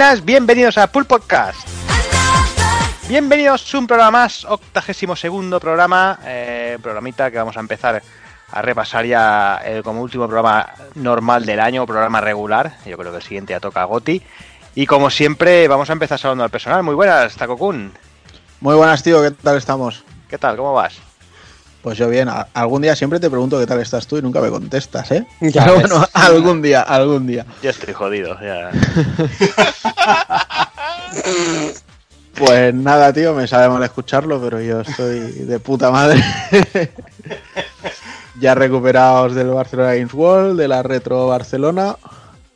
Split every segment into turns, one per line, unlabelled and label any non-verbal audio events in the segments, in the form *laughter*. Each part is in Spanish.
buenas, bienvenidos a Pool Podcast. Bienvenidos a un programa más, octagésimo segundo programa, eh, programita que vamos a empezar a repasar ya eh, como último programa normal del año, programa regular. Yo creo que el siguiente ya toca a Goti. Y como siempre, vamos a empezar saludando al personal. Muy buenas, Takokun.
Muy buenas, tío, ¿qué tal estamos?
¿Qué tal? ¿Cómo vas?
Pues yo bien, algún día siempre te pregunto qué tal estás tú y nunca me contestas, ¿eh?
Ya
Pero
ves.
bueno, *laughs* algún día, algún día.
Yo estoy jodido. Ya. *laughs*
Pues nada, tío, me sabe mal escucharlo, pero yo estoy de puta madre. *laughs* ya recuperados del Barcelona Games World, de la Retro Barcelona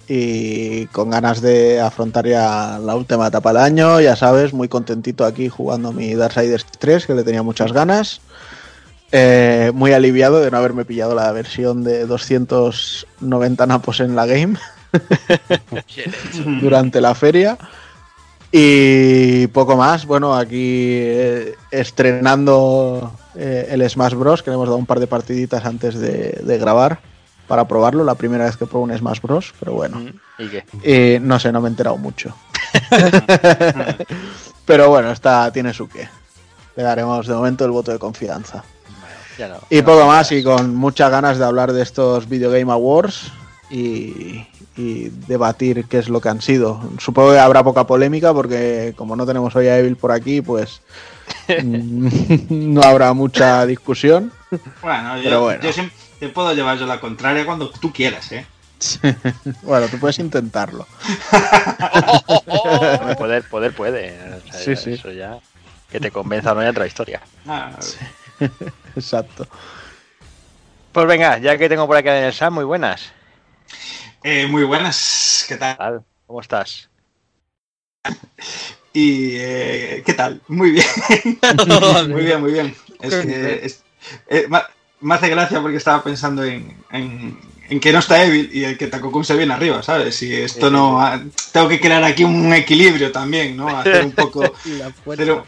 y con ganas de afrontar ya la última etapa del año, ya sabes, muy contentito aquí jugando mi Darksiders 3, que le tenía muchas ganas. Eh, muy aliviado de no haberme pillado la versión de 290 napos en la game *laughs* durante la feria. Y poco más, bueno, aquí eh, estrenando eh, el Smash Bros, que le hemos dado un par de partiditas antes de, de grabar para probarlo, la primera vez que pruebo un Smash Bros, pero bueno,
¿Y qué?
Eh, no sé, no me he enterado mucho. *laughs* *laughs* pero bueno, está, tiene su qué. Le daremos de momento el voto de confianza.
Ya no.
Y poco más, y con muchas ganas de hablar de estos Video Game Awards y, y debatir qué es lo que han sido. Supongo que habrá poca polémica porque como no tenemos hoy a Evil por aquí, pues mm, *laughs* no habrá mucha discusión.
Bueno, yo,
Pero bueno.
yo siempre te puedo llevar yo la contraria cuando tú quieras, ¿eh? *laughs*
bueno, tú puedes intentarlo. *laughs*
Poder, poder puede. O sea,
Sí, sí.
Eso ya. Que te convenza o no hay otra historia.
Ah, *laughs*
Exacto.
Pues venga, ya que tengo por aquí en el Sam, muy buenas.
eh, muy buenas, ¿qué tal?
¿Qué tal? ¿Cómo estás?
Y eh, ¿qué tal? Muy bien, *laughs* muy bien, muy bien. Es que es- eh, me hace gracia porque estaba pensando en, en- en que no está Evil y el que Takokun se viene arriba, ¿sabes? Y esto no... Tengo que crear aquí un equilibrio también, ¿no? Hacer un poco... *laughs* hacer un-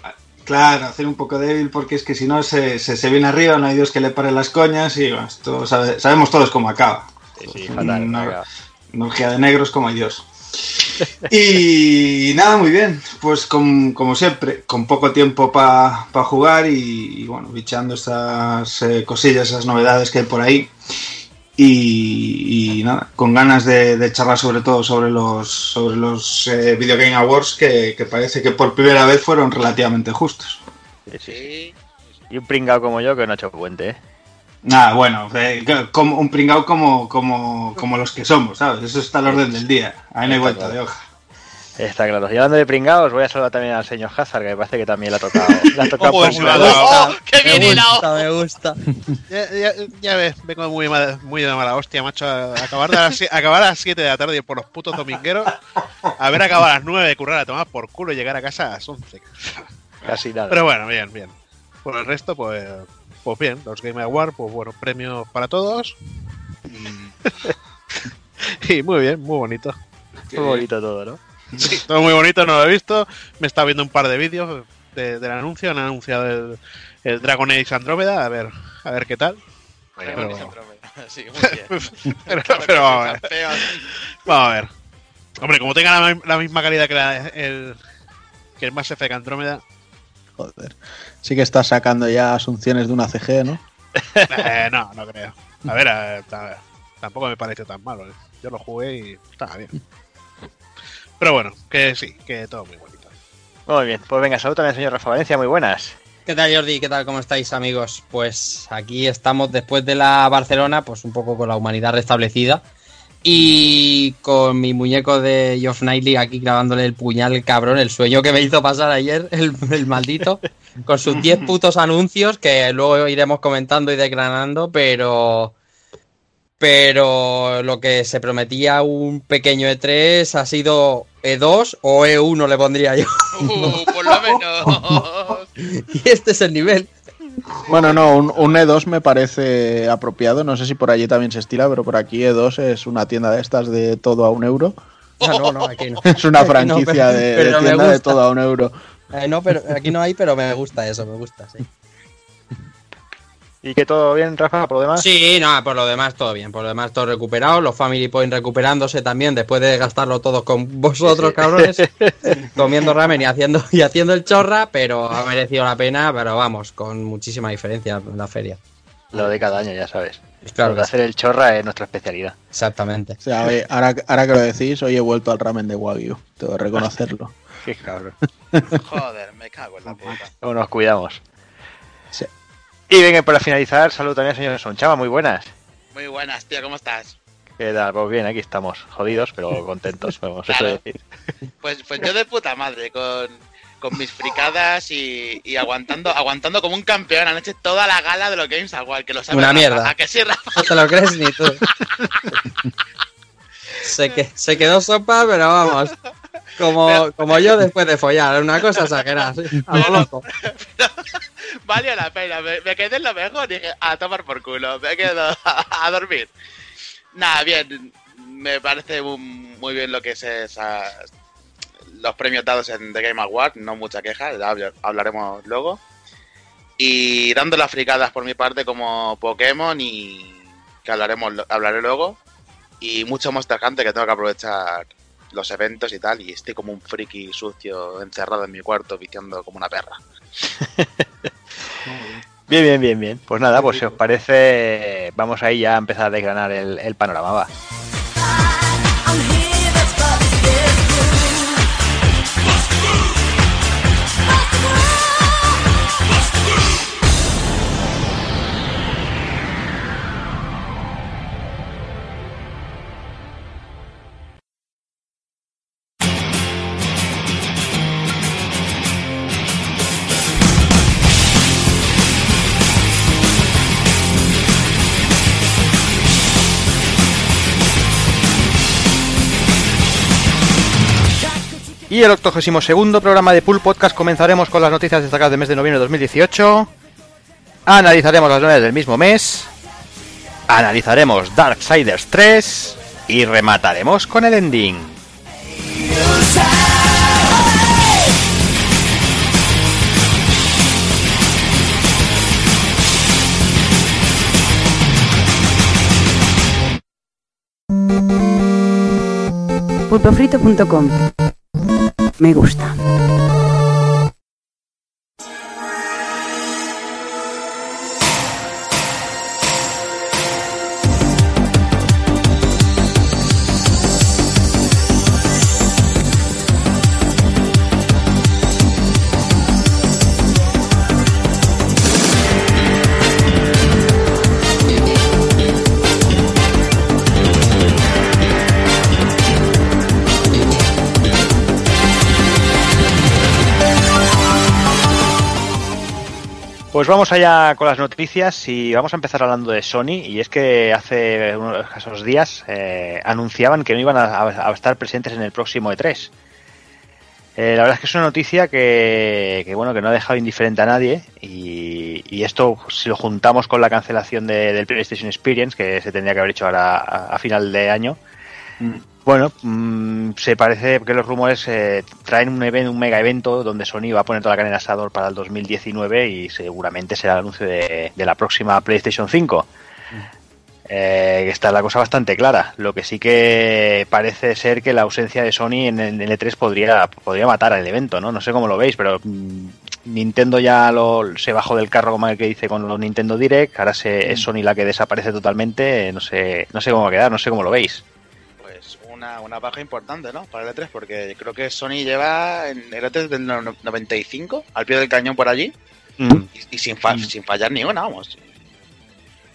claro, hacer un poco débil porque es que si no se, se, se viene arriba, no hay Dios que le pare las coñas y bueno, esto sabe- sabemos todos cómo acaba.
Sí, sí, fatal.
No.
venga.
Una orgía de negros como hay Dios. Y nada, muy bien. Pues con- como siempre, con poco tiempo para jugar y, y, bueno, bichando esas eh, cosillas, esas novedades que hay por ahí. Y, y nada, con ganas de, de charlar sobre todo sobre los, sobre los eh, Video Game Awards que, que parece que por primera vez fueron relativamente justos.
Sí, sí, sí. Y un pringao como yo que no ha hecho puente, ¿eh?
Nada, bueno, eh, como un pringao como, como, como los que somos, ¿sabes? Eso está al orden del día. Ahí no hay vuelta de hoja.
Está claro. Y hablando de pringaos, voy a saludar también al señor Hazard, que me parece que también le ha tocado. *laughs* Le ha tocado lado.
¡Oh, qué bien
me gusta, me *laughs* gusta.
Ya, ya, ya ves, vengo muy, mal- muy de mala hostia, macho. A acabar, de las, si- acabar a las 7 de la tarde por los putos domingueros. A ver, acabar a las 9 de currar a tomar por culo y llegar a casa a las 11.
Casi nada.
Pero bueno, bien, bien. Por el resto, pues, pues bien. Los Game Awards, pues bueno, premios para todos. Y, *laughs* y muy bien, muy bonito.
Muy bonito todo, ¿no?
Sí, todo muy bonito, no lo he visto. Me está viendo un par de vídeos de- del anuncio. Han anunciado el, el Dragon Age Andrómeda. A ver, a ver qué tal.
Pero- *laughs*
Sí, muy bien. *laughs* pero, pero vamos a ver. *laughs* Vamos a ver. Hombre, como tenga la, mi- la misma calidad que la- el, que el Mass Effect Andrómeda,
Joder. Sí que estás sacando ya asunciones de una CG, ¿no?
eh, no, no creo. A ver, eh, ta- tampoco me parece tan malo. ¿eh? Yo lo jugué y estaba bien. Pero bueno, que sí, que todo muy bonito.
Muy bien. Pues venga, saludos también al señor Rafa Valencia, muy buenas.
¿Qué tal Jordi? ¿Qué tal? ¿Cómo estáis amigos? Pues aquí estamos después de la Barcelona, pues un poco con la humanidad restablecida y con mi muñeco de Geoff Knightley aquí grabándole el puñal cabrón, el sueño que me hizo pasar ayer, *laughs* el, el maldito, con sus 10 putos anuncios que luego iremos comentando y desgranando, pero pero lo que se prometía un pequeño E3 ha sido E2 o E1 le pondría yo. *laughs*
Uh, por lo menos.
y este es el nivel.
Bueno, no, un, un E2 me parece apropiado. No sé si por allí también se estila, pero por aquí E2 es una tienda de estas de todo a un euro.
Ah, no, no, aquí no. *laughs*
Es una *laughs*
no,
franquicia
pero-
de,
pero
tienda de todo a un euro.
Eh, no, pero aquí no hay, pero me gusta eso, me gusta, sí.
¿Y que todo bien, Rafa, por lo demás?
Sí, no, por lo demás todo bien. Por lo demás todo recuperado. Los Family Point recuperándose también después de gastarlo todos con *laughs* vosotros, cabrones. *laughs* comiendo ramen y haciendo, y haciendo el chorra, pero ha merecido la pena. Pero vamos, con muchísima diferencia en la feria.
Lo de cada año, ya sabes.
Claro
Porque
que
hacer el chorra es nuestra especialidad.
Exactamente.
O sea, oye, ahora, ahora que lo decís, hoy he vuelto al ramen de Wagyu. Tengo que reconocerlo. *laughs*
Qué cabrón.
Joder, me cago en la puta.
¿Cómo nos cuidamos? Y venga, para finalizar, salud también, señor Sonchava, muy buenas.
Muy buenas, tío, ¿cómo estás?
¿Qué tal? Pues bien, aquí estamos, jodidos, pero contentos, *laughs* vamos, eso
Claro.
decir.
Pues, pues yo de puta madre, con, con mis fricadas y, y aguantando aguantando como un campeón anoche toda la gala de los Games Award, que lo sabe
Una
Rafa.
mierda.
¿A que sí, Rafa?
No te lo crees ni tú. *laughs* se, que, se quedó sopa, pero vamos. Como, como yo después de follar, una cosa exagerada. sí, a lo loco. *laughs*
Valió la pena, me, me quedé en lo mejor y dije, a tomar por culo, me quedo a, a dormir. Nada, bien, me parece muy, muy bien lo que es esa, los premios dados en The Game Award, no mucha queja, hablaremos luego. Y dando las fricadas por mi parte como Pokémon y que hablaremos hablaré luego. Y mucho Monster Hunter que tengo que aprovechar los eventos y tal. Y estoy como un friki sucio encerrado en mi cuarto viciando como una perra. *laughs*
Bien, bien, bien, bien. Pues nada, pues si os parece, vamos ahí ya a empezar a desgranar el, el panorama, va. Y el 82 programa de Pool Podcast comenzaremos con las noticias destacadas del mes de noviembre de 2018. Analizaremos las novedades del mismo mes. Analizaremos Darksiders 3. Y remataremos con el ending.
Pulpofrito.com Me gusta.
Pues vamos allá con las noticias y vamos a empezar hablando de Sony. Y es que hace unos días eh, anunciaban que no iban a, estar presentes en el próximo E3. Eh, la verdad es que es una noticia que, bueno que no ha dejado indiferente a nadie y, esto si lo juntamos con la cancelación de- del PlayStation Experience que se tendría que haber hecho ahora a, a final de año bueno mm, se parece que los rumores eh, traen un evento un mega evento donde Sony va a poner toda la carne en el asador para el 2019 y seguramente será el anuncio de, de la próxima PlayStation 5 eh, está la cosa bastante clara. Lo que sí que parece ser que la ausencia de Sony en el E3 podría, podría matar al evento, ¿no? No sé cómo lo veis, pero mm, Nintendo ya lo, se bajó del carro, como el que dice con los Nintendo Direct. Ahora se, es Sony la que desaparece totalmente. No sé, no sé cómo va a quedar, no sé cómo lo veis.
Una, una baja importante, ¿no? Para el E3, porque creo que Sony lleva en el E3 del no- 95 al pie del cañón por allí
Mm.
y, y sin, fa- sin fallar ni una, vamos.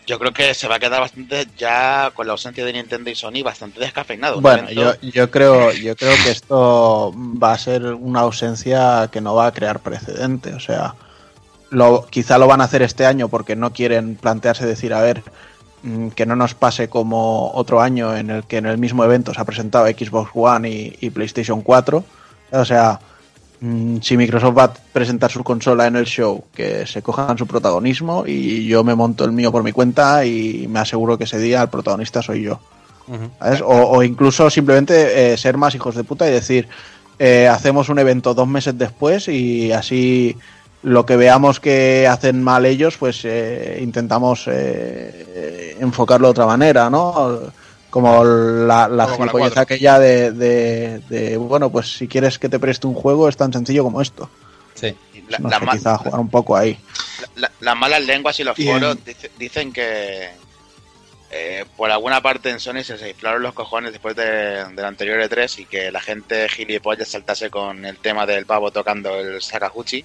Yo creo que se va a quedar bastante ya con la ausencia de Nintendo y Sony bastante descafeinado.
Bueno, yo, yo creo, yo creo que esto va a ser una ausencia que no va a crear precedente. O sea, lo, quizá lo van a hacer este año porque no quieren plantearse decir, a ver, mm, que no nos pase como otro año en el que en el mismo evento se ha presentado Xbox One y, y PlayStation 4. O sea, mm, si Microsoft va a presentar su consola en el show, que se cojan su protagonismo y yo me monto el mío por mi cuenta y me aseguro que ese día el protagonista soy yo. ¿sabes? O, o incluso simplemente eh, ser más hijos de puta y decir, eh, hacemos un evento dos meses después y así lo que veamos que hacen mal ellos, pues eh, intentamos eh, enfocarlo de otra manera, ¿no? Como la, la
Como
aquella de, de- de, bueno, pues si quieres que te preste un juego es tan sencillo como esto.
Sí.
La-
no
la
sé, quizá jugar un poco ahí.
la- las malas lenguas y los
Y
foros
en-
dice- dicen que eh, por alguna parte en Sony se se inflaron los cojones después de, del anterior E3 y que la gente gilipollas saltase con el tema del pavo tocando el Sakaguchi.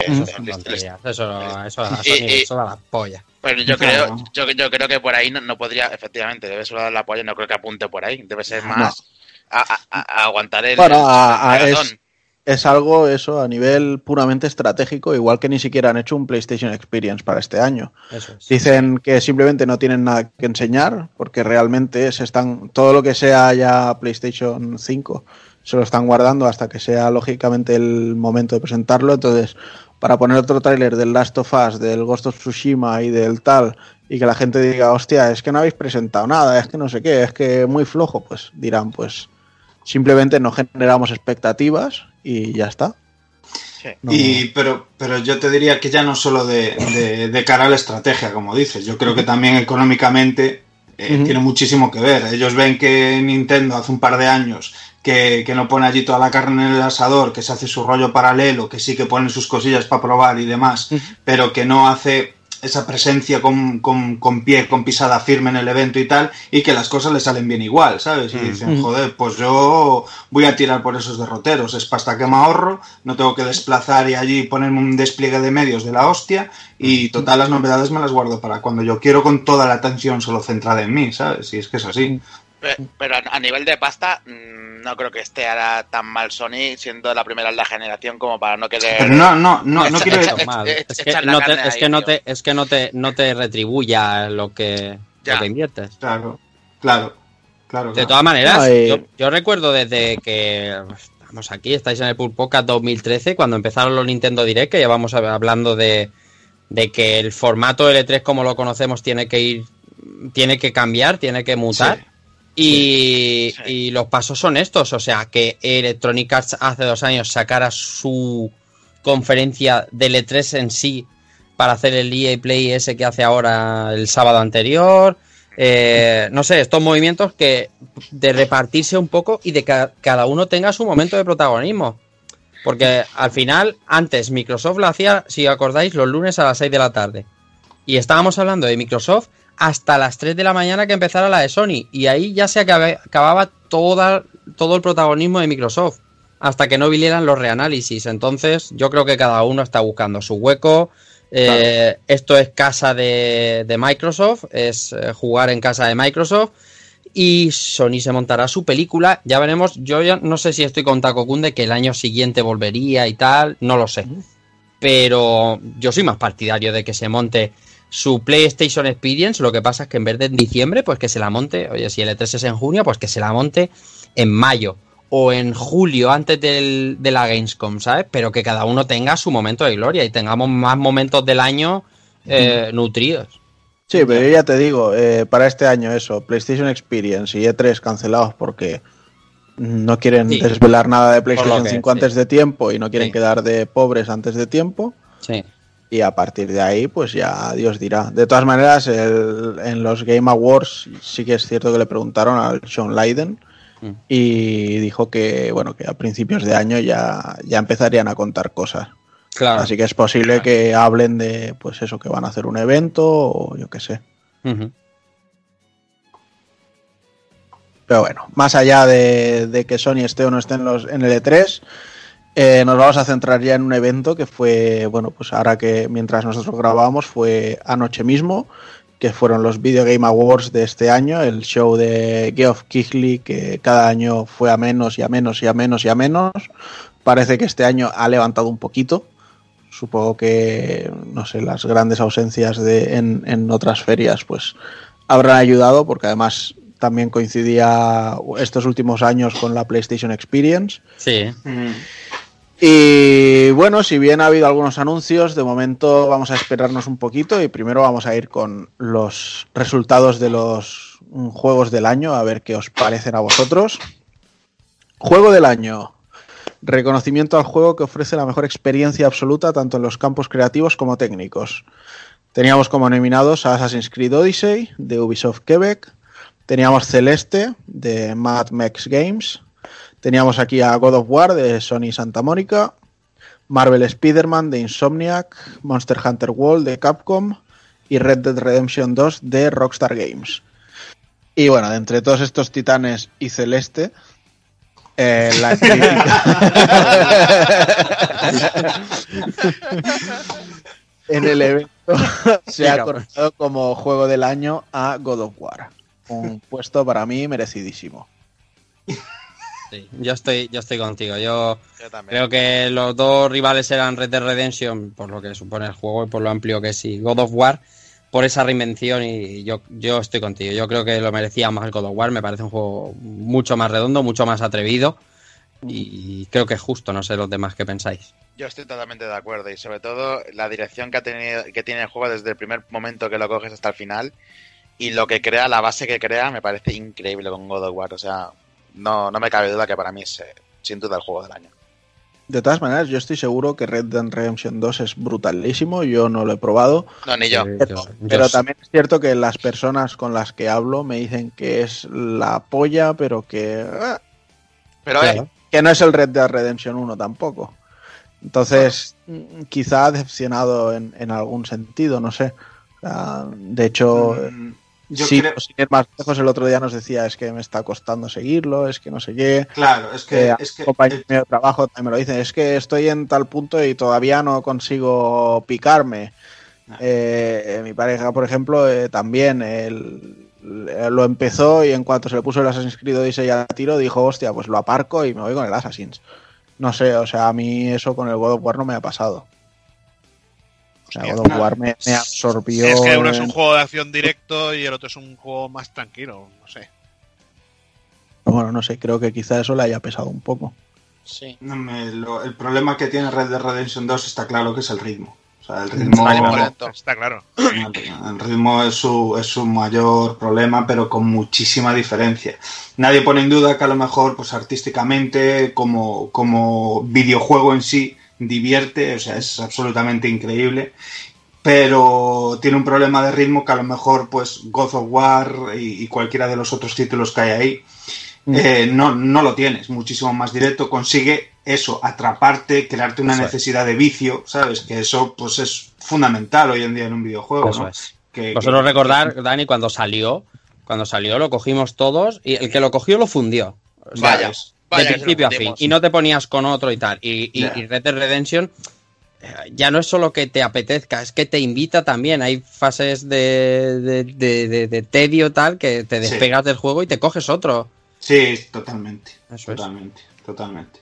Eso. Eso, da la polla.
Pero yo creo, yo, yo creo que por ahí no, no podría, efectivamente, debe solo dar la polla, no creo que apunte por ahí, debe ser más a, a- a- a aguantar el,
Bueno, a- a-
el maratón.
es- Es algo eso a nivel puramente estratégico, igual que ni siquiera han hecho un PlayStation Experience para este año.
Eso es.
Dicen que simplemente no tienen nada que enseñar, porque realmente se están todo lo que sea ya PlayStation 5 se lo están guardando hasta que sea lógicamente el momento de presentarlo. Entonces, para poner otro tráiler del Last of Us, del Ghost of Tsushima y del tal, y que la gente diga, hostia, es que no habéis presentado nada, es que no sé qué, es que muy flojo, pues dirán, pues simplemente no generamos expectativas y ya está.
Sí.
No-
Y, pero, pero yo te diría que ya no solo de, de- de cara a la estrategia, como dices, yo creo que también económicamente eh, tiene muchísimo que ver. Ellos ven que Nintendo hace un par de años que, que no pone allí toda la carne en el asador, que se hace su rollo paralelo, que sí que pone sus cosillas para probar y demás, pero que no hace esa presencia con, con, con pie, con pisada firme en el evento y tal, y que las cosas le salen bien igual, ¿sabes? Y dicen, joder, pues yo voy a tirar por esos derroteros, es pasta que me ahorro, no tengo que desplazar y allí ponerme un despliegue de medios de la hostia, y total las novedades me las guardo para cuando yo quiero con toda la atención solo centrada en mí, ¿sabes? Y es que es así.
Pe- Pero a, a nivel de pasta, mm, no creo que esté ahora tan mal Sony, siendo la primera en la generación como para no querer...
Pero no, no, no, no
Echa-
quiero
echa-
mal.
echa-
Es que no te, es
ahí,
que no te, es que no te, no te retribuya lo que,
Ya.
lo que inviertes.
Claro, claro, claro.
De todas maneras,
Ay.
yo, yo recuerdo desde que estamos aquí, estáis en el Pool Podcast 2013, cuando empezaron los Nintendo Direct, que llevamos hab- hablando de, de que el formato L3 como lo conocemos tiene que ir, tiene que cambiar, tiene que mutar.
Sí.
Y,
Sí.
y los pasos son estos, o sea, que Electronic Arts hace dos años sacara su conferencia de L3 en sí para hacer el EA Play ese que hace ahora el sábado anterior. Eh, no sé, estos movimientos que de repartirse un poco y de que cada uno tenga su momento de protagonismo. Porque al final, antes Microsoft lo hacía, si acordáis, los lunes a las 6 de la tarde. Y estábamos hablando de Microsoft hasta las 3 de la mañana que empezara la de Sony. Y ahí ya se acababa toda, todo el protagonismo de Microsoft. Hasta que no vinieran los reanálisis. Entonces, yo creo que cada uno está buscando su hueco. Eh, Esto es casa de, de Microsoft, es eh, jugar en casa de Microsoft. Y Sony se montará su película. Ya veremos. Yo ya no sé si estoy con Taco Kun de que el año siguiente volvería y tal. No lo sé. Pero yo soy más partidario de que se monte su PlayStation Experience. Lo que pasa es que en vez de en diciembre, pues que se la monte. Oye, si el E3 es en junio, pues que se la monte en mayo o en julio antes del- de la Gamescom, ¿sabes? Pero que cada uno tenga su momento de gloria y tengamos más momentos del año eh, nutridos.
Sí, pero yo ya te digo, eh, para este año eso, PlayStation Experience y E3 cancelados porque no quieren
Sí.
desvelar nada de PlayStation
que,
5
sí.
antes de tiempo y no quieren
Sí.
quedar de pobres antes de tiempo.
Sí.
Y a partir de ahí, pues ya Dios dirá. De todas maneras, el- en los Game Awards sí que es cierto que le preguntaron al Sean Leiden
Mm.
y dijo que, bueno, que a principios de año ya, ya empezarían a contar cosas.
Claro.
Así que es posible que hablen de, pues eso, que van a hacer un evento o yo qué sé. Pero bueno, más allá de, de que Sony esté o no esté en, los, en el E3, eh, nos vamos a centrar ya en un evento que fue, bueno, pues ahora que mientras nosotros grabábamos fue anoche mismo, que fueron los Video Game Awards de este año, el show de Geoff Keighley, que cada año fue a menos y a menos y a menos y a menos. Parece que este año ha levantado un poquito. Supongo que, no sé, las grandes ausencias de, en, en otras ferias, pues habrán ayudado, porque además también coincidía estos últimos años con la PlayStation Experience.
Sí.
Mm.
Y bueno, si bien ha habido algunos anuncios, de momento vamos a esperarnos un poquito y primero vamos a ir con los resultados de los mm, juegos del año, a ver qué os parecen a vosotros. Juego del año. reconocimiento al juego que ofrece la mejor experiencia absoluta tanto en los campos creativos como técnicos. Teníamos como nominados a Assassin's Creed Odyssey de Ubisoft Quebec, teníamos Celeste de Mad Max Games, teníamos aquí a God of War de Sony Santa Mónica, Marvel Spider-Man de Insomniac, Monster Hunter World de Capcom y Red Dead Redemption 2 de Rockstar Games. Y bueno, de entre todos estos titanes y Celeste, eh, la crítica- *laughs* en el evento se ha coronado como juego del año a God of War. Un puesto para mí merecidísimo. *laughs*
Sí, yo estoy, yo estoy contigo. Yo
Yo también.
creo que los dos rivales eran Red Dead Redemption, por lo que supone el juego y por lo amplio que es, y God of War, por esa reinvención. Y yo, yo estoy contigo. Yo creo que lo merecía más God of War. Me parece un juego mucho más redondo, mucho más atrevido. Y creo que es justo. No sé los demás qué pensáis.
Yo estoy totalmente de acuerdo y sobre todo la dirección que, ha tenido, que tiene el juego desde el primer momento que lo coges hasta el final y lo que crea, la base que crea, me parece increíble con God of War. O sea, no, no me cabe duda que para mí es eh, sin duda el juego del año.
De todas maneras, yo estoy seguro que Red Dead Redemption 2 es brutalísimo. Yo no lo he probado.
No, ni yo.
Eh,
Pero,
yo- yo
pero
sí.
también es cierto que las personas con las que hablo me dicen que es la polla, pero que, ah,
Pero
Claro.
eh,
que no es el Red Dead Redemption 1 tampoco. Entonces, mm, quizá ha decepcionado en, en algún sentido, no sé. O sea, de hecho,
Mm, Yo
sí,
creo,
sin ir más lejos, el otro día nos decía es que me está costando seguirlo, es que no sé qué.
claro, es que,
Eh,
es que
compañeros míos de trabajo también me lo dicen, es que estoy en tal punto y todavía no consigo picarme. Eh, eh, mi pareja, por ejemplo, eh, también él- eh, lo empezó y en cuanto se le puso el Assassin's Creed Odyssey a tiro, dijo, hostia, pues lo aparco y me voy con el Assassin's. No sé, o sea, a mí eso con el God of War no me ha pasado. O sea. God of War me, me absorbió.
Es que uno es un juego de acción directo y el otro es un juego más tranquilo, no sé.
Bueno, no sé, creo que quizá eso le haya pesado un poco.
sí.
no me- lo- el problema que tiene Red Dead Redemption 2 está claro que es el ritmo. O sea, el ritmo,
lento.
está claro.
el ritmo es su, es su mayor problema, pero con muchísima diferencia. Nadie pone en duda que a lo mejor, pues artísticamente, como, como videojuego en sí, divierte, o sea, es absolutamente increíble. Pero tiene un problema de ritmo que a lo mejor, pues, God of War y, y cualquiera de los otros títulos que hay ahí, eh, no, no lo tienes, muchísimo más directo, consigue eso, atraparte, crearte una
Eso es.
necesidad de vicio, ¿sabes? Que eso pues es fundamental hoy en día en un videojuego,
Eso
¿no?
es.
Que-
Vosotros
que-
recordar, Dani, cuando salió, cuando salió lo cogimos todos y el que lo cogió lo fundió. O sea,
Vaya,
es
vaya
de principio a fin. Y no te ponías con otro y tal. Y, y,
Ya.
y Red Dead Redemption eh, ya no es solo que te apetezca, es que te invita también. Hay fases de, de, de- de- de tedio tal que te
Sí.
despegas del juego y te coges otro.
Sí, totalmente,
Eso es.
totalmente, totalmente.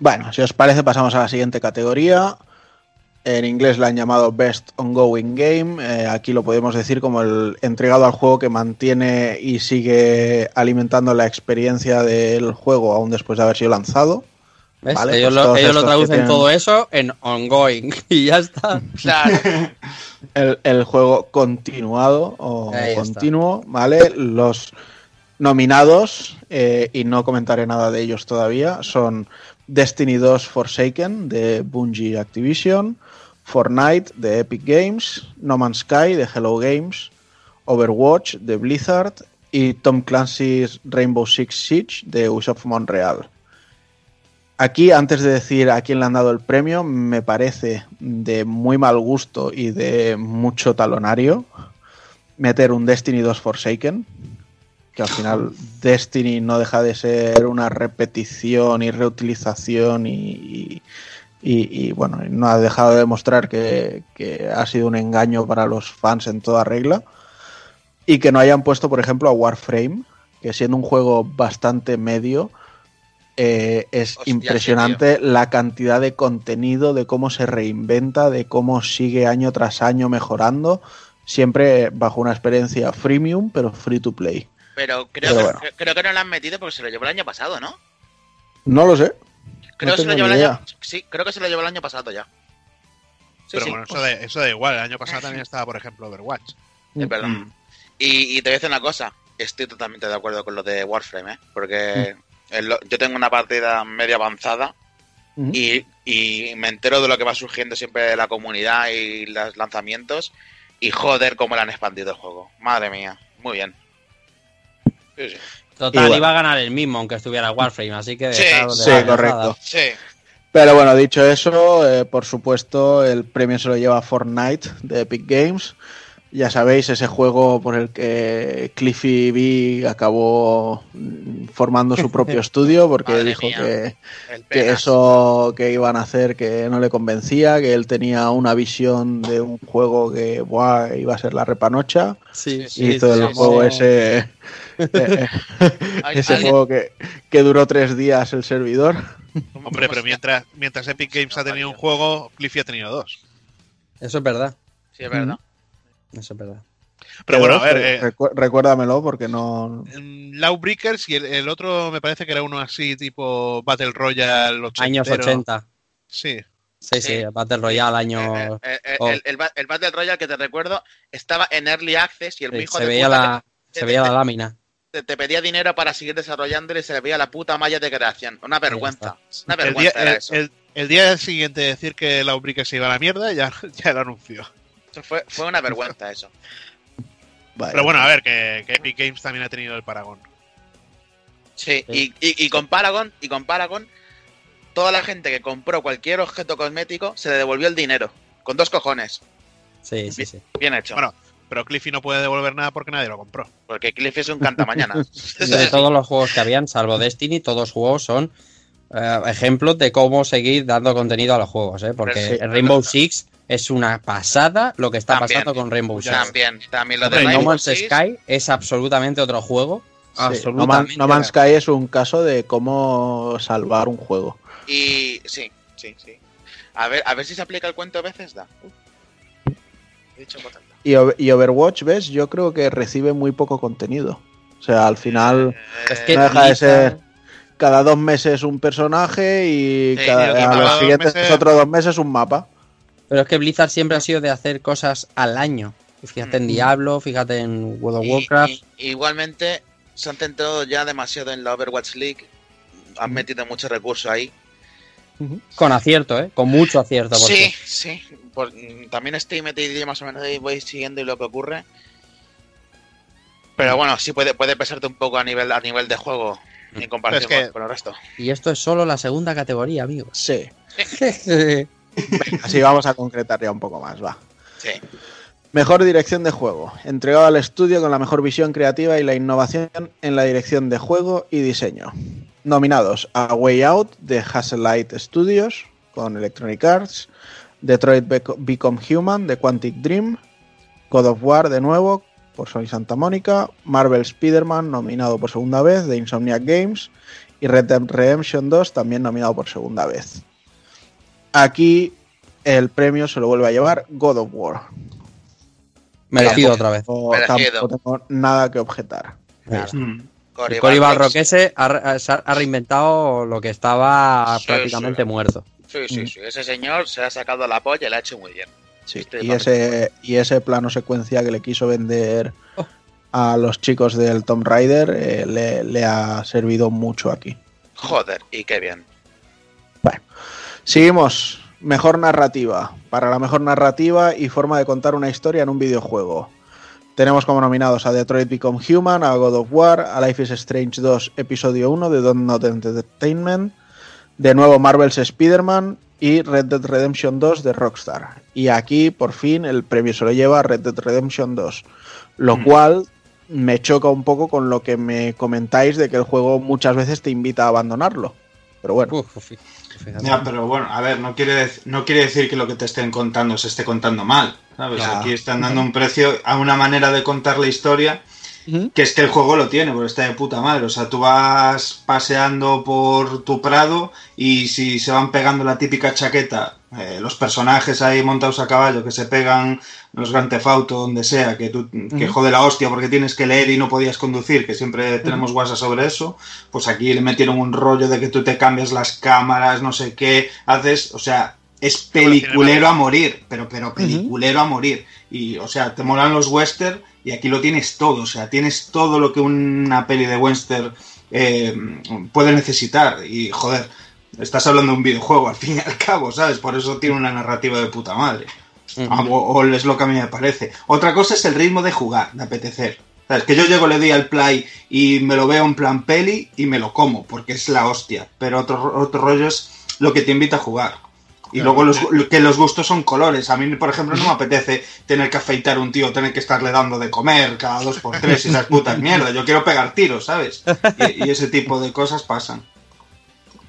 Bueno, si os parece, pasamos a la siguiente categoría. En inglés la han llamado Best Ongoing Game. Eh, aquí lo podemos decir como el entregado al juego que mantiene y sigue alimentando la experiencia del juego aún después de haber sido lanzado.
¿Ves?
Vale,
ellos
pues
lo, ellos lo traducen
tienen-
todo eso en ongoing *laughs* y ya está. *laughs*
Claro.
El, el juego continuado o
Ahí está.
continuo, ¿vale? Los nominados, eh, y no comentaré nada de ellos todavía, son Destiny 2 Forsaken de Bungie Activision, Fortnite de Epic Games, No Man's Sky de Hello Games, Overwatch de Blizzard y Tom Clancy's Rainbow Six Siege de Ubisoft Montreal. Aquí, antes de decir a quién le han dado el premio, me parece de muy mal gusto y de mucho talonario meter un Destiny 2 Forsaken, que al final *laughs* Destiny no deja de ser una repetición y reutilización y, y- y- y, bueno, no ha dejado de demostrar que, que ha sido un engaño para los fans en toda regla. Y que no hayan puesto, por ejemplo, a Warframe, que siendo un juego bastante medio, eh, es
Hostia, sí,
impresionante la cantidad de contenido, de cómo se reinventa, de cómo sigue año tras año mejorando, siempre bajo una experiencia freemium, pero free to play.
Pero creo,
Pero
que,
bueno.
creo que no lo han metido porque se lo llevó el año pasado, ¿no?
No lo sé.
Creo
No
que se lo llevó el año. Sí, creo que se lo llevó el año pasado ya. Sí,
Pero
sí.
bueno, eso, de, eso da igual. El año pasado también estaba, por ejemplo, Overwatch.
Es verdad.
Mm.
Y, y te voy a decir una cosa. Estoy totalmente de acuerdo con lo de Warframe, ¿eh? Porque lo- yo tengo una partida medio avanzada
Ujú.
y, y me entero de lo que va surgiendo siempre de la comunidad y los lanzamientos. Y joder, cómo le han expandido el juego. Madre mía, muy bien. Sí, sí.
Total,
bueno.
iba a ganar el mismo, aunque estuviera Warframe, así que
Sí,
de
sí,
la
correcto.
Sí,
Pero bueno, dicho eso, eh, por supuesto, el premio se lo lleva Fortnite de Epic Games. Ya sabéis, ese juego por el que Cliffy B acabó formando su propio *laughs* estudio porque
Madre
dijo que,
el
eso que iban a hacer que no le convencía, que él tenía una visión de un juego que buah, iba a ser la repanocha.
Sí,
y hizo el
sí,
juego
sí.
ese, eh,
Ay, *laughs*
ese
alguien-
juego que, que duró tres días el servidor.
Hombre, pero mientras, mientras Epic Games ha tenido un juego, Cliffy ha tenido dos.
Eso es verdad.
Sí, es verdad.
Eso es verdad.
Pero bueno, a ver, eh,
recu- recuérdamelo porque no.
mm, Lawbreakers y el, el otro me parece que era uno así tipo Battle Royale 80.
Años 80.
Sí.
Sí, sí,
Sí.
el Battle Royale,
Eh,
año.
eh, eh,
oh.
el, el ba- el Battle Royale que te recuerdo estaba en Early Access y el
Sí,
hijo
se
de
veía
puta
la, se veía la lámina.
Te, te pedía dinero para seguir desarrollándolo y se le veía la puta malla de creación. Una vergüenza. Una
El día,
vergüenza era
el,
eso.
el- el día siguiente de decir que Lawbreakers se iba a la mierda, ya, *laughs* ya lo anunció.
Eso fue, fue una vergüenza eso.
Pero bueno, a ver, que, que Epic Games también ha tenido el Paragon.
Sí,
Sí.
Y, y, y con Paragon, y con Paragon, toda la gente que compró cualquier objeto cosmético se le devolvió el dinero. Con dos cojones.
Sí, sí, sí.
Bien hecho.
Bueno, pero Cliffy no puede devolver nada porque nadie lo compró.
Porque Cliff es un cantamañanas. *laughs* *laughs*
De todos los juegos que habían, salvo Destiny, todos los juegos son eh, ejemplos de cómo seguir dando contenido a los juegos, ¿eh? Porque
Sí,
Rainbow. Six es una pasada lo que está
También.
pasando con Rainbow Six.
También, también lo de
Hombre,
No
Rainbow
Man's
Six,
Sky es absolutamente otro juego.
Sí, No, Man-
absolutamente.
No Man's Sky es un caso de cómo salvar un juego.
Y sí, sí, sí. A ver, a ver si se aplica el cuento a veces da. He dicho tanto.
Y, y Overwatch, ¿ves? Yo creo que recibe muy poco contenido. O sea, al final,
Es que
No deja de ser- cada dos meses un personaje y
Sí,
cada,
y
a los
dos
siguientes
meses-
otros dos meses un mapa.
Pero es que Blizzard siempre ha sido de hacer cosas al año. Fíjate en
Mm.
Diablo, fíjate en World of
Y-
Warcraft.
y- igualmente se han centrado ya demasiado en la Overwatch League. Han metido mucho recurso ahí.
Con acierto, ¿eh? Con mucho acierto. por
Sí, sí. Por- también estoy metido más o menos ahí, voy siguiendo y lo que ocurre. Pero bueno, sí puede, puede pesarte un poco a nivel, a nivel de juego en comparación
Pero es que-
con, con el resto.
Y esto es solo la segunda categoría, amigos.
Sí. Así *laughs* vamos a concretar ya un poco más, va.
Sí.
Mejor dirección de juego. Entregado al estudio con la mejor visión creativa y la innovación en la dirección de juego y diseño. Nominados a Way Out de Hazelight Studios con Electronic Arts, Detroit Bec- Become Human de Quantic Dream, God of War de nuevo por Sony Santa Mónica, Marvel Spider-Man nominado por segunda vez de Insomniac Games y Red Dead Redemption 2 también nominado por segunda vez. Aquí el premio se lo vuelve a llevar God of War.
Merecido otra vez.
Merecido.
tampoco tengo nada que objetar.
Mm.
Cory
Cory Balroquese ha, ha- se ha reinventado lo que estaba
Sí,
prácticamente
sí.
muerto.
Sí, sí, sí. Ese señor se ha sacado la polla y la ha hecho muy bien.
Sí,
Estoy
y, ese, y ese plano secuencia que le quiso vender
Oh.
a los chicos del Tomb Raider eh, le, le ha servido mucho aquí.
Joder, y qué bien.
Seguimos. Mejor narrativa. Para la mejor narrativa y forma de contar una historia en un videojuego. Tenemos como nominados a Detroit Become Human, a God of War, a Life is Strange 2 Episodio 1 de Don't Not Entertainment, de nuevo Marvel's Spider-Man y Red Dead Redemption 2 de Rockstar. Y aquí, por fin, el premio se lo lleva Red Dead Redemption 2. Lo
Mm.
cual me choca un poco con lo que me comentáis de que el juego muchas veces te invita a abandonarlo. Pero bueno.
Uf.
Ya, pero bueno, a ver, no quiere, no quiere decir que lo que te estén contando se esté contando mal, ¿sabes? Aquí están dando *laughs* un precio a una manera de contar la historia Que es que el juego lo tiene, porque está de puta madre. O sea, tú vas paseando por tu prado y si se van pegando la típica chaqueta, eh, los personajes ahí montados a caballo que se pegan los Grand Theft Auto, donde sea, que tú que jode la hostia porque tienes que leer y no podías conducir, que siempre tenemos WhatsApp sobre eso, pues aquí le metieron un rollo de que tú te cambias las cámaras, no sé qué, haces, o sea, es peliculero a morir, pero pero peliculero a morir. Y, o sea, te molan los western y aquí lo tienes todo, o sea, tienes todo lo que una peli de western eh, puede necesitar. Y joder, estás hablando de un videojuego al fin y al cabo, ¿sabes? Por eso tiene una narrativa de puta madre. Ah, o, o es lo que a mí me parece. Otra cosa es el ritmo de jugar, de apetecer. ¿Sabes? Que yo llego, le doy al play y me lo veo en plan peli y me lo como, porque es la hostia. Pero otro, otro rollo es lo que te invita a jugar. Y luego los, que los gustos son colores. A mí, por ejemplo, no me apetece tener que afeitar a un tío, tener que estarle dando de comer cada dos por tres y esas putas *laughs* mierdas. Yo quiero pegar tiros, ¿sabes? Y, y ese tipo de cosas pasan.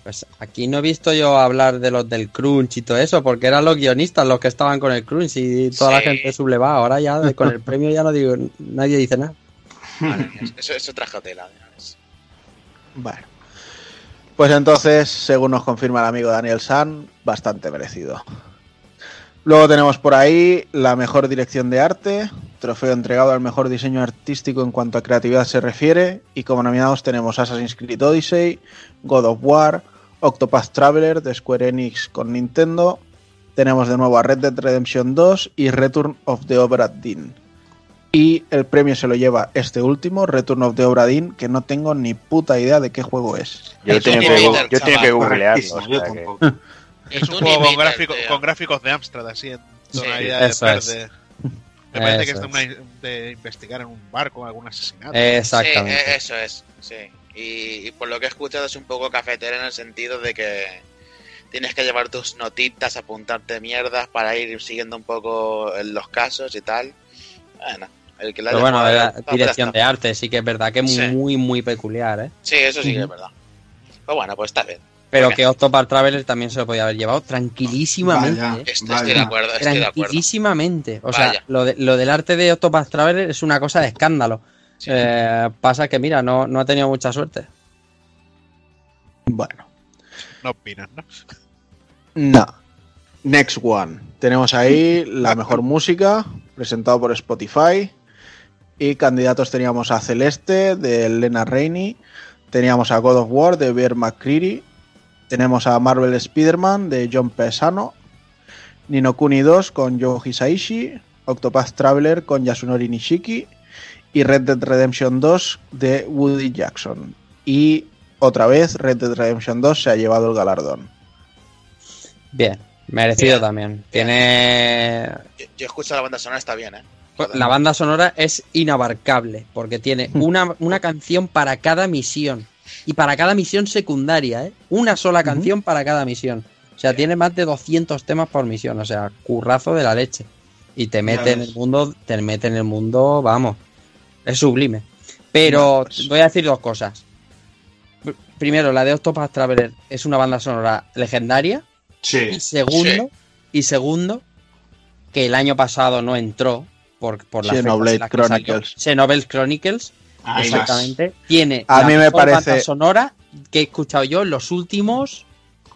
Pues aquí no he visto yo hablar de los del crunch y todo eso, porque eran los guionistas los que estaban con el crunch y toda la gente sublevada. Ahora ya *laughs* con el premio ya no digo, nadie dice nada.
Mía, eso, eso trajo tela. ¿sabes?
Bueno. Pues entonces, según nos confirma el amigo Daniel San, bastante merecido. Luego tenemos por ahí la mejor dirección de arte, trofeo entregado al mejor diseño artístico en cuanto a creatividad se refiere, y como nominados tenemos Assassin's Creed Odyssey, God of War, Octopath Traveler de Square Enix con Nintendo, tenemos de nuevo a Red Dead Redemption 2 y Return of the Obra Dinn. Y el premio se lo lleva este último, Return of the Obra Dinn, que no tengo ni puta idea de qué juego es.
Yo he tenido que, yo tenido que googlearlo. O sea que-. *laughs*
Es un juego con, gráfico- gráficos de Amstrad, así en tonalidad de
es.
verde. Me parece que es de, una- de investigar en un barco algún asesinato.
Sí,
Exactamente.
eh, eso es, sí. Y, y por lo que he escuchado es un poco cafetera en el sentido de que tienes que llevar tus notitas, apuntarte mierdas para ir siguiendo un poco los casos y tal. Bueno, el que la
Pero bueno, la dirección de arte sí que es verdad que es
Sí.
muy, muy peculiar, ¿eh?
Sí, eso sí que es verdad. Pues bueno, pues está bien.
Pero
Ok.
que Octopath Traveler también se lo podía haber llevado tranquilísimamente,
Vaya.
¿eh?
Esto-
Vaya.
estoy de acuerdo, estoy de acuerdo.
Tranquilísimamente. O sea,
Vaya.
lo, de- lo del arte de Octopath Traveler es una cosa de escándalo.
Sí.
Eh, pasa que, mira, no, no ha tenido mucha suerte.
Bueno.
No opinas, ¿no?
No. Next one. Tenemos ahí la mejor *laughs* música, presentado por Spotify. Y candidatos teníamos a Celeste, de Lena Rainey. Teníamos a God of War, de Bear McCreary. Tenemos a Marvel Spider-Man, de John Pesano. Nino Kuni 2, con Joe Hisaishi. Octopath Traveler, con Yasunori Nishiki. Y Red Dead Redemption 2, de Woody Jackson. Y otra vez, Red Dead Redemption 2 se ha llevado el galardón.
Bien, merecido
Bien.
también. Tiene.
Yo, yo escucho la banda sonora, está bien, ¿eh? Joder.
La banda sonora es inabarcable, porque tiene una, una canción para cada misión. Y para cada misión secundaria, ¿eh? Una sola canción para cada misión. O sea, tiene más de 200 temas por misión. O sea, currazo de la leche. Y te mete en el mundo, te mete en el mundo, vamos. Es sublime. Pero
pues-
voy a decir dos cosas. Pr- Primero, la de Octopath Traveler es una banda sonora legendaria.
Sí.
Y segundo, y segundo, que el año pasado no entró por, por las
Xenoblade. Chronicles.
Xenoblade Chronicles,
Ahí
exactamente. Tiene
A
la
mí me
banda
parece-
sonora que he escuchado yo en los últimos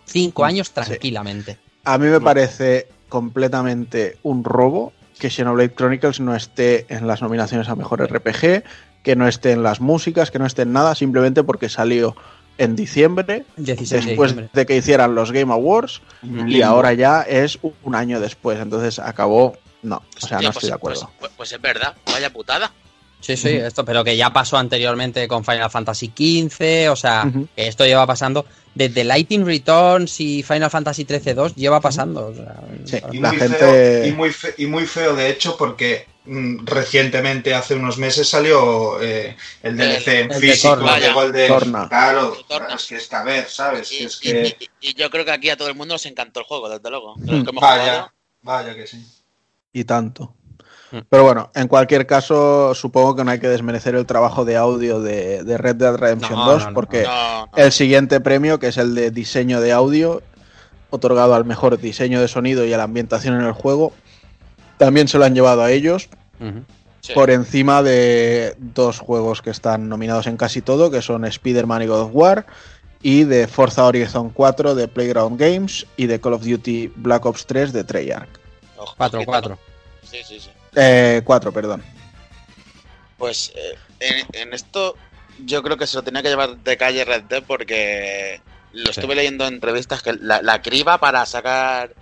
cinco años tranquilamente.
A mí me parece completamente un robo que Xenoblade Chronicles no esté en las nominaciones a mejor RPG, que no esté en las músicas, que no esté en nada, simplemente porque salió en diciembre,
16 de
después
diciembre.
de que hicieran los Game Awards,
En
y ahora ya es un año después. Entonces acabó. No, o sea,
Hostia,
no
pues-
estoy de acuerdo.
Pues, pues- pues es verdad, vaya putada.
Sí, sí, esto, pero que ya pasó anteriormente con Final Fantasy XV, o sea, que esto lleva pasando desde Lighting Returns y Final Fantasy XIII 2 lleva pasando. o sea,
Sí.
Y
La
muy,
gente-
feo, y, muy fe- y muy feo, de hecho, porque mm, recientemente, hace unos meses, salió eh, el DLC en
el de
físico
Torna.
de Golden.
Torna.
Claro,
De Torna.
es que es que, a ver, ¿sabes?
Y,
Que es
y-
que.
y- y yo creo que aquí a todo el mundo nos encantó el juego, desde luego. Hemos
Vaya,
jugado.
vaya que sí.
Y tanto.
Mm.
Pero bueno, en cualquier caso, supongo que no hay que desmerecer el trabajo de audio de, de Red Dead Redemption
No,
2,
no, no,
porque
No, no.
el siguiente premio, que es el de diseño de audio, otorgado al mejor diseño de sonido y a la ambientación en el juego, también se lo han llevado a ellos.
Sí.
por encima de dos juegos que están nominados en casi todo, que son Spider-Man y God of War, y de Forza Horizon 4 de Playground Games y de Call of Duty Black Ops 3 de Treyarch.
Ojo,
4-4.
Sí, sí, sí.
Eh, 4, perdón.
Pues eh, en, en esto yo creo que se lo tenía que llevar de calle Red Dead porque lo
Sí.
estuve leyendo en entrevistas que la, la criba para sacar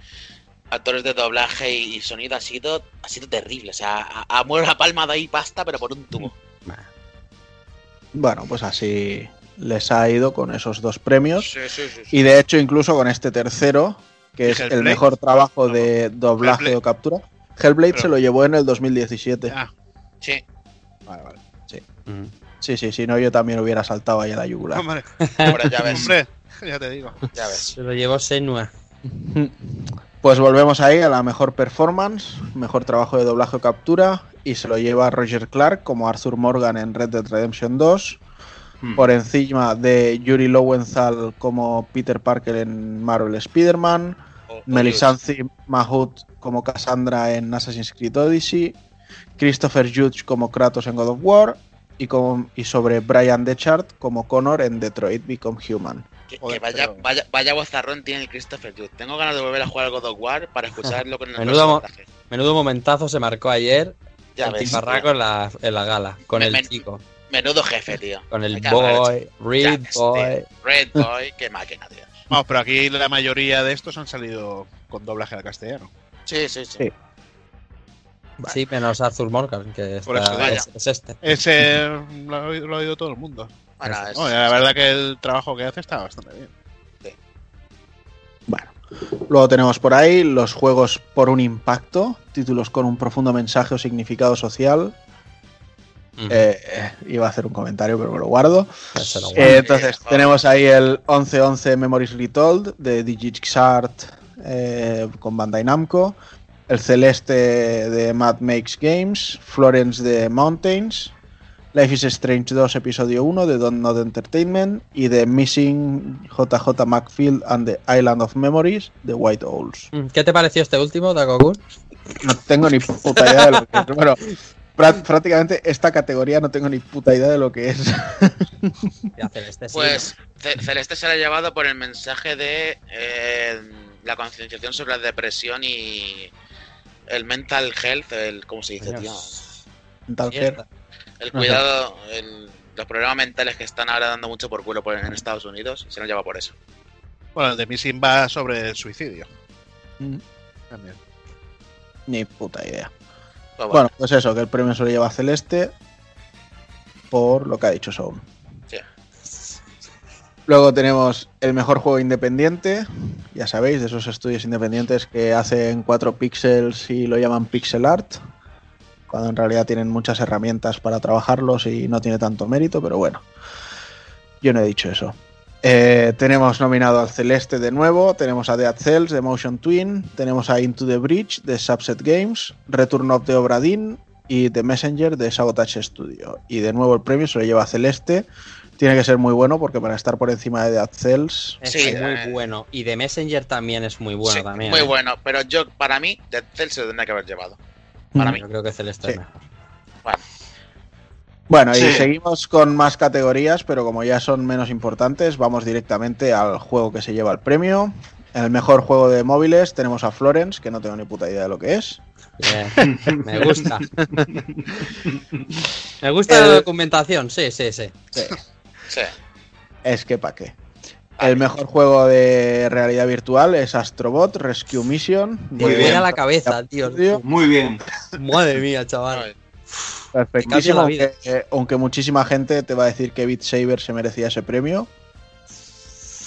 actores de doblaje y, y sonido ha sido ha sido terrible. O sea, a, a muero la palma de ahí pasta, pero por un tubo.
Bueno, pues así, les ha ido con esos dos premios.
Sí, sí, sí. sí.
Y de hecho, incluso con este tercero, que
¿Y
es el mejor trabajo
No,
de doblaje
Hellblade.
o captura. Hellblade
Pero-
se lo llevó en el 2017.
Ah,
Sí.
vale, vale.
Mm.
Sí, sí, si no, yo también hubiera saltado ahí a la yugular.
Hombre, *laughs*
Hombre, ya ves.
hombre, ya te digo.
Ya ves.
Se lo llevó Senua.
Pues volvemos ahí a la mejor performance, mejor trabajo de doblaje o captura, y se lo lleva Roger Clark como Arthur Morgan en Red Dead Redemption 2,
Hmm.
por encima de Yuri Lowenthal como Peter Parker en Marvel Spider-Man,
O- o
Melisandre Mahout como Cassandra en Assassin's Creed Odyssey, Christopher Judge como Kratos en God of War, y, como, y sobre Brian Dechart como Connor en Detroit Become Human.
Que, vaya,
pero-
vaya, vaya vozarrón tiene el Christopher Jude. Tengo ganas de volver a jugar al God of War para escucharlo con el *laughs*
Menudo mo-. Menudo momentazo se marcó ayer
Ya
el
ves.
en la, en la gala, con
Me-
el
me-
chico,
Menudo jefe, tío.
con el boy, Reed
ves,
Boy.
tío. Red Boy, qué máquina, tío. *laughs*
Vamos, pero aquí la mayoría de estos han salido con doblaje al castellano.
Sí, sí, sí.
Sí.
Sí, menos Arthur Morgan, que
Por
está-
eso digo.
es, es este.
Ese lo ha, oído, lo ha oído todo el mundo.
Bueno,
Eso.
es-
No, la verdad que el trabajo que hace está bastante bien.
Bueno, luego tenemos por ahí los juegos por un impacto, títulos con un profundo mensaje o significado social. Eh, eh, iba a hacer un comentario, pero me lo guardo. Eh, entonces, tenemos ahí el 1111 Memories Retold de DigiXart eh, con Bandai Namco, el Celeste de Mad Makes Games, Florence de Mountains, Life is Strange 2 Episodio 1 de Don't Not Entertainment y de Missing JJ Macfield and the Island of Memories de White Owls.
Mm, ¿Qué te pareció este último, Takokun?
No tengo ni puta idea de lo que es. *laughs* Bueno, prácticamente esta categoría no tengo ni puta idea de lo que es. *laughs*
De hacer este sí,
Pues Ce- Celeste se la ha llevado por el mensaje de eh, la concienciación sobre la depresión y el mental health, el ¿cómo se dice, tío?
¿no?
Tal
Mierda.
El cuidado, el- los problemas mentales que están ahora dando mucho por culo por- en Estados Unidos, se lo lleva por eso.
Bueno, el de Missing va sobre el suicidio.
Mm.
También.
Ni puta idea.
Pues bueno,
pues eso, que el premio se lo lleva Celeste por lo que ha dicho Sound. Luego tenemos el mejor juego independiente, ya sabéis, de esos estudios independientes que hacen 4 píxeles y lo llaman pixel art, cuando en realidad tienen muchas herramientas para trabajarlos y no tiene tanto mérito, pero bueno, yo no he dicho eso. Eh, tenemos nominado al Celeste de nuevo, tenemos a Dead Cells de Motion Twin, tenemos a Into the Bridge de Subset Games, Return of the Obra Dinn y The Messenger de Sabotage Studio. Y de nuevo el premio se lo lleva Celeste. Tiene que ser muy bueno porque para estar por encima de Dead Cells,
Es
Sí,
muy
eh.
bueno. Y de Messenger también es muy bueno
sí,
también.
muy
¿eh?
bueno, pero yo, para mí, Dead Cell se lo tendría que haber llevado. Para mí.
Yo creo que Celeste
Sí.
es mejor.
Bueno, y
Sí.
seguimos con más categorías, pero como ya son menos importantes, vamos directamente al juego que se lleva el premio. En el mejor juego de móviles tenemos a Florence, que no tengo ni puta idea de lo que es.
Bien, *laughs* Me gusta. Me gusta la documentación, sí, sí, sí.
Sí.
Es que pa' qué. El mejor juego de realidad virtual es Astrobot Rescue Mission.
Muy bien.
a la cabeza, tío.
Muy bien.
Madre mía, chaval.
Perfectísimo,
la vida.
aunque, eh, aunque muchísima gente te va a decir que Beat Saber se merecía ese premio,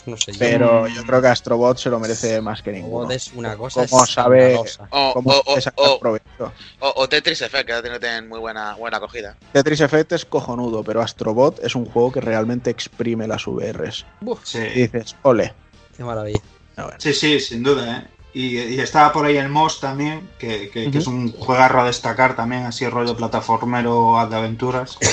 No sé,
pero yo creo que Astrobot se lo merece más que ninguno.
Es una cosa
¿Cómo sabe- ¿Cómo
o- o- o-
provecho?
o- o Tetris Effect, que que tener muy buena, buena acogida.
Tetris Effect es cojonudo, pero Astrobot es un juego que realmente exprime las VRs.
Sí.
Y dices, ole.
Qué maravilla.
A ver.
Sí, sí, sin duda, ¿eh? Y, y estaba por ahí el Moss también, que, que- que
Ujú.
es un juegarro a destacar también, así rollo plataformero de aventuras. *coughs*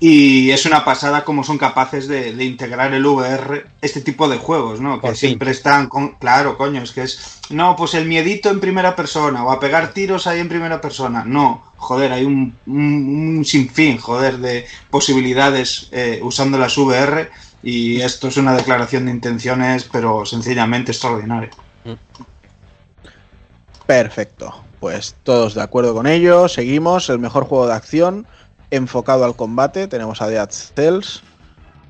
Y es una pasada cómo son capaces de, de integrar el VR este tipo de juegos, ¿no? Que
Por fin.
siempre están con... Claro, coño, es que es... No, pues el miedito en primera persona o a pegar tiros ahí en primera persona. No, joder, hay un, un, un sinfín, joder, de posibilidades eh, usando las VR y esto es una declaración de intenciones, pero sencillamente extraordinaria.
Perfecto. Pues todos de acuerdo con ello. Seguimos. El mejor juego de acción enfocado al combate. Tenemos a Dead Cells.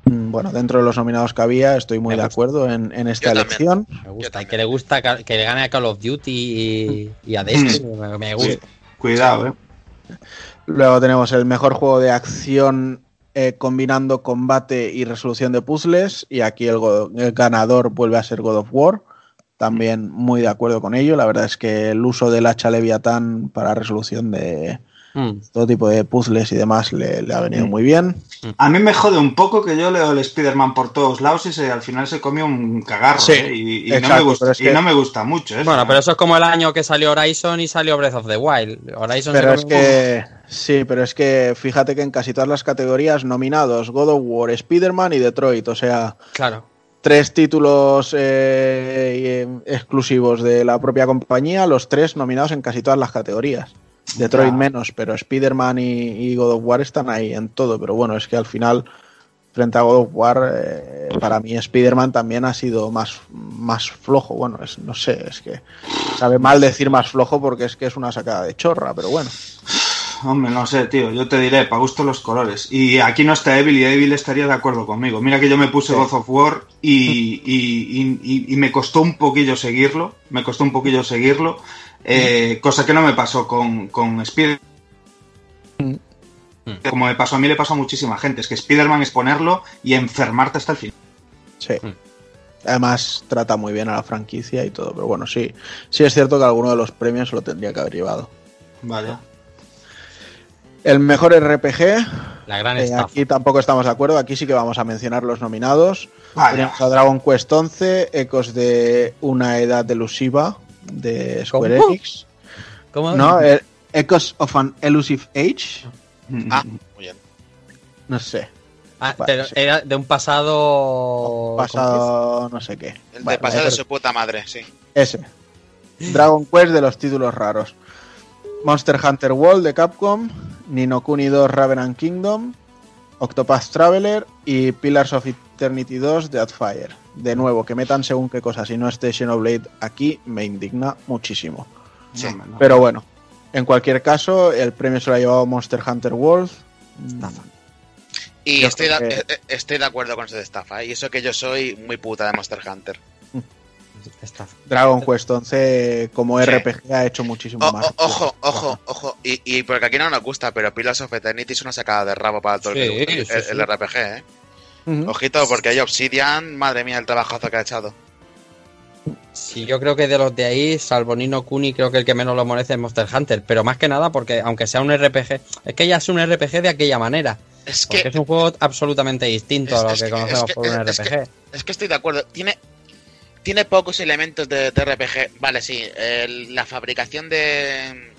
Mm, Bueno, dentro de los nominados que había, estoy muy de acuerdo en, en esta
Yo
elección.
Me gusta. Que le gusta que le gane a Call of Duty y, y a Destiny. me, me gusta.
Cuidado, ¿eh?
Luego tenemos el mejor juego de acción eh, combinando combate y resolución de puzzles. Y aquí el ganador vuelve a ser God of War. También muy de acuerdo con ello. La verdad es que el uso del hacha Leviatán para resolución de
Mm.
todo tipo de puzzles y demás le, le ha venido muy bien.
A mí me jode un poco que yo leo el Spider-Man por todos lados y se, al final se comió un cagarro.
Sí,
¿eh? Y, y no me gusta,
es
y no me gusta mucho. eso,
Bueno,
¿eh?
pero eso es como el año que salió Horizon y salió Breath of the Wild. Horizon se
Pero es
comió-
que sí, pero es que fíjate que en casi todas las categorías nominados God of War, Spider-Man y Detroit, o sea,
Claro.
Tres títulos eh, y- exclusivos de la propia compañía, los tres nominados en casi todas las categorías. Detroit
Ya.
menos, pero Spider-Man y, y God of War están ahí en todo. Pero bueno, es que al final, frente a God of War, eh, para mí Spider-Man también ha sido más, más flojo. Bueno, es, no sé, es que sabe mal decir más flojo porque es que es una sacada de chorra, pero bueno.
Hombre, no sé, tío, yo te diré, para gusto los colores. Y aquí no está Evil y Evil estaría de acuerdo conmigo. Mira que yo me puse
Sí.
God of War y, y- y- y- y me costó un poquillo seguirlo. Me costó un poquillo seguirlo. eh, cosa que no me pasó con, con Spider. Como me pasó a mí, le pasó a muchísima gente. Es que Spider-Man es ponerlo y enfermarte hasta el final.
Sí. Además, trata muy bien a la franquicia y todo. Pero bueno, sí, sí es cierto que alguno de los premios se lo tendría que haber llevado.
Vaya.
El mejor RPG,
La gran
eh, aquí tampoco estamos de acuerdo. Aquí sí que vamos a mencionar los nominados. Tenemos a Dragon Quest 11, Ecos de una edad elusiva de Square
¿Cómo?
Enix.
¿Cómo?
No, eh, Echoes of an Elusive Age.
Ah, muy bien.
No sé.
Ah,
Vale,
pero
sí.
era de un pasado.
Pasado no sé qué.
El de pasado de su puta madre, sí.
Ese. Dragon Quest de los títulos raros. Monster Hunter World de Capcom, Nino Kuni 2 Raven Kingdom, Octopath Traveler y Pillars of Eternity 2 de Fire. De nuevo, que metan según qué cosas y no esté Xenoblade aquí me indigna muchísimo.
Sí.
Pero bueno, en cualquier caso, el premio se lo ha llevado Monster Hunter World.
Y estoy de,
que-
eh, estoy de acuerdo con eso de estafa. Y eso que yo soy muy puta de Monster Hunter.
Dragon Quest 11 como
Sí.
RPG ha hecho muchísimo
O-
más.
o- ojo, ojo, ojo. Y, y porque aquí no nos gusta, pero Pillars of Eternity es una sacada de rabo para todo el,
Sí,
el,
sí,
el. RPG, ¿eh? Ojito, porque hay Obsidian, madre mía, el trabajazo que ha echado.
Sí, yo creo que de los de ahí, salvo Nino Kuni, creo que el que menos lo merece es Monster Hunter. Pero más que nada porque, aunque sea un RPG, es que ya es un RPG de aquella manera.
Es
Porque
que,
es un juego absolutamente distinto a lo que
que-
conocemos
es que-
por un
es
RPG.
es que estoy de acuerdo. Tiene, tiene pocos elementos de, de RPG. Vale, sí. el- la fabricación de,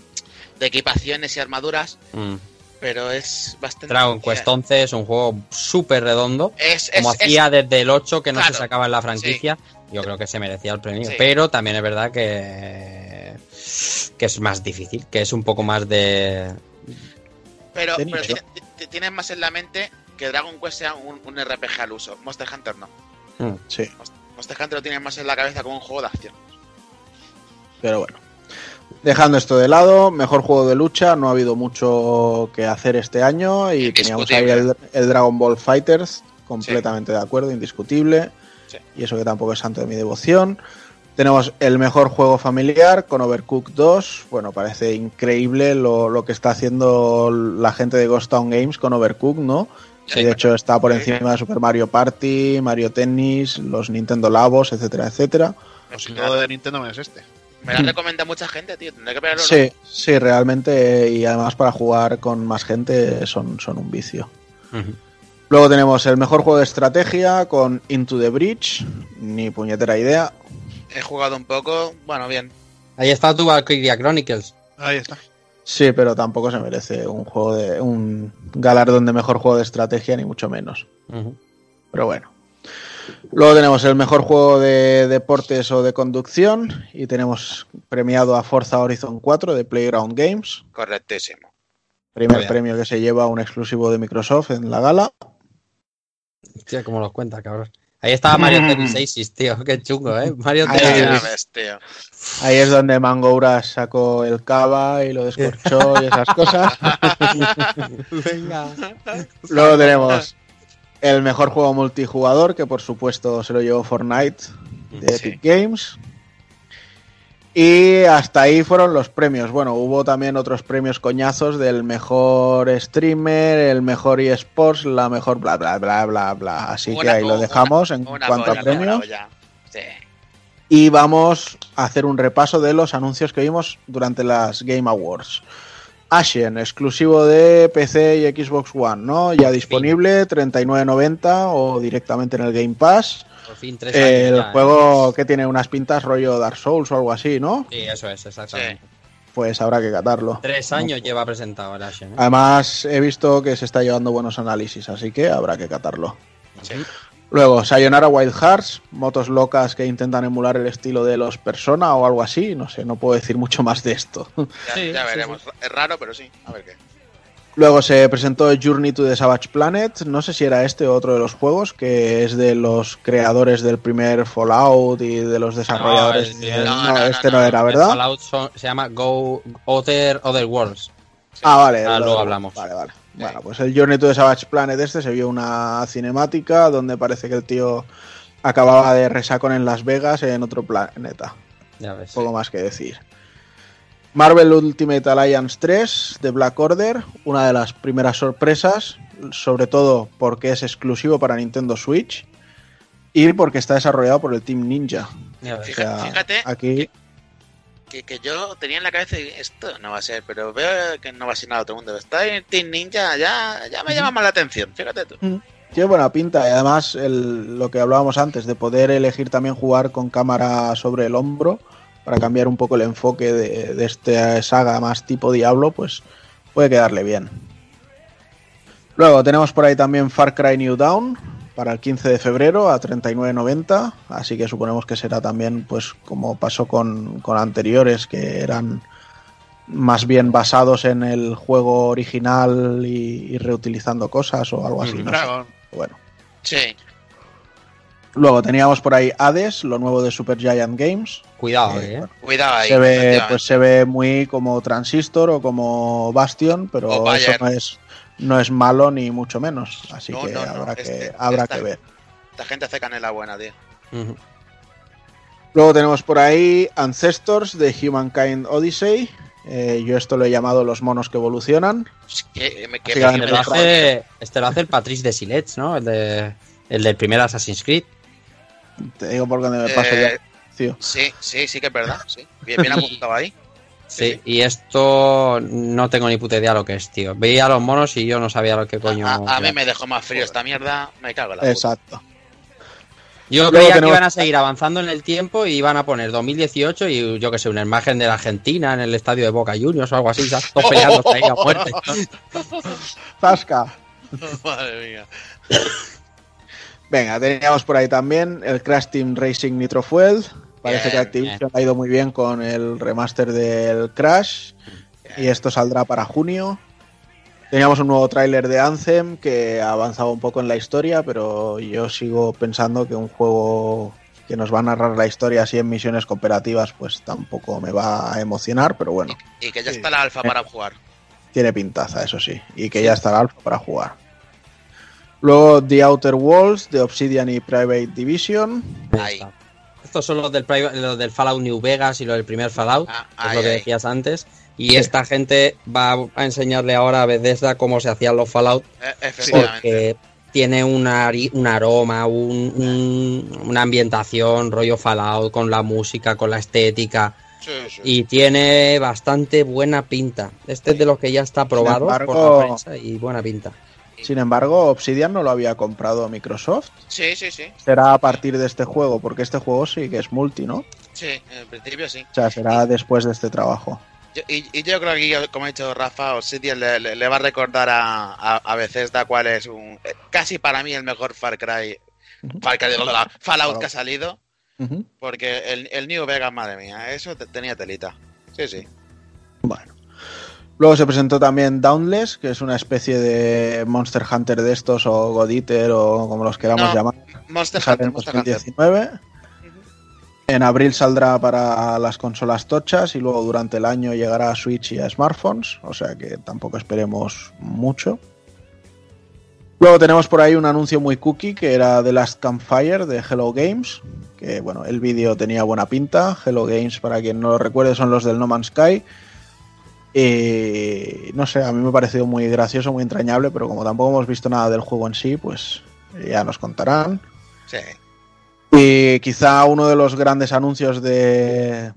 de equipaciones y armaduras,
Mm.
pero es bastante.
Dragon Quest 11 es un juego súper redondo.
Es,
Como
es-
hacía desde el 8 que no
Claro,
se sacaba en la franquicia, yo creo que se merecía el premio.
Sí.
Pero también es verdad que, que es más difícil, que es un poco más de...
pero,
de
pero tienes más en la mente que Dragon Quest sea un, un RPG al uso. Monster Hunter no.
Sí,
Monster Hunter lo tienes más en la cabeza como un juego de acción.
pero bueno. Dejando esto de lado, mejor juego de lucha, no ha habido mucho que hacer este año y teníamos ahí el, el Dragon Ball Fighters, completamente de acuerdo, indiscutible,
Sí.
y eso que tampoco es santo de mi devoción. Tenemos el mejor juego familiar con Overcooked 2. Bueno, parece increíble lo, lo que está haciendo la gente de Ghost Town Games con Overcooked, ¿no?
Sí.
de hecho está por encima de Super Mario Party, Mario Tennis, los Nintendo Labos, etcétera, etcétera.
Pues si todo de Nintendo menos este.
Me lo recomienda mucha gente, tío. Tendré que pegarlo.
Sí, sí, realmente, y además para jugar con más gente son, son un vicio. Luego tenemos el mejor juego de estrategia con Into the Breach, ni puñetera idea.
He jugado un poco. Bueno, bien.
Ahí está tu Valkyria Chronicles.
Ahí está.
Sí, pero tampoco se merece un juego de un galardón de mejor juego de estrategia, ni mucho menos. Pero bueno. Luego tenemos el mejor juego de deportes o de conducción y tenemos premiado a Forza Horizon 4 de Playground Games.
Correctísimo.
Primer
bien.
premio que se lleva un exclusivo de Microsoft en la gala.
Hostia, cómo los cuenta, cabrón. Ahí estaba Mario Tennis Aces, tío. Qué chungo, ¿eh? Mario
Ahí
Tennis.
Ya
es.
ves, tío.
Ahí es donde Mangouras sacó el cava y lo descorchó y esas cosas. *laughs*
Venga.
Luego tenemos el mejor juego multijugador, que por supuesto se lo llevó Fortnite de
Sí.
Epic Games. Y hasta ahí fueron los premios. Bueno, hubo también otros premios coñazos del mejor streamer, el mejor eSports, la mejor bla bla bla bla bla. Así que
Una-
ahí lo dejamos en cuanto a premios.
Sí.
Y vamos a hacer un repaso de los anuncios que vimos durante las Game Awards. Ashen, exclusivo de PC y Xbox One, ¿no? Ya disponible, 39.90 o directamente en el Game Pass.
Por fin, tres años
El
ya, ¿eh?
juego que tiene unas pintas rollo Dark Souls o algo así, ¿no?
Sí, eso es, exactamente.
Pues habrá que catarlo.
Tres años lleva presentado el Ashen. ¿eh?
Además, he visto que se está llevando buenos análisis, así que habrá que catarlo.
Sí.
Luego, Sayonara Wild Hearts, motos locas que intentan emular el estilo de los Persona o algo así. No sé, no puedo decir mucho más de esto.
Ya,
sí,
veremos. Es raro, pero sí. A ver qué.
Luego se presentó Journey to the Savage Planet. No sé si era este o otro de los juegos, que es de los creadores del primer Fallout y de los desarrolladores.
el-
no,
no, no,
este
no,
era,
El
¿verdad?
Fallout son- se llama Go Other, Other Worlds.
Ah, vale.
Ah, luego hablamos.
Vale, vale. Bueno, pues el Journey to the Savage Planet este se vio una cinemática donde parece que el tío acababa de resacón en Las Vegas en otro planeta.
Ya ves.
Poco más que decir. Marvel Ultimate Alliance 3 de Black Order, una de las primeras sorpresas, sobre todo porque es exclusivo para Nintendo Switch y porque está desarrollado por el Team Ninja. O sea,
Fíjate
aquí
Que, que yo tenía en la cabeza y esto no va a ser, pero veo que no va a ser nada otro mundo. Está en Team Ninja, ya, ya me llama más la atención. Fíjate tú.
tiene buena pinta y además el- lo que hablábamos antes de poder elegir también jugar con cámara sobre el hombro para cambiar un poco el enfoque de, de esta saga más tipo Diablo, pues puede quedarle bien. Luego tenemos por ahí también Far Cry New Dawn para el 15 de febrero a 39.90, así que suponemos que será también pues como pasó con, con anteriores que eran más bien basados en el juego original y, y reutilizando cosas o algo así. no sé. Bueno.
Sí.
Luego teníamos por ahí Hades, lo nuevo de Super Giant Games.
Cuidado,
Eh,
eh.
Cuidado ahí.
se ve, pues se ve muy como Transistor o como Bastion, pero
O
eso no es, no es malo ni mucho menos. Así
No,
que
no, no,
habrá, que,
este-
habrá
esta-
que ver.
Esta gente hace canela buena, tío.
Luego tenemos por ahí Ancestors de Humankind Odyssey. Eh, yo esto lo he llamado los monos que evolucionan.
Es que me
Sí,
quedé
vale,
Este
me
lo, hace, este lo hace el Patrice de Silets, ¿no? El, de, el del primer Assassin's Creed.
Te digo por dónde me paso
Eh,
ya. tío.
Sí, sí, sí que es verdad. Sí. Bien, bien apuntado ahí.
Sí, y esto no tengo ni puta idea lo que es, tío. Veía a los monos y yo no sabía lo que coño.
A, a mí me dejó más frío esta mierda. Me cago en la puta.
Exacto.
Yo
Luego
creía que iban a seguir avanzando en el tiempo y iban a poner 2018 y yo que sé, una imagen de la Argentina en el estadio de Boca Juniors o algo así, ¿sabes? Todos *laughs* peleando ahí a muerte.
Zasca.
Madre mía.
Venga, teníamos por ahí también el Crash Team Racing Nitro Fuel. Parece
Bien,
que Activision ha ido muy bien con el remaster del Crash. Y esto saldrá para junio. Teníamos un nuevo tráiler de Anthem que ha avanzado un poco en la historia, pero yo sigo pensando que un juego que nos va a narrar la historia así en misiones cooperativas, pues tampoco me va a emocionar, pero bueno,
Y que ya está la alfa para jugar.
tiene pintaza, eso sí, y que ya estará alfa para jugar. Luego The Outer Worlds de Obsidian y Private Division.
Ahí.
Está. Estos son los del, priva- los del Fallout New Vegas y los del primer Fallout,
Ah,
que es lo que
ahí.
decías antes. Y esta gente va a enseñarle ahora a Bethesda cómo se hacían los Fallout,
Eh, efectivamente.
porque tiene un, un aroma, un- un- una ambientación, rollo Fallout, con la música, con la estética,
Sí, sí.
y tiene bastante buena pinta. Este es de los que ya está aprobado
embargo-
por la prensa y buena pinta.
Sin embargo, Obsidian no lo había comprado Microsoft.
Sí, sí, sí.
Será a partir de este juego, porque este juego sí que es multi, ¿no?
Sí, en principio sí.
O sea, será después de este trabajo.
Yo- y, y yo creo que, como ha dicho Rafa, Obsidian le, le- le va a recordar a, a, a Bethesda cuál es un eh, casi para mí el mejor Far Cry, Far Cry Fallout que ha salido, porque el, el New Vegas, madre mía, eso te- tenía telita. Sí, sí.
Bueno. Luego se presentó también Dauntless, que es una especie de Monster Hunter de estos, o God Eater, o como los queramos
No,
llamar.
Monster Hunter,
en
Monster Hunter.
2019. En abril saldrá para las consolas tochas y luego durante el año llegará a Switch y a smartphones, o sea que tampoco esperemos mucho. Luego tenemos por ahí un anuncio muy cookie que era The Last Campfire de Hello Games. Que bueno, el vídeo tenía buena pinta. Hello Games, para quien no lo recuerde, son los del No Man's Sky. Y no sé, a mí me ha parecido muy gracioso, muy entrañable, pero como tampoco hemos visto nada del juego en sí, pues ya nos contarán.
Sí.
Y quizá uno de los grandes anuncios de,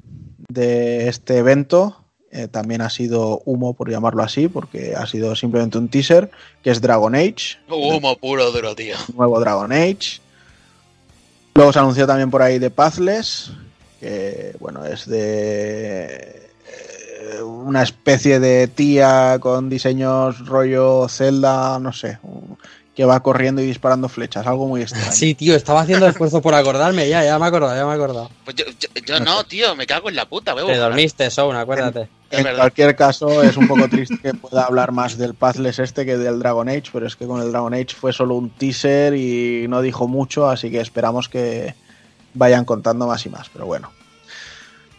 de este evento eh, también ha sido humo, por llamarlo así, porque ha sido simplemente un teaser, que es Dragon Age,
Humo puro duro, tío.
nuevo Dragon Age. Luego se anunció también por ahí de Pathless, que bueno, es de eh, una especie de tía con diseños rollo Zelda, no sé, que va corriendo y disparando flechas, algo muy extraño.
Sí, tío, estaba haciendo esfuerzo por acordarme, ya, ya me he acordado, ya me he acordado.
Pues yo, yo, yo no, tío, me cago en la puta, veo.
Te dormiste, Soun, acuérdate.
En cualquier caso, es un poco triste que pueda hablar más del Pathless este que del Dragon Age, pero es que con el Dragon Age fue solo un teaser y no dijo mucho, así que esperamos que vayan contando más y más, pero bueno.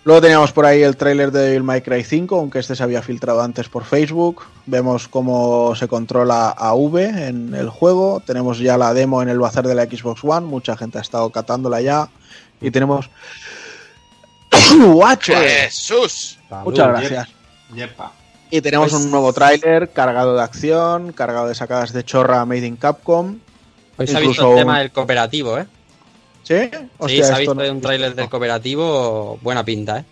Luego teníamos por ahí el tráiler de Devil May Cry 5, aunque este se había filtrado antes por Facebook. Vemos cómo se controla a V en el juego. Tenemos ya la demo en el bazar de la Xbox One, mucha gente ha estado catándola ya. Y tenemos... *coughs* ¡Guacho!
Jesús.
Muchas gracias.
Yepa.
Y tenemos
Pues-
un nuevo tráiler cargado de acción, cargado de sacadas de chorra made in Capcom.
Hoy se ha
Incluso
visto el tema
un-
del cooperativo, ¿eh?
¿Sí?
sí, se ha visto
no-
un tráiler del cooperativo, buena pinta, ¿eh?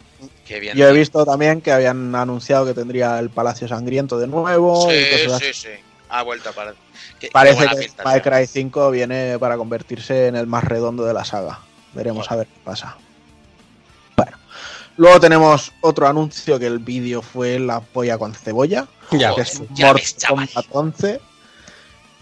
Qué bien.
Yo he visto también que habían anunciado que tendría el Palacio Sangriento de nuevo. y
Sí,
cosas
sí,
así.
sí. Ha vuelto a parar. Qué-
Parece que
pinta,
Far. Cry 5 viene para convertirse en el más redondo de la saga. Veremos a ver qué pasa. Bueno. Luego tenemos otro anuncio que el vídeo fue la polla con cebolla.
Ya
que es
ya
Mortal. Kombat 11.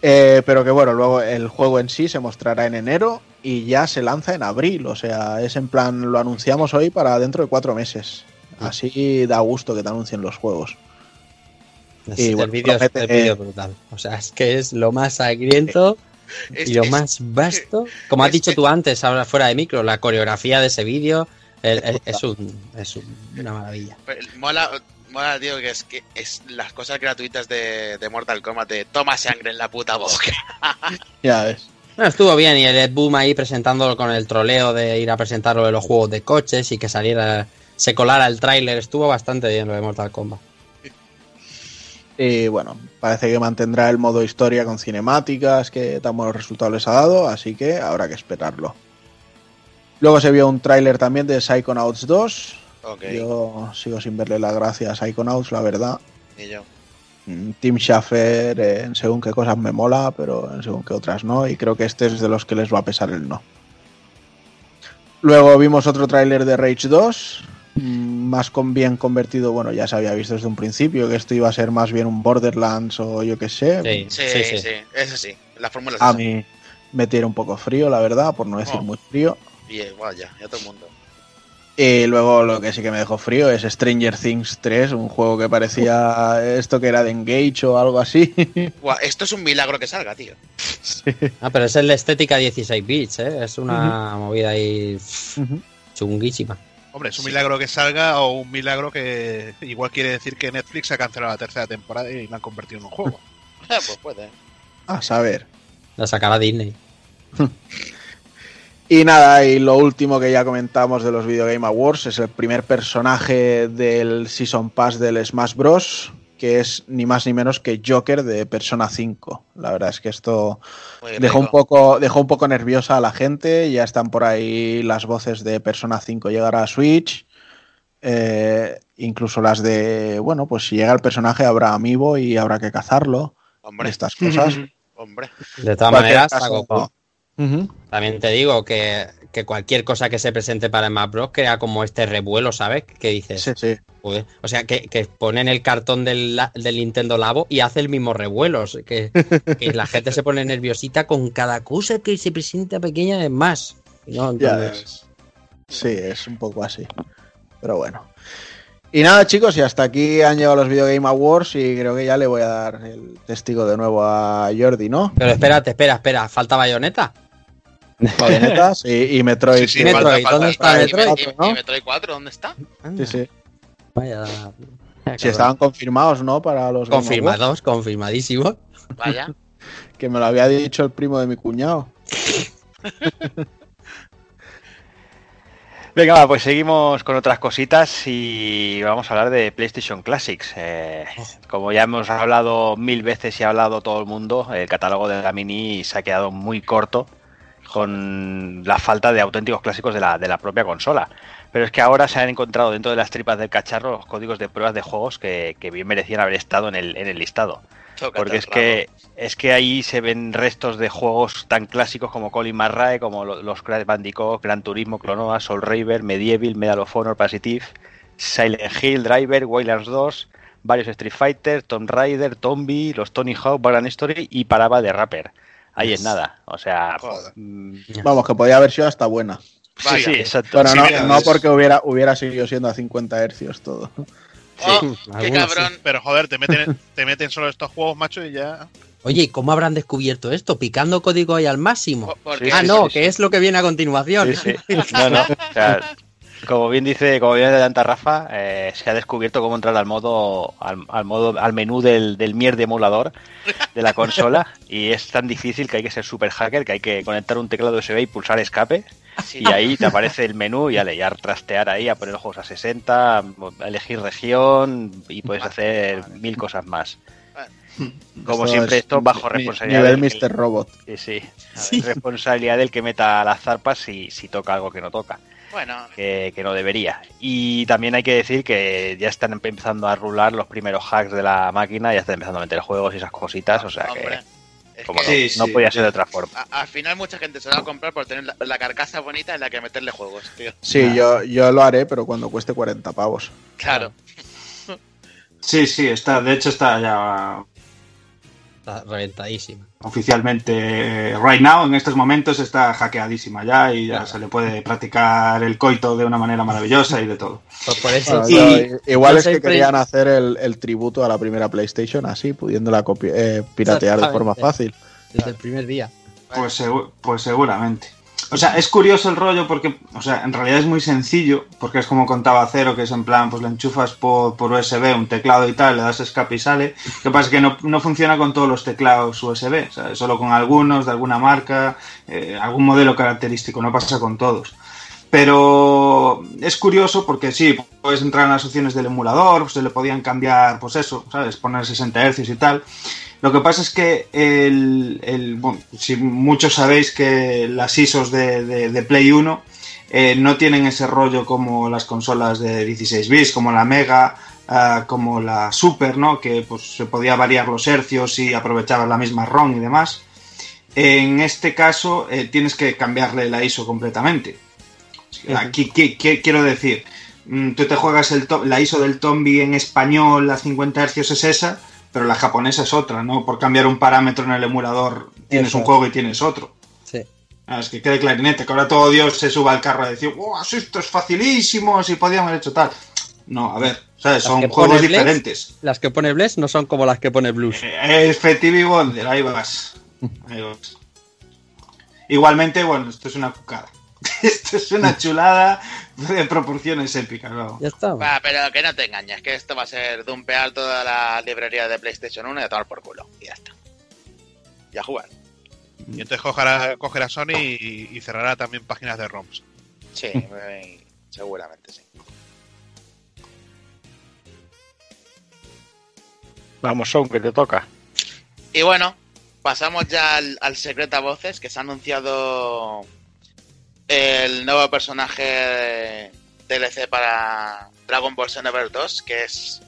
Eh, pero que bueno, luego el juego en sí se mostrará en enero y ya se lanza en abril. O sea, es en plan, lo anunciamos hoy para dentro de cuatro meses. Así da gusto que te anuncien los juegos.
Es-
Y
el
bueno,
vídeo es el vídeo brutal. O sea, es que es lo más sangriento *laughs*
Es-
y lo
es-
más vasto. Como has
es-
dicho
es-
tú antes, ahora fuera de micro, la coreografía de ese vídeo es, un, es un- una maravilla.
Pero Mola, mola, tío, que es que es las cosas gratuitas de, de Mortal Kombat de toma sangre en la puta boca. *laughs*
Ya ves.
Bueno, estuvo bien y el Ed Boom ahí presentándolo con el troleo de ir a presentarlo de los juegos de coches y que saliera, se colara el tráiler. Estuvo bastante bien lo de Mortal Kombat.
Y bueno, parece que mantendrá el modo historia con cinemáticas, que tan buenos resultados les ha dado, así que habrá que esperarlo. Luego se vio un tráiler también de Psychonauts 2. Yo sigo sin verle la gracia a Psychonauts, la verdad.
y yo.
Mm, Tim Schafer eh, en según qué cosas me mola, pero en según qué otras no, y creo que este es de los que les va a pesar el no. Luego vimos otro tráiler de Rage 2, mm, más con bien convertido, bueno, ya se había visto desde un principio que esto iba a ser más bien un Borderlands o yo qué sé.
Sí,
Sí,
sí,
sí,
sí.
eso sí. La fórmula
A
esa.
mí me tiene un poco frío, la verdad, por no decir
Oh.
muy frío.
Y eh, bueno, ya, ya todo el mundo.
Y luego lo que sí que me dejó frío es Stranger Things 3, un juego que parecía esto que era de Engage o algo así. *laughs*
Buah, esto es un milagro que salga, tío.
Ah, pero es el de estética 16 bits, ¿eh? Es una movida ahí chunguísima.
Hombre, es un milagro que salga o un milagro que igual quiere decir que Netflix ha cancelado la tercera temporada y la han convertido en un juego.
Eh, *laughs* pues puede.
A saber.
La sacará Disney. *laughs*
Y nada, y lo último que ya comentamos de los Video Game Awards es el primer personaje del Season Pass del Smash Bros. que es ni más ni menos que Joker de Persona 5. La verdad es que esto dejó un poco, dejó un poco nerviosa a la gente. Ya están por ahí las voces de Persona 5 llegar a Switch. eh, incluso las de, bueno, pues si llega el personaje habrá amiibo y habrá que cazarlo.
Hombre,
Estas cosas. *laughs*
hombre.
De todas maneras,
caso,
También te digo que, que cualquier cosa que se presente para Smash Bros. crea como este revuelo, ¿sabes? Que dices,
Sí, sí.
joder. o sea, que, que ponen el cartón del, del Nintendo Labo y hace el mismo revuelo. Que, *laughs* que la gente se pone nerviosita con cada cosa que se presenta pequeña es más. No,
Ya
entonces-
ves. Sí, es un poco así. Pero bueno. Y nada, chicos, y hasta aquí han llegado los Video Game Awards y creo que ya le voy a dar el testigo de nuevo a Jordi, ¿no?
Pero espérate, espera, espera. ¿Falta bayoneta? *laughs*
Y, y Metroid.
Sí, sí,
que-
Metroid,
falta- falta-
¿dónde está
Y,
Metroid?
me-
Metroid,
y-
¿no?
y Metroid 4, ¿dónde está?
Sí, sí.
Vaya.
Si estaban confirmados, ¿no? Para los.
Confirmados, confirmadísimos.
Vaya. *laughs*
que me lo había dicho el primo de mi cuñado. *laughs*
Venga, va, pues seguimos con otras cositas y vamos a hablar de PlayStation Classics. Eh, como ya hemos hablado mil veces y ha hablado todo el mundo, el catálogo de la Mini se ha quedado muy corto con la falta de auténticos clásicos de la, de la propia consola. Pero es que ahora se han encontrado dentro de las tripas del cacharro los códigos de pruebas de juegos que, que bien merecían haber estado en el, en el listado.
Tócate
Porque es que es que ahí se ven restos de juegos tan clásicos como Colin McRae, como lo- los Crash Bandicoot, Gran Turismo, Clonoa, Soul River, Medieval, Medal of Honor, Positive, Silent Hill, Driver, Wildlands 2, varios Street Fighter, Tomb Raider, Tombi, los Tony Hawk, Background Story y paraba de Rapper. Ahí es nada. O sea,
Joder.
mm,
Vamos, que podía haber sido hasta buena.
sí,
Vaya.
sí, exacto.
Bueno,
Sí,
no, porque hubiera, hubiera seguido siendo a 50 hercios todo. *laughs*
Oh, qué cabrón.
Pero joder, te meten, te meten solo estos juegos, macho, y ya.
Oye, ¿y cómo habrán descubierto esto? ¿Picando código ahí al máximo? Ah,
sí,
no,
sí,
que
sí.
es lo que viene a continuación.
Sí, sí. No, no. O sea, *laughs* como bien dice, como bien adelanta Rafa, eh, se ha descubierto cómo entrar al modo, al, al modo, al menú del, del mierde emulador de la consola *laughs* y es tan difícil que hay que ser super hacker que hay que conectar un teclado USB y pulsar escape
Sí.
y ahí te aparece el menú y ale, ya trastear ahí, a poner los juegos a 60, a elegir región y puedes hacer mil cosas más. Como
Esto
siempre,
es
esto bajo responsabilidad
Nivel
del-
Mr. Robot.
Sí, sí. Es responsabilidad del que meta las zarpas si, si toca algo que no toca,
Bueno,
que, que no debería. Y también hay que decir que ya están empezando a rular los primeros hacks de la máquina, ya están empezando a meter juegos y esas cositas, o sea
hombre.
que
Es
como
que
no,
Sí,
no
sí.
podía ser de otra forma.
a- al final mucha gente se la va a comprar por tener la, la carcasa bonita en la que meterle juegos, tío.
Sí, yo, yo lo haré, pero cuando cueste 40 pavos.
Claro.
Sí, sí, está, de hecho está ya
Está reventadísima.
oficialmente eh, right now, en estos momentos está hackeadísima ya y ya
Claro.
se le puede practicar el coito de una manera maravillosa y de todo.
Pues por eso.
Bueno,
Y-
yo- igual es que
siempre-
querían hacer el, el tributo a la primera PlayStation así, pudiéndola copi- eh, piratear de forma fácil.
Desde el primer día.
Pues, pues seguramente. O sea, es curioso el rollo porque, o sea, en realidad es muy sencillo, porque es como contaba Cero, que es en plan, pues le enchufas por, por USB un teclado y tal, le das escape y sale. Lo que pasa es que no, no funciona con todos los teclados USB, sea, solo con algunos, de alguna marca, eh, algún modelo característico, no pasa con todos. Pero es curioso porque sí, puedes entrar en las opciones del emulador, se le podían cambiar, pues eso, ¿sabes? Poner 60 Hz y tal. Lo que pasa es que el, el- bueno, si muchos sabéis que las ISOs de, de- de Play 1 eh, no tienen ese rollo como las consolas de 16 bits, como la Mega, ah, como la Super, ¿no? Que pues se podía variar los hercios y aprovechabas la misma ROM y demás. En este caso eh, tienes que cambiarle la ISO completamente. Aquí, ¿qué, qué quiero decir? Mm, Tú te juegas el la ISO del Tombi en español a 50 Hz es esa, pero la japonesa es otra, ¿no? Por cambiar un parámetro en el emulador tienes un juego y tienes otro.
Sí.
Ah, es que quede clarinete, que ahora todo Dios se suba al carro a decir, ¡wow! Esto es facilísimo, si podíamos haber hecho tal. No, a ver, ¿sabes? Son juegos
Bless.
diferentes.
Las que pone Bless no son como las que pone Blues.
Eh, Es Fetivi Wonder, ahí vas. Ahí vas. *laughs* Igualmente, bueno, esto es una cucada. *laughs* esto es una chulada de proporciones épicas, vamos.
Ya está.
Va, pero que no te engañes, que esto va a ser dumpear toda la librería de PlayStation 1 y a tomar por culo. Y ya está. Y a jugar.
Y entonces cogerá, cogerá Sony y, y cerrará también páginas de ROMs.
Sí, *laughs* eh, seguramente sí.
Vamos, Son, que te toca.
Y bueno, pasamos ya al, al secreto a voces, que se ha anunciado el nuevo personaje DLC para Dragon Ball Xenoverse 2, que es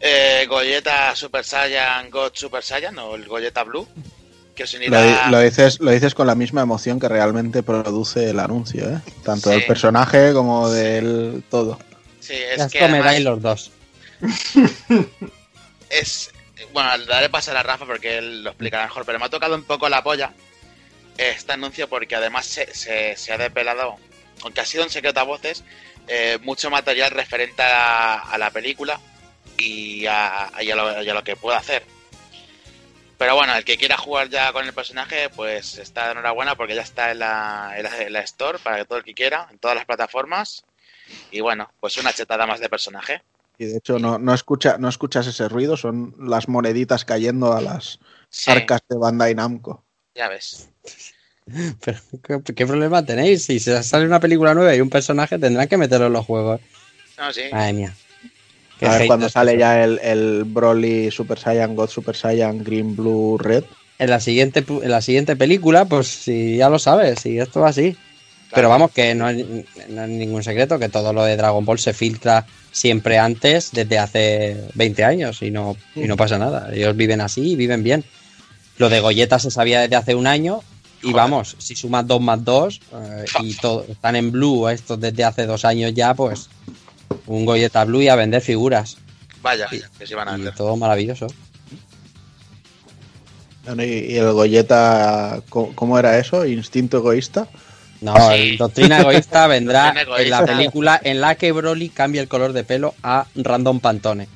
eh, Goyeta Super Saiyan God Super Saiyan o el Goyeta Blue, que se
Lo,
unirá...
lo dices, lo dices con la misma emoción que realmente produce el anuncio, ¿eh? Tanto
Sí.
del personaje como del todo.
Sí, es
Ya
que
esto me dais los dos. *laughs*
es... Bueno, le daré pasar a Rafa porque él lo explicará mejor, pero me ha tocado un poco la polla este anuncio porque además se, se, se ha depelado, aunque ha sido un secreto a voces, eh, mucho material referente a, a la película y a, y a lo, y a lo que pueda hacer. Pero bueno, el que quiera jugar ya con el personaje, pues está de enhorabuena porque ya está en la, en la, en la Store para todo el que quiera, en todas las plataformas. Y bueno, pues una chetada más de personaje.
Y de hecho no, no, escucha, no escuchas ese ruido, son las moneditas cayendo a las
Sí,
arcas de Bandai Namco.
Ya ves. *laughs*
Pero, ¿qué, qué problema tenéis? Si se sale una película nueva y un personaje, tendrán que meterlo en los juegos.
No, sí.
Madre mía. Qué
A ver cuando sale ya el, el Broly Super Saiyan God Super Saiyan Green Blue Red.
en la siguiente en la siguiente película, pues si ya lo sabes, si esto va así. Pero vamos, que no es, no es ningún secreto que todo lo de Dragon Ball se filtra siempre antes, desde hace 20 años, y no, y no pasa nada. Ellos viven así y viven bien. Lo de Goyeta se sabía desde hace un año, y
Joder.
vamos, si sumas 2 más 2 y todo, están en blue estos desde hace dos años ya, pues un Goyeta blue y a vender figuras.
Vaya,
Y-
que se iban a
Y
vender.
todo maravilloso.
Bueno, Y, y el Goyeta, ¿cómo, cómo era eso? ¿Instinto egoísta?
No,
Sí.
Doctrina Egoísta *laughs* vendrá
Doctrina Egoísta.
en la película en la que Broly cambia el color de pelo a Random Pantone.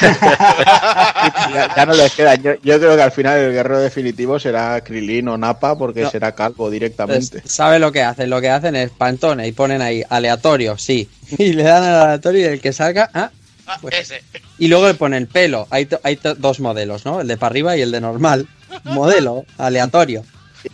Ya, *laughs* ya no les queda. Yo, yo creo que al final el guerrero definitivo será Krilin o Napa porque
No.
será calvo directamente.
Entonces, ¿Sabe lo que hacen? Lo que hacen es Pantone y ponen ahí aleatorio, sí. *laughs* Y le dan al aleatorio y el que salga, ah,
Ah,
Pues-
ese.
y luego le ponen pelo. Hay, hay dos modelos, ¿no? El de para arriba y el de normal. *laughs* Modelo, aleatorio.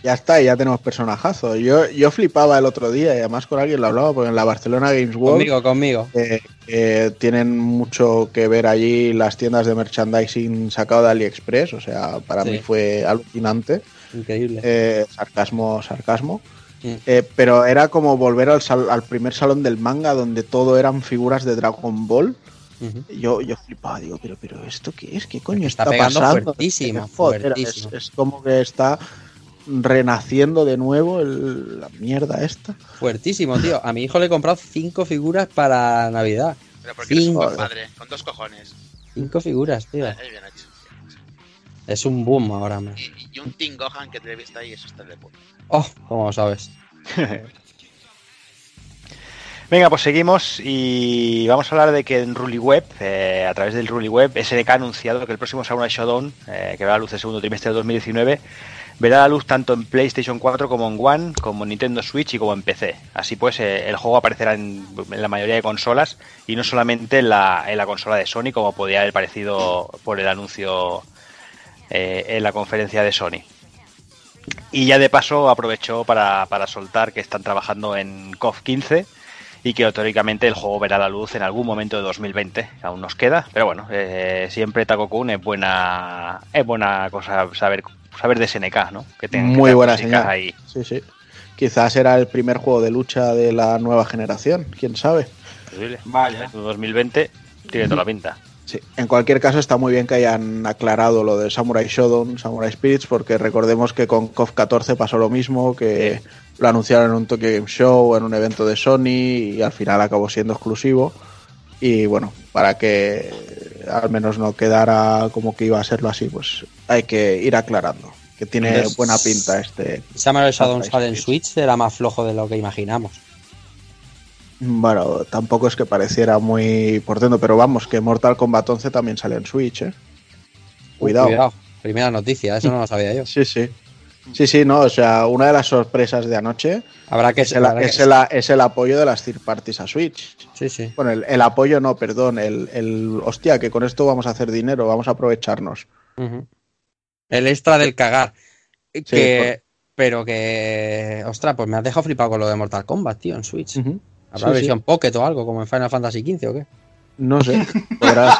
Ya está, y ya tenemos personajazo. Yo, yo flipaba el otro día y además con alguien lo hablaba porque en la Barcelona Games World
Conmigo, conmigo.
eh, eh, tienen mucho que ver allí las tiendas de merchandising sacado de AliExpress. O sea, para
Sí.
mí fue alucinante.
Increíble.
Eh, sarcasmo, sarcasmo.
Mm.
Pero era como volver al, sal- al primer salón del manga donde todo eran figuras de Dragon Ball. Yo, yo flipaba, digo, pero, pero ¿esto qué es? ¿Qué coño
está
pasando?
fuertísimo,
Joder,
fuertísimo.
Es, es como que está renaciendo de nuevo el- la mierda esta.
Fuertísimo, tío. A mi hijo le he comprado cinco figuras para Navidad.
Pero porque eres un
Cinco.
padre, con dos cojones.
Cinco figuras, tío.
Bien hecho.
Es un boom ahora mismo.
Y, y un Team Gohan que te he visto ahí, eso está de puta.
Oh, como lo sabes. *laughs*
Venga, pues seguimos y vamos a hablar de que en RuliWeb, eh, a través del RuliWeb, SNK ha anunciado que el próximo Samurai Shodown, eh, que verá la luz el segundo trimestre de 2019, verá la luz tanto en PlayStation 4 como en One, como en Nintendo Switch y como en PC. Así pues, eh, el juego aparecerá en, la mayoría de consolas y no solamente en la, consola de Sony, como podía haber parecido por el anuncio eh, en la conferencia de Sony. Y ya de paso aprovechó para, soltar que están trabajando en KOF 15 y que teóricamente el juego verá la luz en algún momento de 2020. Aún nos queda, pero bueno, eh, siempre Takokun es buena es buena cosa saber saber de SNK, ¿no? Que tengan
Muy buena señal.
ahí.
Sí, sí. Quizás era el primer juego de lucha de la nueva generación, quién sabe.
Posible.
Vaya.
2020 tiene toda la pinta.
Sí. En cualquier caso, está muy bien que hayan aclarado lo de Samurai Shodown, Samurai Spirits, porque recordemos que con KOF 14 pasó lo mismo, que lo anunciaron en un Tokyo Game Show, en un evento de Sony, y al final acabó siendo exclusivo. Y bueno, para que al menos no quedara como que iba a serlo así, pues hay que ir aclarando. Que tiene
Entonces-
buena pinta este.
Shodown
Samurai
sale en. Switch, era más flojo de lo que imaginamos.
Bueno, tampoco es que pareciera muy portento, pero vamos, que Mortal Kombat 11 también sale en Switch, ¿eh? Cuidado.
Primera noticia, eso no lo sabía yo.
Sí, sí. Sí, sí, no, o sea, una de las sorpresas de anoche
Habrá que
es el,
habrá que-
es el- es el apoyo de las third parties a Switch.
Sí, sí.
Bueno, el, el apoyo no, perdón, el, el hostia, que con esto vamos a hacer dinero, vamos a aprovecharnos.
El extra del cagar.
Sí,
Que, pero que. Ostras, pues me has dejado flipado con lo de Mortal Kombat, tío, en Switch. ¿Habrá
Sí,
versión Pocket o algo, como en Final Fantasy XV o qué?
No sé, podrás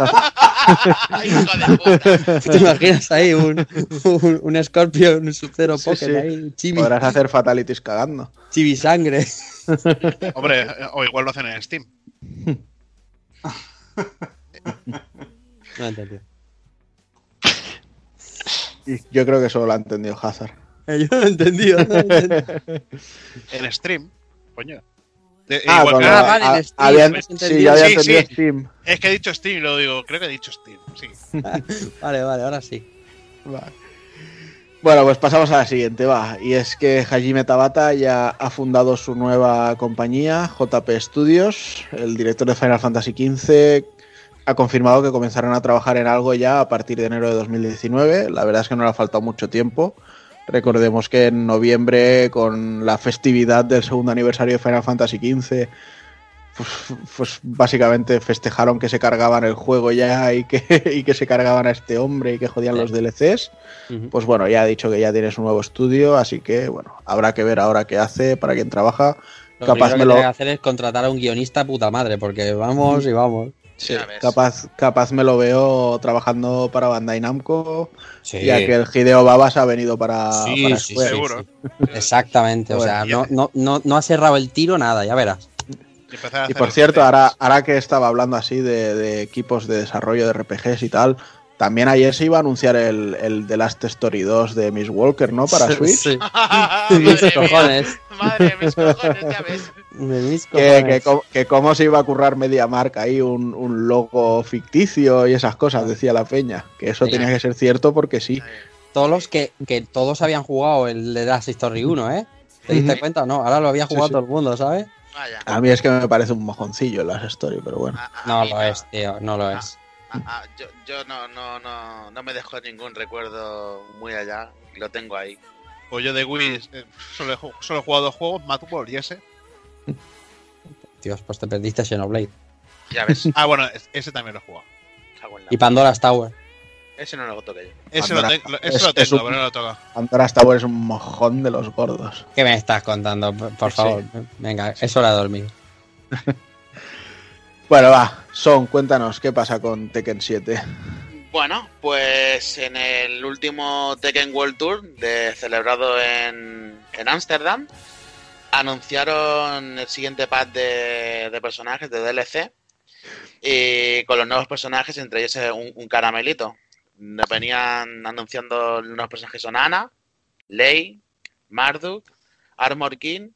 *laughs*
¿Te imaginas ahí un, un, un Scorpion, un Sub-Zero
Sí,
Pocket
sí.
ahí, chibi,
podrás hacer fatalities cagando.
chibi sangre? *laughs*
Hombre, o igual lo hacen en Steam.
No he entendido.
Y yo creo que solo lo ha entendido Hazard.
Eh, Yo no he entendido. no he entendido.
En Stream. Coño. De-
Ah,
igual que-
lo-
Ah, vale, en
a-
Steam,
habían-
¿has
sí, ya había
Sí,
entendido
sí.
Steam.
Es que he dicho Steam, lo digo. Creo que he dicho Steam. Sí. *laughs*
Vale, vale, ahora sí.
Vale. Bueno, pues pasamos a la siguiente, va. Y es que Hajime Tabata ya ha fundado su nueva compañía, JP Studios. El director de Final Fantasy XV ha confirmado que comenzarán a trabajar en algo ya a partir de enero de 2019. La verdad es que no le ha faltado mucho tiempo. Recordemos que en noviembre, con la festividad del segundo aniversario de Final Fantasy XV, pues, pues básicamente festejaron que se cargaban el juego ya y que, *laughs* y que se cargaban a este hombre y que jodían
Sí.
los DLCs. Pues bueno, ya ha dicho que ya tienes un nuevo estudio, así que bueno, habrá que ver ahora qué hace, para quién trabaja.
Lo
capaz
primero
me
que
lo-
que hacer es contratar a un guionista puta madre, porque vamos y vamos.
Sí.
Capaz, capaz me lo veo trabajando para Bandai Namco,
Sí,
ya que el Hideo Babas ha venido para,
Sí,
para
sí,
Square.
Seguro.
exactamente. O sea, no, no, no, no ha cerrado el tiro nada, ya verás.
Y,
por cierto, ahora, ahora que estaba hablando así de, de equipos de desarrollo de RPGs y tal, también ayer se iba a anunciar el, el The Last Story 2 de Miss Walker, ¿no? Para Switch.
Sí. *laughs*
Madre
Mis cojones.
Madre mis cojones, ya ves.
Mis
Que,
cojones.
que, cómo se iba a currar MediaMark ahí un, un logo ficticio y esas cosas, decía la peña. Que eso
Sí.
tenía que ser cierto porque sí.
Todos los que, que todos habían jugado el de Last Story 1, ¿eh? ¿Te diste cuenta? No, ahora lo había
Sí,
jugado
sí.
todo el mundo, ¿sabes?
Vaya.
A mí es que me parece un mojoncillo Last Story, pero bueno.
A- a
No lo es, tío, no lo es.
A- a- yo yo no, no, no, no me dejo ningún recuerdo muy allá. Lo tengo ahí.
Pues yo de Wii eh, solo, he, solo he jugado dos juegos, Mad World y ese.
Dios, pues te perdiste Xenoblade.
Ya ves. *laughs*
Ah, bueno, es- ese también lo he jugado.
Y Pandora's Tower.
Ese no lo toqué yo.
Ese lo,
Pandora-
te- lo- ese
es-
lo
es
tengo,
un-
pero no lo toco.
Pandora's Tower es un mojón de los gordos.
¿Qué me estás contando? Por por
Sí.
favor, venga, es hora de dormir. *laughs*
Bueno, va. Son, cuéntanos, ¿qué pasa con Tekken 7?
Bueno, pues en el último Tekken World Tour de, celebrado en Ámsterdam, anunciaron el siguiente pack de, de personajes de DLC y con los nuevos personajes, entre ellos un, un caramelito. Nos venían anunciando los nuevos personajes son Ana, Lei, Marduk, Armor King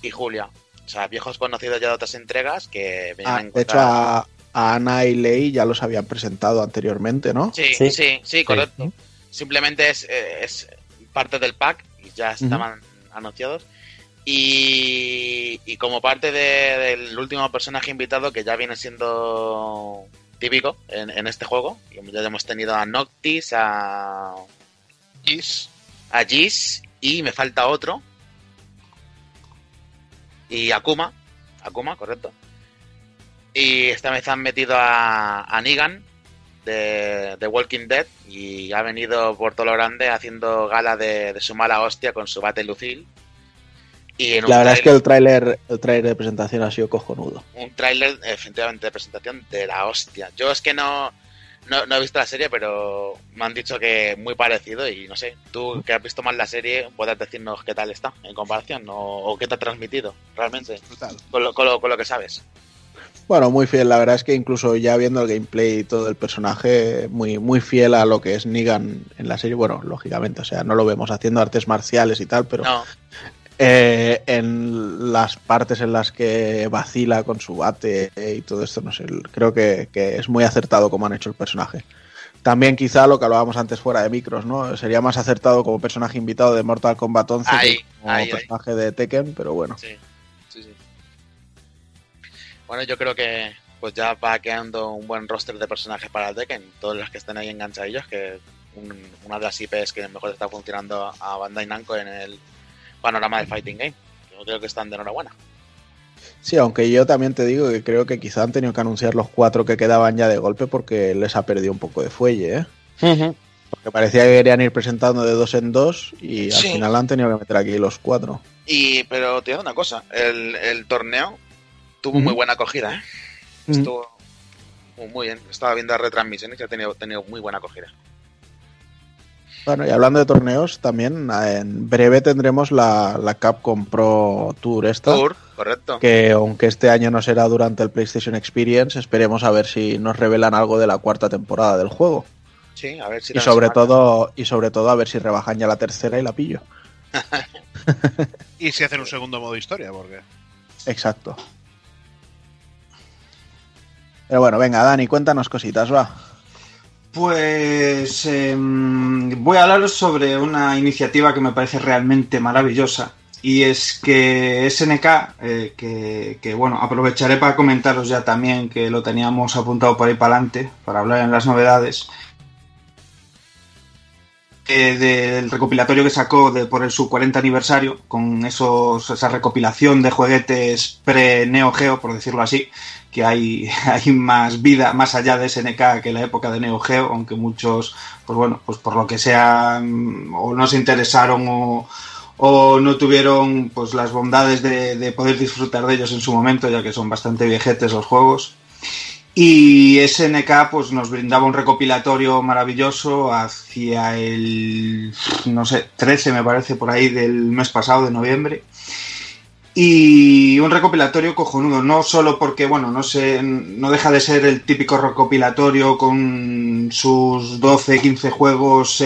y Julia. O sea, viejos conocidos ya de otras entregas que venían
Ah, de hecho, a, a Ana y Lei ya los habían presentado anteriormente, ¿no?
Sí,
Sí.
sí, sí, correcto. Simplemente es, eh, es parte del pack y ya estaban anunciados. Y, y como parte de- del último personaje invitado que ya viene siendo típico en, en este juego, ya hemos tenido a Noctis, a,
Is.
a Jis y me falta otro. Y Akuma. Akuma, correcto. Y esta vez han metido a, a Negan de, de Walking Dead y ha venido por todo lo grande haciendo gala de, de su mala hostia con su bate Lucille. Y en
La verdad es que el tráiler el tráiler de presentación ha sido cojonudo.
un tráiler efectivamente de presentación de la hostia. Yo es que no, no, no he visto la serie, pero me han dicho que muy parecido y no sé, tú que has visto más la serie, puedes decirnos qué tal está en comparación o, o qué te ha transmitido realmente con lo, con lo, con lo que sabes.
Bueno, muy fiel. La verdad es que incluso ya viendo el gameplay y todo el personaje, muy, muy fiel a lo que es Negan en la serie. Bueno, lógicamente, o sea, no lo vemos haciendo artes marciales y tal, pero
No,
eh, en las partes en las que vacila con su bate y todo esto, no sé, creo que, que es muy acertado como han hecho el personaje. También quizá lo que hablábamos antes fuera de micros, ¿no? Sería más acertado como personaje invitado de Mortal Kombat 11
Ahí,
que como
ahí, ahí.
personaje de Tekken, pero bueno.
sí, sí, sí. Bueno, yo creo que pues ya va quedando un buen roster de personajes para el Tekken. Todos los que estén ahí enganchadillos, que un- una de las IPs que mejor está funcionando a Bandai Namco en el panorama del Fighting Game. Yo creo que están de enhorabuena.
Sí, aunque yo también te digo que creo que quizá han tenido que anunciar los cuatro que quedaban ya de golpe porque les ha perdido un poco de fuelle, ¿eh? Porque parecía que querían ir presentando de dos en dos y al
Sí.
final han tenido que meter aquí los cuatro.
Y, pero te digo una cosa, el, el torneo tuvo muy buena acogida, ¿eh? Estuvo muy- muy bien. Estaba viendo las retransmisiones y ha tenido, tenido muy buena acogida.
Bueno, y hablando de torneos, también en breve tendremos la, la Capcom Pro Tour esta.
Tour, correcto.
Que aunque este año no será durante el PlayStation Experience, esperemos a ver si nos revelan algo de la cuarta temporada del juego.
Sí, a ver si
Y sobre todo, y sobre todo a ver si rebajan ya la tercera y la pillo. *laughs*
Y si hacen un segundo modo historia, porque.
Exacto. Pero bueno, venga, Dani, cuéntanos cositas, va.
Pues em, voy a hablaros sobre una iniciativa que me parece realmente maravillosa. Y es que SNK, eh, que, que, bueno, aprovecharé para comentaros ya también que lo teníamos apuntado por ahí para adelante, para hablar en las novedades. Eh, del recopilatorio que sacó de, por el su 40 aniversario, con esos, esa recopilación de juguetes pre-Neo Geo, por decirlo así, que hay, *laughs* más vida más allá de SNK que la época de Neo Geo, aunque muchos, pues bueno, pues por lo que sea, o no se interesaron o, o no tuvieron pues las bondades de, de poder disfrutar de ellos en su momento, ya que son bastante viejetes los juegos. Y SNK pues nos brindaba un recopilatorio maravilloso hacia el, no sé, 13 me parece por ahí del mes pasado, de noviembre. Y un recopilatorio cojonudo, no solo porque, bueno, no sé, no deja de ser el típico recopilatorio con sus 12, 15 juegos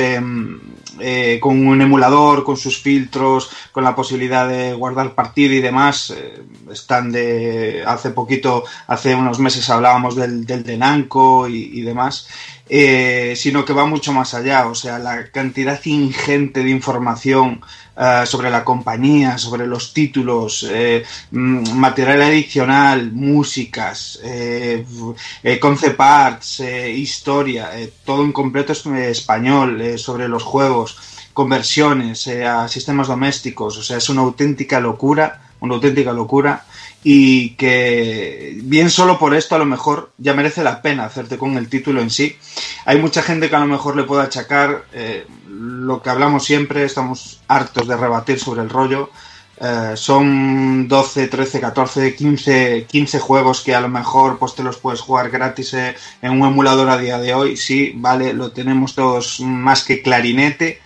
eh, con un emulador, con sus filtros, con la posibilidad de guardar partida y demás. Eh, están de. Hace poquito, hace unos meses hablábamos del, del de Namco y, y demás. Eh, sino que va mucho más allá, o sea, la cantidad ingente de información eh, sobre la compañía, sobre los títulos, eh, mm, material adicional, músicas, eh, concept arts, historia, todo en completo es español, sobre los juegos, conversiones a sistemas domésticos, o sea, es una auténtica locura, una auténtica locura y que bien solo por esto a lo mejor ya merece la pena hacerte con el título en sí. Hay mucha gente que a lo mejor le puede achacar eh, lo que hablamos siempre, estamos hartos de rebatir sobre el rollo. Eh, son 12, 13, 14, 15, 15 juegos que a lo mejor pues te los puedes jugar gratis eh, en un emulador a día de hoy. Sí, vale, lo tenemos todos más que clarinete,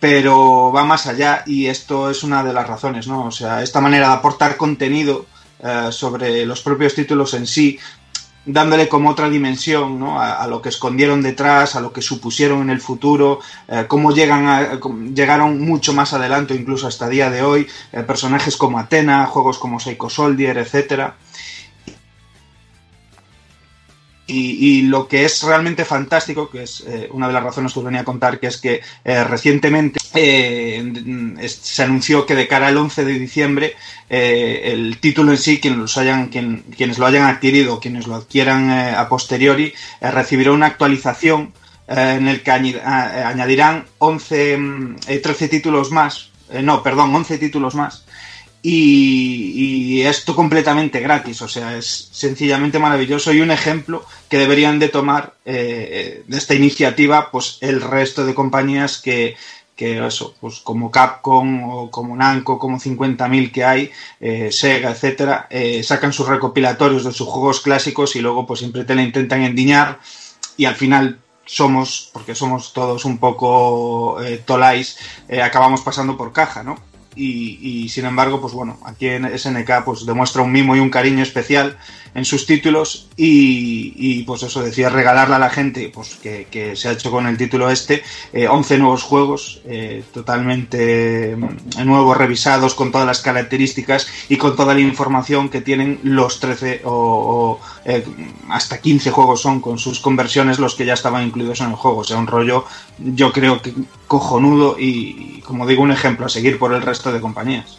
pero va más allá y esto es una de las razones, ¿no? O sea, esta manera de aportar contenido eh, sobre los propios títulos en sí, dándole como otra dimensión ¿no? a, lo que escondieron detrás, a lo que supusieron en el futuro, eh, cómo llegan a, llegaron mucho más adelante, incluso hasta día de hoy, eh, personajes como Atena, juegos como Psycho Soldier, etcétera. Y, y, lo que es realmente fantástico, que es eh, una de las razones que os venía a contar, que es que eh, recientemente eh, se anunció que de cara al 11 de diciembre eh, el título en sí, quienes, los hayan, quien, quienes lo hayan adquirido, quienes lo adquieran a posteriori, recibirá una actualización en el que añadirán 11, mm, eh, 13 títulos más, no, perdón, 11 títulos más. Y, esto completamente gratis, o sea, es sencillamente maravilloso y un ejemplo que deberían de tomar eh, de esta iniciativa pues el resto de compañías que, que eso, pues como Capcom o como Namco, como 50.000 que hay, eh, Sega, etcétera, eh, sacan sus recopilatorios de sus juegos clásicos y luego pues siempre te la intentan endiñar y al final somos, porque somos todos un poco eh, tolais, eh, acabamos pasando por caja, ¿no? Y, sin embargo, pues bueno, aquí en SNK pues demuestra un mimo y un cariño especial en sus títulos y, pues eso decía regalarle a la gente pues que, se ha hecho con el título este eh, 11 nuevos juegos eh, totalmente mm, nuevos revisados con todas las características y con toda la información que tienen los 13 o, o eh, hasta 15 juegos son con sus conversiones los que ya estaban incluidos en el juego. O sea un rollo yo creo que cojonudo y como digo un ejemplo a seguir por el resto de compañías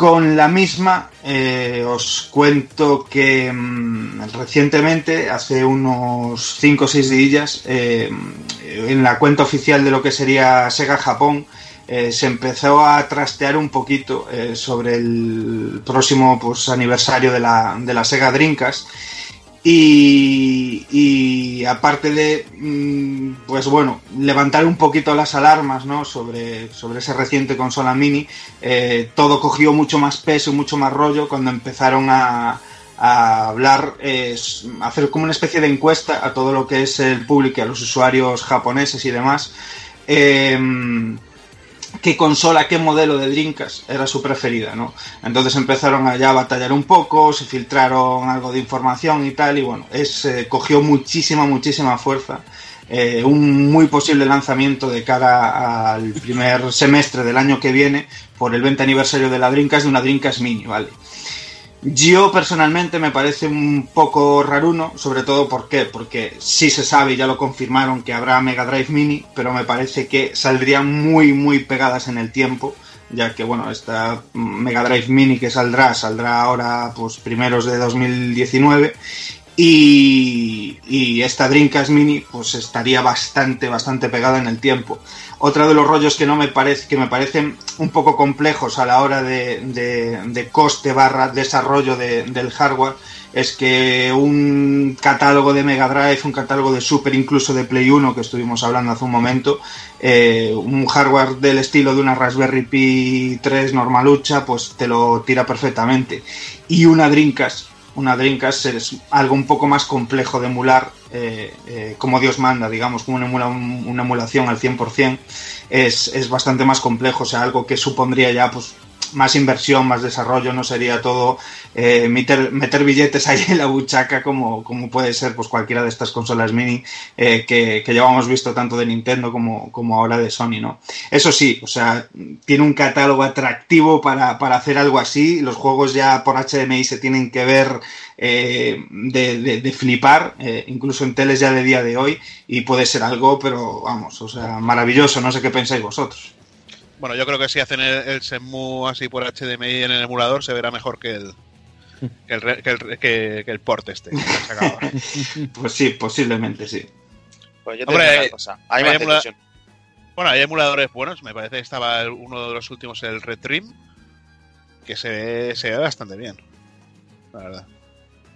Con la misma eh, os cuento que mmm, recientemente, hace unos 5 o 6 días, eh, en la cuenta oficial de lo que sería Sega Japón, eh, se empezó a trastear un poquito sobre el próximo pues, aniversario de la, de la Sega Dreamcast. Y, y, aparte de, mm, pues bueno, levantar un poquito las alarmas ¿no? sobre, sobre ese reciente consola mini, eh, todo cogió mucho más peso, mucho más rollo cuando empezaron a, a hablar, eh, hacer como una especie de encuesta a todo lo que es el público, a los usuarios japoneses y demás. Eh, qué consola, qué modelo de Dreamcast era su preferida, ¿no? Entonces empezaron allá a batallar un poco, se filtraron algo de información y tal, y bueno, es, eh, cogió muchísima, muchísima fuerza. Eh, un muy posible lanzamiento de cara al primer semestre del año que viene por el 20 aniversario de la Dreamcast de una Dreamcast Mini, ¿vale? Yo personalmente me parece un poco raruno, sobre todo porque sí se sabe ya lo confirmaron que habrá Mega Drive Mini, pero me parece que saldrían muy muy pegadas en el tiempo, ya que bueno, esta Mega Drive Mini que saldrá, saldrá ahora pues primeros de 2019 Y, esta Dreamcast Mini pues estaría bastante, bastante pegada en el tiempo. Otro de los rollos que no me parece, que me parecen un poco complejos a la hora de, coste barra desarrollo de- del hardware es que un catálogo de Mega Drive, un catálogo de Super, incluso de Play 1, que estuvimos hablando hace un momento, eh, un hardware del estilo de una Raspberry Pi 3 normalucha, pues te lo tira perfectamente. Y una Dreamcast, una Dreamcast es algo un poco más complejo de emular, eh, eh, como Dios manda, digamos, como una, emula- una emulación al 100%, es, es bastante más complejo, o sea, algo que supondría ya pues más inversión, más desarrollo, no sería todo eh, meter, meter billetes *laughs* ahí en la buchaca como, como puede ser pues cualquiera de estas consolas mini eh, que, que llevamos visto tanto de Nintendo como, como ahora de Sony, ¿no? Eso sí, o sea, tiene un catálogo atractivo para, para hacer algo así, los juegos ya por HDMI se tienen que ver eh, de, flipar, incluso en teles ya de día de hoy, y puede ser algo, pero vamos, o sea, maravilloso, no sé qué pensáis vosotros.
Bueno, yo creo que si hacen el, el Shenmue así por HDMI en el emulador se verá mejor que el que el, re- que el, que, que el port este. *laughs*
Pues sí, posiblemente sí.
Pues yo te
Hombre,
digo una cosa. Hay
hay
más
emula-. Bueno, hay emuladores buenos. Me parece que estaba el- uno de los últimos, el Red Dream, que se ve, se ve bastante bien. La verdad.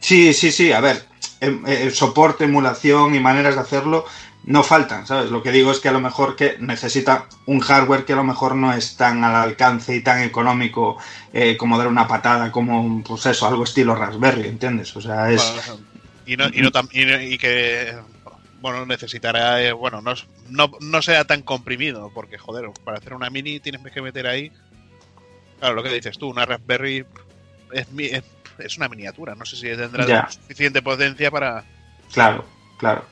Sí, sí, sí, a ver, em- eh, soporte, emulación y maneras de hacerlo no faltan, ¿sabes? Lo que digo es que a lo mejor que necesita un hardware que a lo mejor no es tan al alcance y tan económico eh, como dar una patada, como, pues eso, algo estilo Raspberry, ¿entiendes? O sea, es...
Bueno, y, no, y, no tam- y, no- y que bueno necesitará eh, bueno no, no, no sea tan comprimido porque joder para hacer una mini tienes que meter ahí claro lo que dices tú una Raspberry es, mi- es, es una miniatura no sé si tendrá
Ya.
suficiente potencia para
Claro, claro.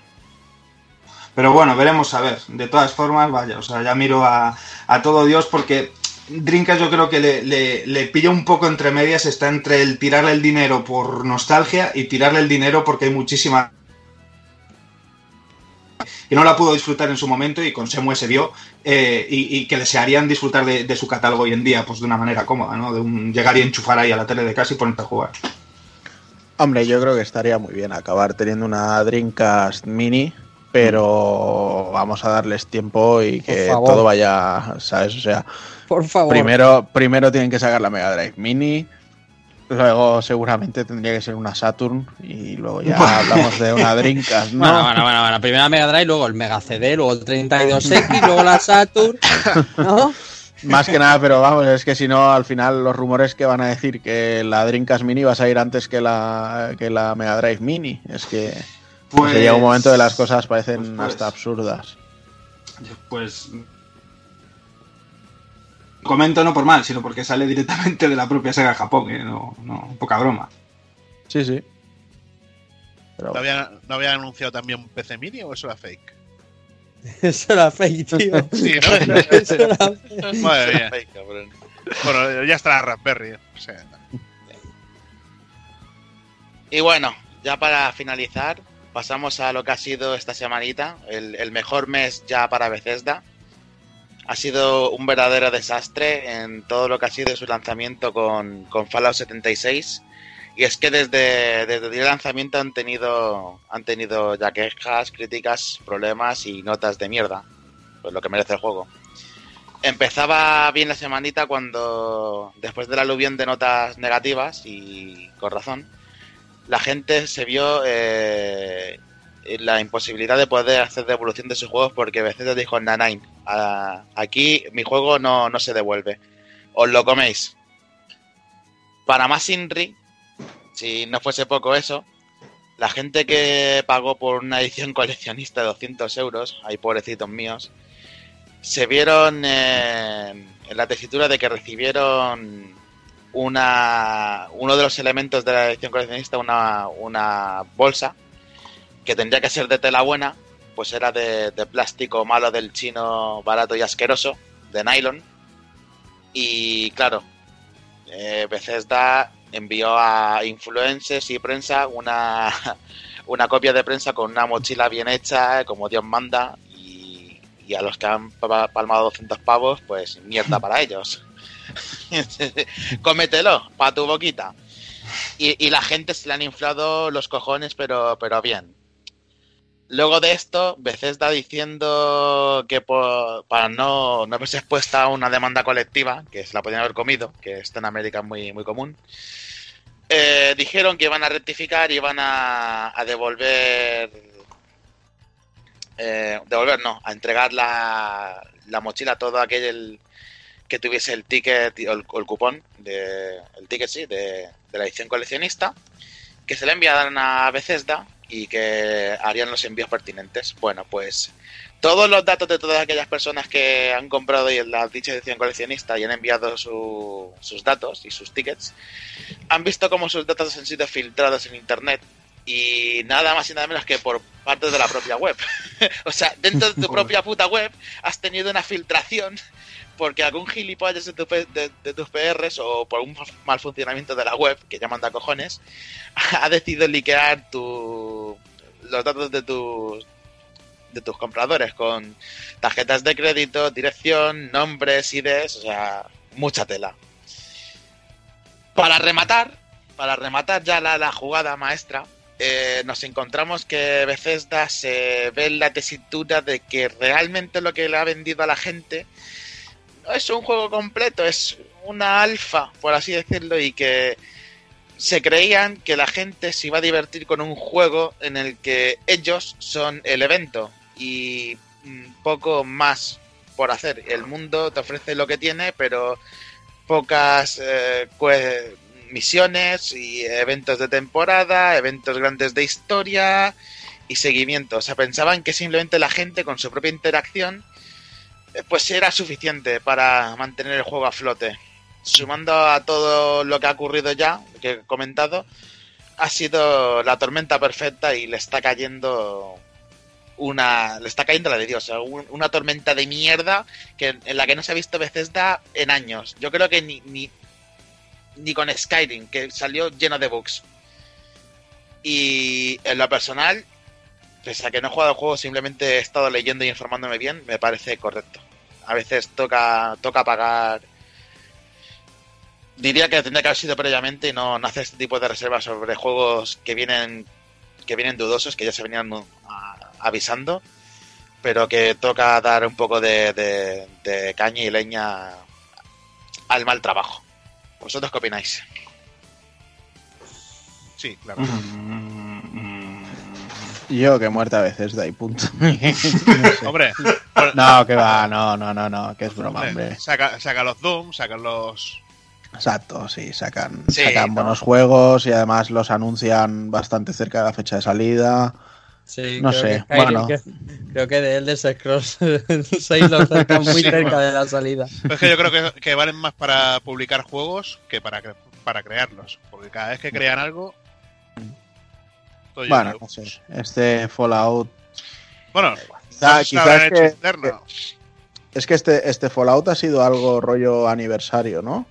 Pero bueno, veremos a ver. De todas formas, vaya, o sea, ya miro a, a todo Dios porque Dreamcast yo creo que le, le, le pilla un poco entre medias, está entre el tirarle el dinero por nostalgia y tirarle el dinero porque hay muchísima que no la pudo disfrutar en su momento y con Semue se vio eh, y, y que desearían disfrutar de, de su catálogo hoy en día pues de una manera cómoda, ¿no? De un llegar y enchufar ahí a la tele de casa y ponerte a jugar.
Hombre, yo creo que estaría muy bien acabar teniendo una Dreamcast mini, pero vamos a darles tiempo y que todo vaya, ¿sabes? O sea,
Por favor.
primero, primero tienen que sacar la Mega Drive Mini, luego seguramente tendría que ser una Saturn y luego ya hablamos de una *laughs* Dreamcast, ¿no?
Bueno, bueno, bueno, bueno. Primero la Mega Drive, luego el Mega CD, luego el 32X, *laughs* luego la Saturn. ¿No?
Más que nada, pero vamos, es que si no, al final los rumores que van a decir que la Dreamcast Mini va a salir antes que la, que la Mega Drive Mini. Es que
Pues,
llega un momento de las cosas parecen
pues, pues.
hasta absurdas.
Pues comento no por mal, sino porque sale directamente de la propia Sega Japón, ¿eh? no, no, poca broma.
Sí, sí. Pero
¿No había, ¿No había anunciado también un PC mini o eso era fake? *laughs*
Eso era fake, tío.
Sí, ¿no? *laughs*
Eso era fake.
Madre mía.
Cabrón.
Bueno, ya está la Raspberry. O sea,
Y bueno, ya para finalizar, pasamos a lo que ha sido esta semanita, el, el mejor mes ya para Bethesda. Ha sido un verdadero desastre en todo lo que ha sido su lanzamiento con, con Fallout 76. Y es que desde, desde el lanzamiento han tenido, han tenido ya quejas, críticas, problemas y notas de mierda. Pues lo que merece el juego. Empezaba bien la semanita cuando, después del aluvión de notas negativas, y con razón, la gente se vio eh, la imposibilidad de poder hacer devolución de sus juegos porque Bethesda dijo, Nine, aquí mi juego no, no se devuelve. Os lo coméis. Para más Inri, si no fuese poco eso, la gente que pagó por una edición *laughs* coleccionista de 200 euros, hay pobrecitos míos, se vieron eh, en la tesitura de que recibieron una uno de los elementos de la edición coleccionista, una, una bolsa que tendría que ser de tela buena, pues era de, de plástico malo del chino barato y asqueroso, de nylon. Y claro, eh, Bethesda envió a influencers y prensa una, *laughs* una copia de prensa con una mochila bien hecha, como Dios manda, y, y a los que han pa- palmado 200 pavos, pues mierda para ellos. *laughs* Cómetelo, para tu boquita. Y, la gente se le han inflado los cojones, pero, pero bien. Luego de esto, Bethesda diciendo que para no, no verse expuesta a una demanda colectiva, que se la podían haber comido, que esto en América muy, muy común, eh, dijeron que iban a rectificar y iban a, a devolver... eh, devolver, no, a entregar la, la mochila a todo aquel que tuviese el ticket o el, cupón, de, el ticket sí, de, de la edición coleccionista, que se le enviaran a Bethesda y que harían los envíos pertinentes. Bueno, pues todos los datos de todas aquellas personas que han comprado y la dicha edición coleccionista y han enviado su- sus datos y sus tickets, han visto cómo sus datos han sido filtrados en Internet y nada más y nada menos que por parte de la propia web. *laughs* o sea, dentro de tu propia puta web has tenido una filtración porque algún gilipollas de, tu de- de tus PRs o por un mal funcionamiento de la web, que ya manda cojones, *laughs* ha decidido liquear tu, los datos de tus de tus compradores con tarjetas de crédito, dirección, nombres, IDs, o sea, mucha tela. Para rematar, para rematar ya la, la jugada maestra, eh, nos encontramos que Bethesda se ve en la tesitura de que realmente lo que le ha vendido a la gente es un juego completo, es una alfa, por así decirlo, y que se creían que la gente se iba a divertir con un juego en el que ellos son el evento y poco más por hacer. El mundo te ofrece lo que tiene, pero pocas eh, misiones y eventos de temporada, eventos grandes de historia y seguimiento. O sea, pensaban que simplemente la gente con su propia interacción pues era suficiente para mantener el juego a flote. Sumando a todo lo que ha ocurrido ya, que he comentado, ha sido la tormenta perfecta y le está cayendo una le está cayendo la de Dios, una tormenta de mierda que en la que no se ha visto Bethesda en años. Yo creo que ni, ni ni con Skyrim, que salió lleno de bugs. Y en lo personal, pese a que no he jugado al juego, simplemente he estado leyendo y informándome bien, me parece correcto. A veces toca, toca pagar. Diría que tendría que haber sido previamente y no, no hacer este tipo de reservas sobre juegos que vienen que vienen dudosos, que ya se venían avisando, pero que toca dar un poco de, de- de caña y leña al mal trabajo. ¿Vosotros qué opináis?
Sí, claro. *laughs*
Yo que muerta a veces, da y punto. *laughs* No sé.
Hombre, por-
No, que va, no, no, no, no, que es broma,
hombre,
hombre.
saca, saca los Doom, sacan los.
Exacto, sí, sacan,
Sí,
sacan
¿no?
buenos juegos y además los anuncian bastante cerca de la fecha de salida.
Sí,
No
creo
sé,
que Skyrim,
bueno.
que- creo que de Elder Scrolls *laughs* 6 lo sacan *laughs* muy
Sí,
cerca
bueno.
de la salida.
Es que yo creo que, que valen más para publicar juegos que para, cre- para crearlos. Porque cada vez que crean algo.
Bueno, no sé. Este Fallout.
Bueno,
Quizá-
no se
quizá
habrán
es
hecho
que-
interno.
Es que este, este Fallout ha sido algo rollo aniversario, ¿no?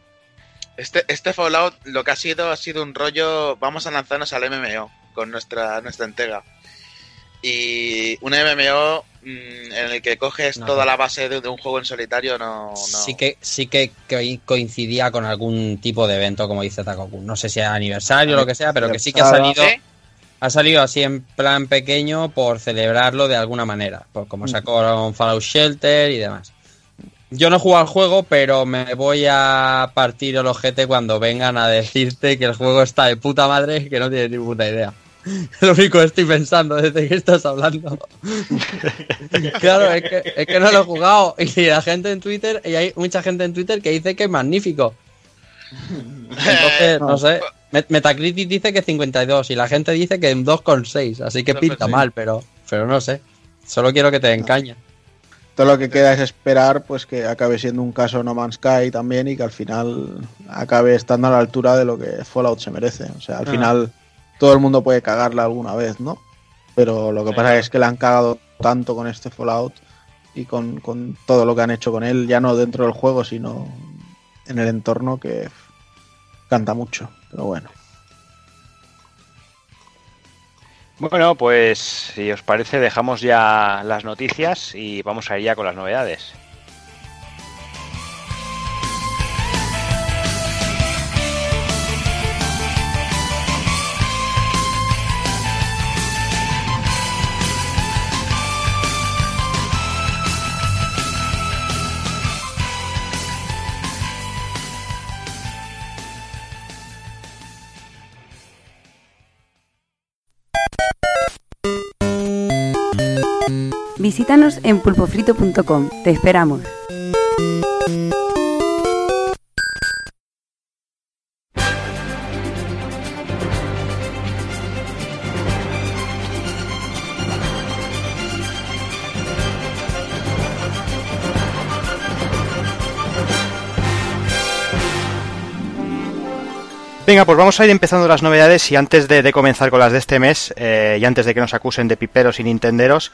Este, este Fallout lo que ha sido ha sido un rollo, vamos a lanzarnos al MMO con nuestra, nuestra entrega. Y un MMO mm, en el que coges
No,
toda la base de, de un juego en solitario no... no.
Sí que sí que co- coincidía con algún tipo de evento, como dice Takoku. No sé si es aniversario o lo que sea, pero que sí que ha salido,
¿Sí?
Ha salido así en plan pequeño por celebrarlo de alguna manera. Por como sacó Fallout Shelter y demás. Yo no he jugado al juego, pero me voy a partir el ojete cuando vengan a decirte que el juego está de puta madre y que no tienes ni puta idea. *laughs* Lo único que estoy pensando desde que estás hablando. *laughs* claro, es que, es que no lo he jugado. Y la gente en Twitter, y hay mucha gente en Twitter que dice que es magnífico. Entonces, no sé. Met- Metacritic dice que 52 y la gente dice que en 2,6. Así que pinta
2,6.
mal, pero, pero no sé. Solo quiero que te den caña.
Todo lo que queda es esperar pues que acabe siendo un caso No Man's Sky también y que al final acabe estando a la altura de lo que Fallout se merece. O sea, al
Ah.
final todo el mundo puede cagarla alguna vez, ¿no? Pero lo que
Sí.
pasa es que le han cagado tanto con este Fallout y con, con todo lo que han hecho con él, ya no dentro del juego, sino en el entorno que canta mucho. Pero bueno.
Bueno, pues si os parece, dejamos ya las noticias y vamos a ir ya con las novedades.
Visítanos en pulpofrito.com. Te esperamos.
Venga, pues vamos a ir empezando las novedades y antes de, comenzar con las de este mes eh, y antes de que nos acusen de piperos y nintenderos,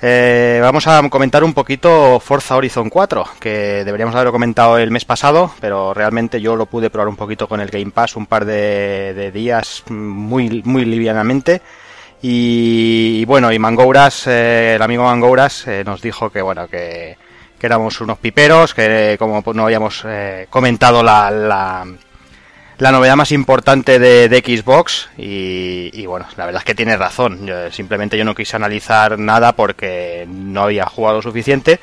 eh, vamos a comentar un poquito Forza Horizon 4, que deberíamos haberlo comentado el mes pasado, pero realmente yo lo pude probar un poquito con el Game Pass un par de, de días muy, muy livianamente. Y, y bueno, y Mangouras, eh, el amigo Mangouras eh, nos dijo que bueno, que, que éramos unos piperos, que como no habíamos eh, comentado la, la, la novedad más importante de, de Xbox y, bueno, la verdad es que tiene razón. Simplemente yo no quise analizar nada porque no había jugado suficiente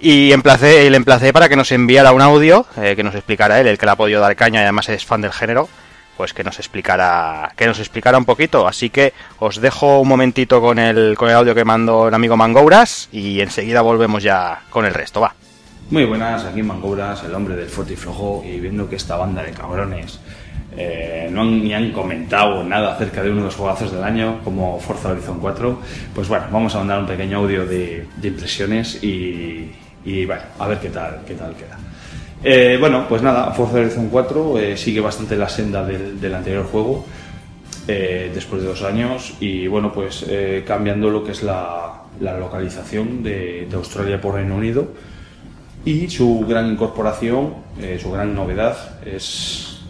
y emplacé, le emplacé para que nos enviara un audio eh, que nos explicara él, el que le ha podido dar caña y además es fan del género, pues que nos explicara que nos explicara un poquito. Así que os dejo un momentito con el, con el audio que mandó el amigo Mangouras y enseguida volvemos ya con el resto. Va.
Muy buenas, aquí Mangouras, el hombre del fuerte y flojo, y viendo que esta banda de cabrones eh, no han, ni han comentado nada acerca de uno de los juegazos del año, como Forza Horizon 4, pues bueno, vamos a mandar un pequeño audio de, de impresiones y, y bueno, a ver qué tal, qué tal queda. Eh, bueno, pues nada, Forza Horizon 4 eh, sigue bastante la senda del, del anterior juego, eh, después de dos años, y bueno, pues eh, cambiando lo que es la, la localización de, de Australia por Reino Unido y su gran incorporación, eh, su gran novedad es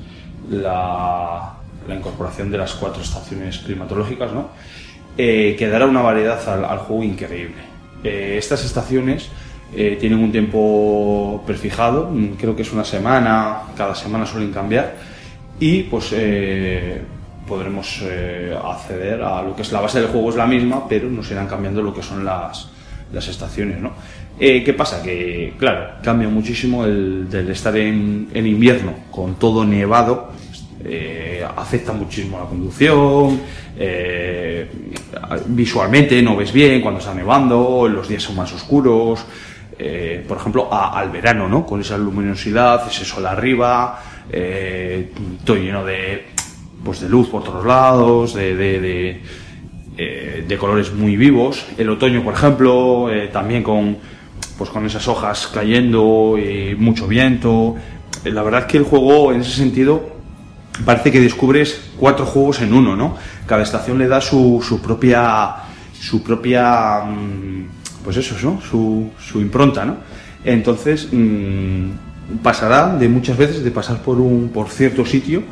la, incorporación de las cuatro estaciones climatológicas, ¿no? Eh, que dará una variedad al, juego increíble. Eh, estas estaciones tienen un tiempo prefijado, mm, creo que es una semana, cada semana suelen cambiar, y pues podremos acceder a lo que es la base del juego, es la misma, pero nos irán cambiando lo que son las, las estaciones, ¿no? Eh, ¿Qué pasa? Que, claro, cambia muchísimo el estar en, en invierno con todo nevado, eh, afecta muchísimo la conducción, eh, visualmente no ves bien cuando está nevando, los días son más oscuros, eh, por ejemplo, a- al verano, ¿no? Con esa luminosidad, ese sol arriba, todo lleno de, pues de luz por todos lados, de, de- de, colores muy vivos. El otoño, por ejemplo, también con, pues con esas hojas cayendo y mucho viento. La verdad es que el juego, en ese sentido, parece que descubres cuatro juegos en uno, ¿no? Cada estación le da su, su propia, su propia, mm, pues eso, ¿no? Su, su impronta, ¿no? Entonces, mm, pasará de muchas veces de pasar por un, por cierto sitio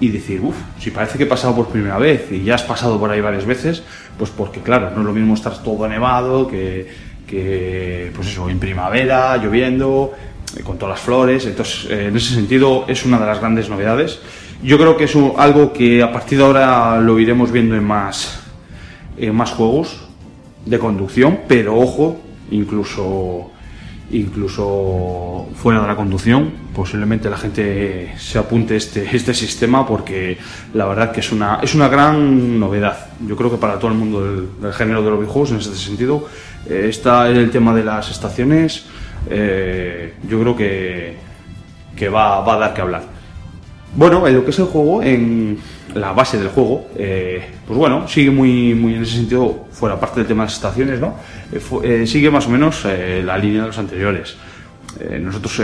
y decir, uff, si parece que he pasado por primera vez y ya has pasado por ahí varias veces, pues porque claro, no es lo mismo estar todo nevado que, que pues eso, en primavera, lloviendo, eh, con todas las flores, entonces eh, en ese sentido es una de las grandes novedades. Yo creo que es algo que a partir de ahora lo iremos viendo en más, en más juegos de conducción, pero ojo, incluso incluso fuera de la conducción, posiblemente la gente se apunte este, *laughs* este sistema porque la verdad que es una, es una gran novedad. Yo creo que para todo el mundo del, del género de los videojuegos, en este sentido, eh, está el tema de las estaciones, eh, yo creo que, que va, va a dar que hablar. Bueno, en lo que es el juego, en la base del juego, eh, pues bueno, sigue muy, muy en ese sentido, fuera parte del tema de las estaciones, ¿no? Eh, sigue más o menos la línea de los anteriores. Nosotros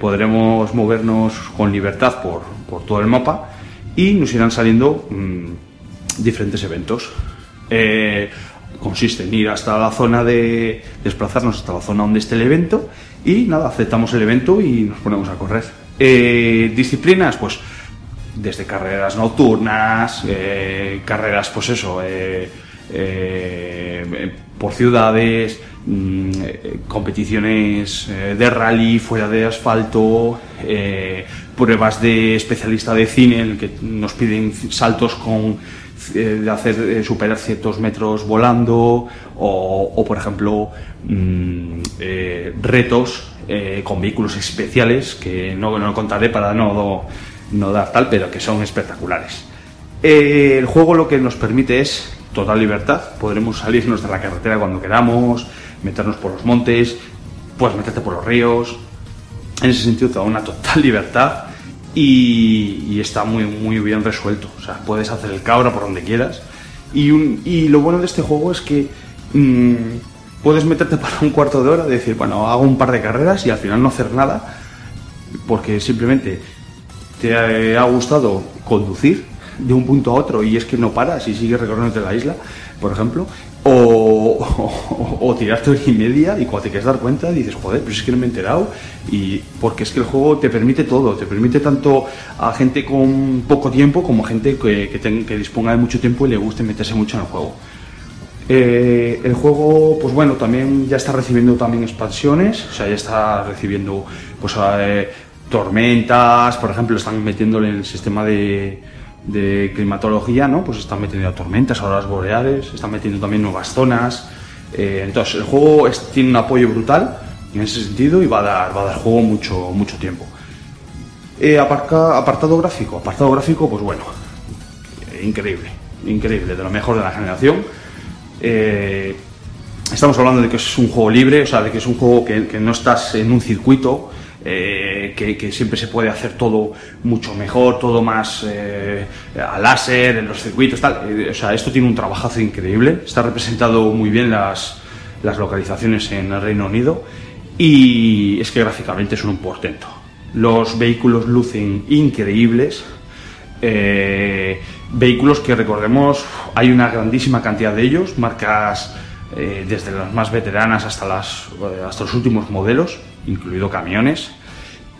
podremos movernos con libertad por, por todo el mapa y nos irán saliendo mm, diferentes eventos. Consiste en ir hasta la zona de desplazarnos hasta la zona donde esté el evento y nada, aceptamos el evento y nos ponemos a correr. Eh, disciplinas, pues desde carreras nocturnas, eh, carreras, pues eso, eh, por ciudades, mm, competiciones de rally fuera de asfalto, pruebas de especialista de cine en el que nos piden saltos con de hacer eh, superar ciertos metros volando o, por ejemplo mm, eh, retos eh, con vehículos especiales que no, no contaré para no, no dar tal pero que son espectaculares Eh, el juego lo que nos permite es total libertad. Podremos salirnos de la carretera cuando queramos, meternos por los montes, puedes meterte por los ríos. En ese sentido te da una total libertad y, está muy, muy bien resuelto. O sea, puedes hacer el cabra por donde quieras. Y, y lo bueno de este juego es que mm, puedes meterte *laughs* para un cuarto de hora, de decir, bueno, hago un par de carreras y al final no hacer nada, porque simplemente te ha, ha gustado conducir de un punto a otro y es que no paras y sigues recorriéndote la isla, por ejemplo, o, tirarte hora y media y cuando te quieres dar cuenta dices, joder, pero es que no me he enterado y porque es que el juego te permite todo, te permite tanto a gente con poco tiempo como a gente que, que disponga de mucho tiempo y le guste meterse mucho en el juego. Eh, el juego, pues bueno, también ya está recibiendo también expansiones, o sea, ya está recibiendo pues eh, tormentas, por ejemplo, están metiéndole en el sistema de, de climatología, ¿no? Pues están metiendo tormentas, auroras boreales, están metiendo también nuevas zonas. eh, entonces, el juego tiene un apoyo brutal en ese sentido y va a dar, va a dar juego mucho, mucho tiempo. Eh, apartado gráfico, apartado gráfico, pues bueno, eh, increíble, increíble, de lo mejor de la generación. Estamos hablando de que es un juego libre, o sea, de que es un juego que no estás en un circuito, eh, que, siempre se puede hacer todo mucho mejor, todo más eh, a láser, en los circuitos, tal. Eh, o sea, esto tiene un trabajazo increíble, está representado muy bien las, las localizaciones en el Reino Unido y es que gráficamente es un portento. Los vehículos lucen increíbles. Eh, vehículos que recordemos, hay una grandísima cantidad de ellos, marcas eh, desde las más veteranas hasta, las, eh, hasta los últimos modelos, incluido camiones.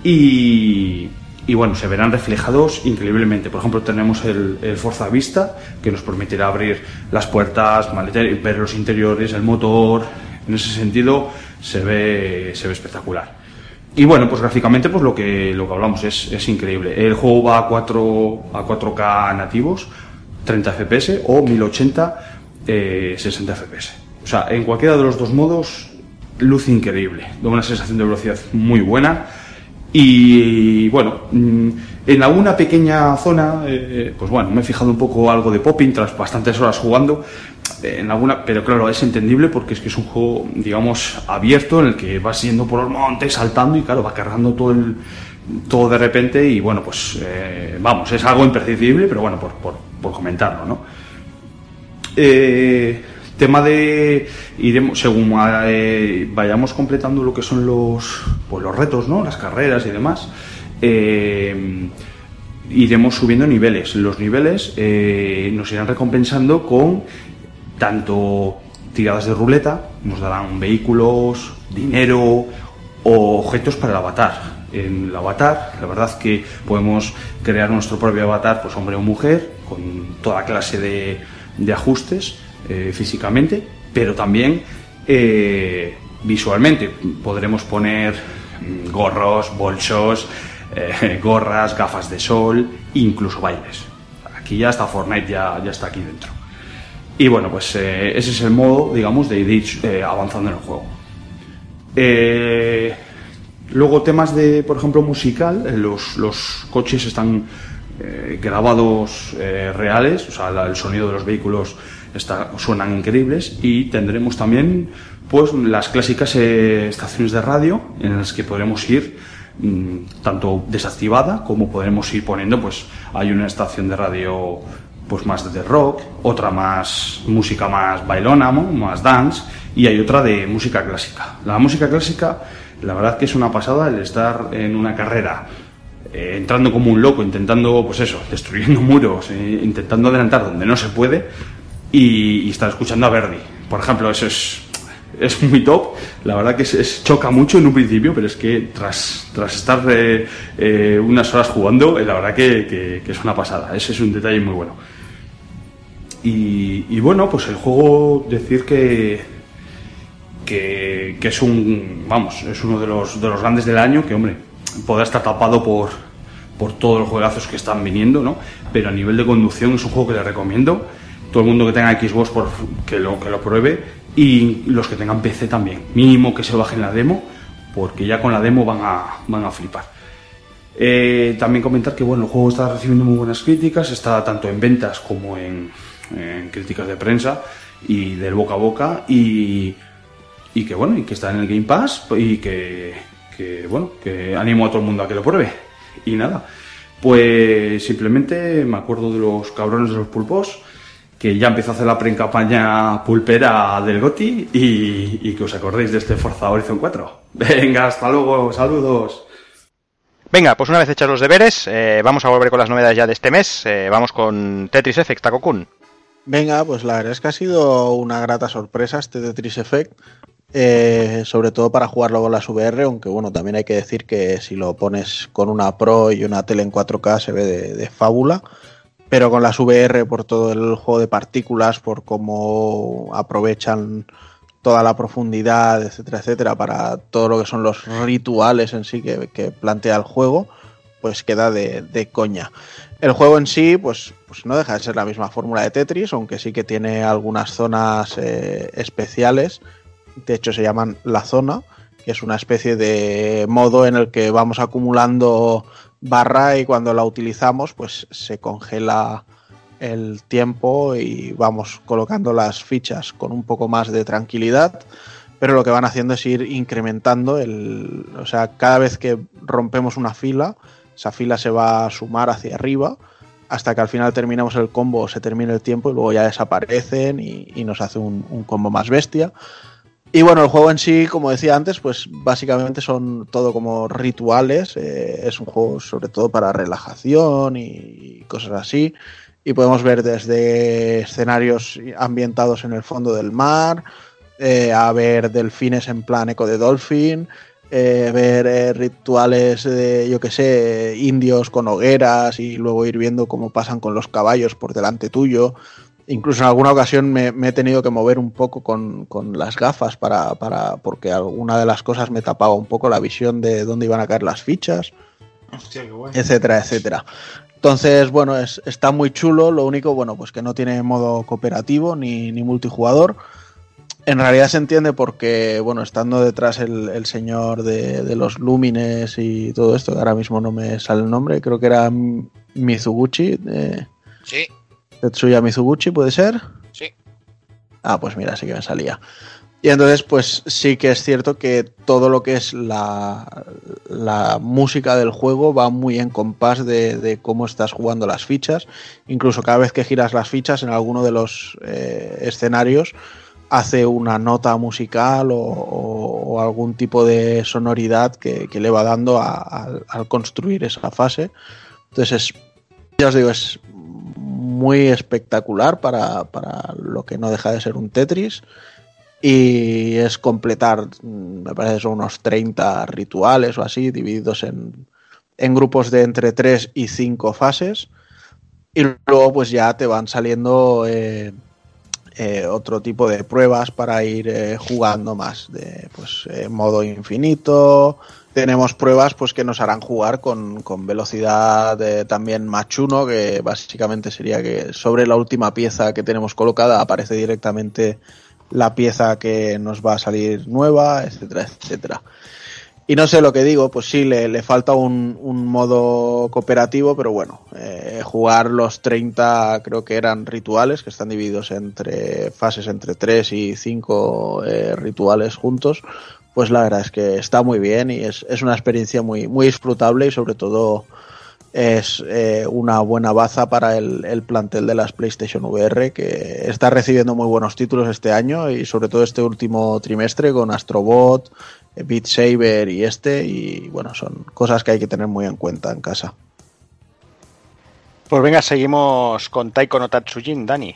Y, y bueno, se verán reflejados increíblemente. Por ejemplo, tenemos el, el Forza Vista, que nos permitirá abrir las puertas, ver los interiores, el motor. En ese sentido, se ve, se ve espectacular. Y bueno, pues gráficamente pues lo que, lo que hablamos es, es increíble. El juego va a, 4, a 4K nativos, 30 FPS o 1080, eh, 60 FPS. O sea, en cualquiera de los dos modos, luz increíble. Da una sensación de velocidad muy buena. Y bueno, mm, en alguna pequeña zona, eh, pues bueno, me he fijado un poco algo de popping tras bastantes horas jugando. eh, En alguna, pero claro, es entendible porque es que es un juego, digamos, abierto en el que vas yendo por los montes, saltando y claro, va cargando todo el, todo de repente y bueno, pues eh, vamos, es algo imperceptible, pero bueno, por, por, por comentarlo, ¿no? Eh, tema de iremos según eh, vayamos completando lo que son los pues los retos no las carreras y demás eh, iremos subiendo niveles. Los niveles eh, nos irán recompensando con tanto tiradas de ruleta nos darán vehículos dinero o objetos para el avatar. En el avatar la verdad que podemos crear nuestro propio avatar pues hombre o mujer con toda clase de ajustes eh, físicamente pero también eh, visualmente. Podremos poner mm, gorros bolsos eh, *laughs* gorras gafas de sol incluso bailes. Aquí ya está Fortnite ya, está aquí dentro. Y bueno, pues ese es el modo, digamos, de ir avanzando en el juego. Luego temas de, por ejemplo, musical, los, coches están grabados reales, o sea, el sonido de los vehículos está, suenan increíbles y tendremos también pues las clásicas eh, estaciones de radio en las que podremos ir mm, tanto desactivada como podremos ir poniendo pues hay una estación de radio pues más de rock, otra más música más bailona, más dance, y hay otra de música clásica. La música clásica, la verdad que es una pasada el estar en una carrera, eh, entrando como un loco, intentando, pues eso, destruyendo *laughs* muros, eh, intentando adelantar donde no se puede, y, y estar escuchando a Verdi. Por ejemplo, eso es, es muy top. La verdad que es, choca mucho en un principio, pero es que tras, tras estar eh, eh, unas horas jugando, eh, la verdad que, es una pasada. Ese es un detalle muy bueno. Y, bueno, pues el juego, decir que, que, que es un, vamos, es uno de los, de los grandes del año, que hombre, podrá estar tapado por, por todos los juegazos que están viniendo, ¿no? Pero a nivel de conducción es un juego que le recomiendo. Todo el mundo que tenga Xbox por, que, lo, que lo pruebe y los que tengan PC también. Mínimo que se bajen la demo, porque ya con la demo van a, van a flipar. Eh, también comentar que bueno, el juego está recibiendo muy buenas críticas, está tanto en ventas como en, en críticas de prensa y del boca a boca y, y que bueno, y que está en el Game Pass y que, que bueno, que animo a todo el mundo a que lo pruebe. Y nada, pues simplemente me acuerdo de los cabrones de los pulpos que ya empezó a hacer la pre-campaña pulpera del GOTI y, y que os acordéis de este Forza Horizon 4. Venga, hasta luego, saludos.
Venga, pues una vez hechos los deberes, eh, vamos a volver con las novedades ya de este mes. Eh, vamos con Tetris Effect, Takokun.
Venga, pues la verdad es que ha sido una grata sorpresa este Tetris Effect, eh, sobre todo para jugarlo con las VR, aunque bueno, también hay que decir que si lo pones con una Pro y una tele en 4K se ve de, de fábula, pero con las VR por todo el juego de partículas, por cómo aprovechan toda la profundidad, etcétera, etcétera, para todo lo que son los rituales en sí que, plantea el juego, pues queda de, de coña. El juego en sí, pues, pues no deja de ser la misma fórmula de Tetris, aunque sí que tiene algunas zonas eh, especiales. De hecho, se llaman la zona, que es una especie de modo en el que vamos acumulando barra y cuando la utilizamos, pues se congela el tiempo y vamos colocando las fichas con un poco más de tranquilidad. Pero lo que van haciendo es ir incrementando el. O sea, cada vez que rompemos una fila, esa fila se va a sumar hacia arriba hasta que al final terminamos el combo, se termina el tiempo y luego ya desaparecen y, nos hace un, combo más bestia. Y bueno, el juego en sí, como decía antes, pues básicamente son todo como rituales. Eh, es un juego sobre todo para relajación y cosas así. Y podemos ver desde escenarios ambientados en el fondo del mar, eh, a ver delfines en plan eco de dolphin, eh, ver rituales de, yo que sé, indios con hogueras y luego ir viendo cómo pasan con los caballos por delante tuyo. Incluso en alguna ocasión me, me he tenido que mover un poco con, con las gafas para, para, porque alguna de las cosas me tapaba un poco la visión de dónde iban a caer las fichas,
Hostia, qué guay.
etcétera, etcétera. Entonces, bueno, es, está muy chulo. Lo único, bueno, pues que no tiene modo cooperativo ni, ni multijugador. En realidad se entiende porque, bueno, estando detrás el, el señor de, de, los Lumines y todo esto, que ahora mismo no me sale el nombre, creo que era Mizuguchi. Eh,
Sí,
Tetsuya Mizuguchi, ¿puede ser?
sí.
Ah, pues mira, sí que me salía. Y entonces, pues sí que es cierto que todo lo que es la, la música del juego va muy en compás de, de, cómo estás jugando las fichas. Incluso cada vez que giras las fichas en alguno de los eh, escenarios hace una nota musical o, o, o algún tipo de sonoridad que, que le va dando al construir esa fase. Entonces, es, ya os digo, es muy espectacular para, para lo que no deja de ser un Tetris y es completar, me parece son unos 30 rituales o así, divididos en, en, grupos de entre 3 y 5 fases. Y luego pues ya te van saliendo eh, eh, otro tipo de pruebas para ir eh, jugando más, de pues modo infinito. Tenemos pruebas pues que nos harán jugar con, con velocidad también machuno, que básicamente sería que sobre la última pieza que tenemos colocada aparece directamente la pieza que nos va a salir nueva, etcétera, etcétera. Y no sé lo que digo, pues sí, le, le falta un, un, modo cooperativo, pero bueno, eh, jugar los 30 creo que eran rituales, que están divididos entre fases entre 3 y 5 eh, rituales juntos, pues la verdad es que está muy bien y es, es una experiencia muy, muy disfrutable y sobre todo es eh, una buena baza para el, el, plantel de las PlayStation VR que está recibiendo muy buenos títulos este año y sobre todo este último trimestre con Astrobot, Beat Saber y este y bueno, son cosas que hay que tener muy en cuenta en casa.
Pues venga, seguimos con Taiko no Tatsujin, Dani.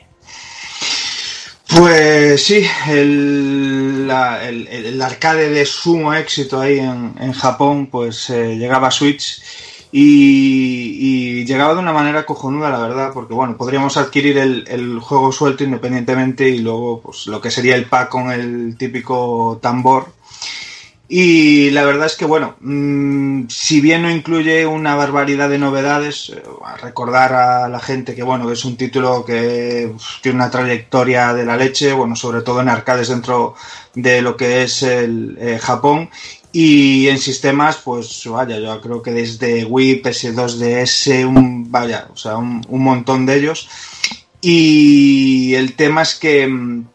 Pues sí, el, el, arcade de sumo éxito ahí en, en Japón, pues eh, llegaba a Switch y, y, llegaba de una manera cojonuda, la verdad, porque bueno, podríamos adquirir el, el, juego suelto independientemente y luego pues lo que sería el pack con el típico tambor. Y la verdad es que bueno, mmm, si bien no incluye una barbaridad de novedades, eh, recordar a la gente que bueno, es un título que tiene una trayectoria de la leche, bueno, sobre todo en arcades dentro de lo que es el eh, Japón Y en sistemas, pues vaya, yo creo que desde Wii, PS2DS, un, vaya, o sea, un, montón de ellos. Y el tema es que mm,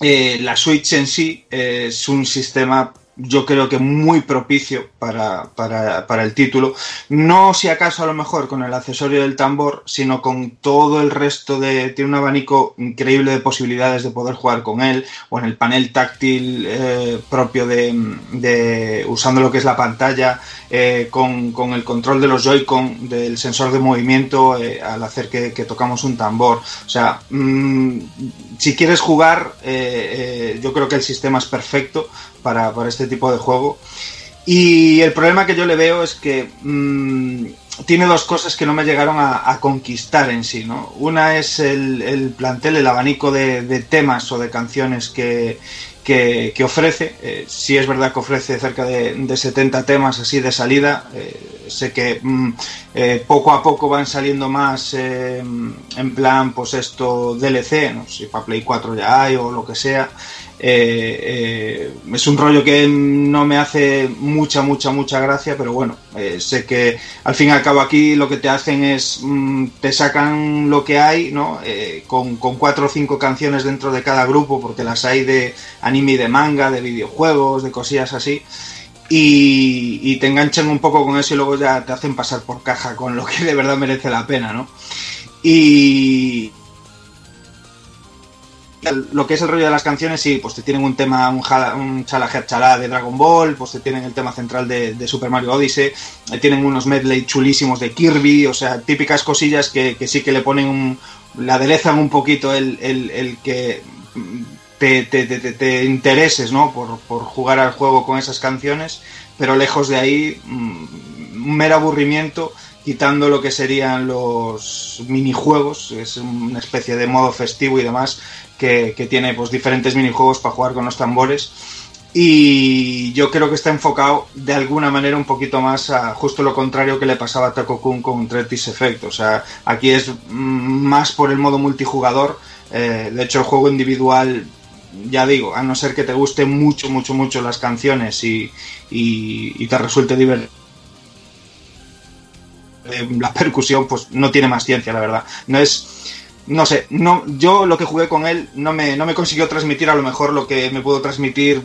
eh, la Switch en sí es un sistema, yo creo que muy propicio para, para, para el título. No si acaso a lo mejor con el accesorio del tambor, sino con todo el resto de... Tiene un abanico increíble de posibilidades de poder jugar con él, o en el panel táctil eh, propio de, de... usando lo que es la pantalla, eh, con, con, el control de los Joy-Con, del sensor de movimiento eh, al hacer que, que, tocamos un tambor. O sea, mmm, si quieres jugar, yo creo que el sistema es perfecto para, para, este tipo de juego. Y el problema que yo le veo es que mmm, tiene dos cosas que no me llegaron a, conquistar en sí. ¿no? Una es el, el plantel, el abanico de, temas o de canciones que, que, ofrece. Eh, sí es verdad que ofrece cerca de, de 70 temas así de salida. Eh, sé que mm, eh, poco a poco van saliendo más eh, en plan, pues esto DLC, no si para Play 4 ya hay o lo que sea. Eh, es un rollo que no me hace mucha, mucha, mucha gracia, pero bueno, sé que al fin y al cabo aquí lo que te hacen es, mm, te sacan lo que hay, ¿no? Con, con cuatro o cinco canciones dentro de cada grupo, porque las hay de anime y de manga, de videojuegos, de cosillas así. Y, y, te enganchan un poco con eso y luego ya te hacen pasar por caja con lo que de verdad merece la pena, ¿no? Y lo que es el rollo de las canciones, sí, pues te tienen un tema, un, jala, un chala de Dragon Ball, pues te tienen el tema central de, Super Mario Odyssey, tienen unos medley chulísimos de Kirby, o sea, típicas cosillas que, sí que le ponen un, le aderezan un poquito el, que te, te, te, te, intereses ¿no? por, por, jugar al juego con esas canciones, pero lejos de ahí, un mero aburrimiento, quitando lo que serían los minijuegos, es una especie de modo festivo y demás, que, tiene pues, diferentes minijuegos para jugar con los tambores. Y yo creo que está enfocado de alguna manera un poquito más a justo lo contrario que le pasaba a Taco Kun con Tretis Effect. O sea, aquí es más por el modo multijugador. Eh, de hecho, el juego individual ya digo, a no ser que te guste mucho, mucho, mucho las canciones y, y te resulte divertido. La percusión, pues no tiene más ciencia, la verdad. No es. No sé, no, yo lo que jugué con él no me, no me consiguió transmitir a lo mejor lo que me puedo transmitir,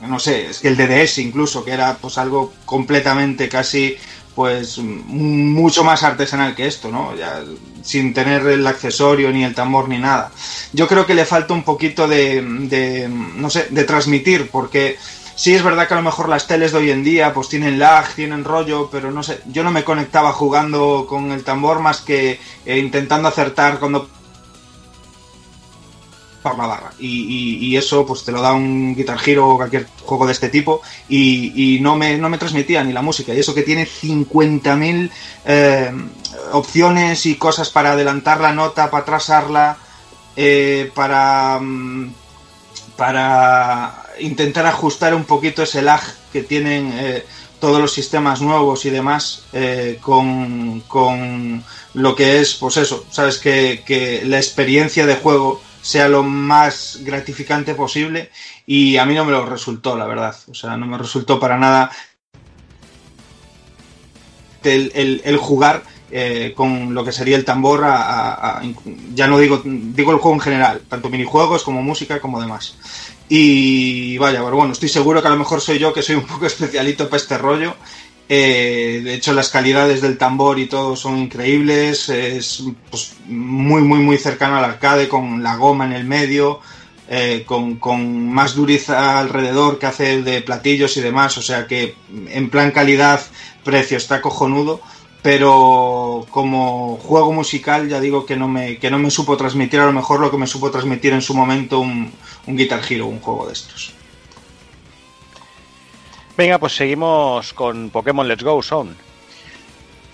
no sé, es que el DDS incluso, que era pues algo completamente casi pues mucho más artesanal que esto, ¿no? Ya, sin tener el accesorio ni el tambor ni nada. Yo creo que le falta un poquito de, de, no sé, de transmitir, porque sí es verdad que a lo mejor las teles de hoy en día pues tienen lag, tienen rollo, pero no sé, yo no me conectaba jugando con el tambor más que eh, intentando acertar cuando por la barra. Y, eso pues te lo da un Guitar Hero o cualquier juego de este tipo y, no, me, no me transmitía ni la música. Y eso que tiene 50.000 eh, opciones y cosas para adelantar la nota, para atrasarla, eh, para, para intentar ajustar un poquito ese lag que tienen eh, todos los sistemas nuevos y demás eh, con, con, lo que es, pues eso, sabes que, que la experiencia de juego sea lo más gratificante posible y a mí no me lo resultó, la verdad. O sea, no me resultó para nada el, el, jugar eh, con lo que sería el tambor ya no digo digo el juego en general tanto minijuegos como música como demás y vaya pero bueno estoy seguro que a lo mejor soy yo que soy un poco especialito para este rollo. Eh, de hecho las calidades del tambor y todo son increíbles. Es pues, muy muy muy cercano al arcade con la goma en el medio eh, con, con, más dureza alrededor que hace de platillos y demás. O sea que en plan calidad precio está cojonudo pero como juego musical ya digo que no me, que no me supo transmitir a lo mejor lo que me supo transmitir en su momento un, un Guitar Hero, un juego de estos.
Venga, pues seguimos con Pokémon Let's Go, Son.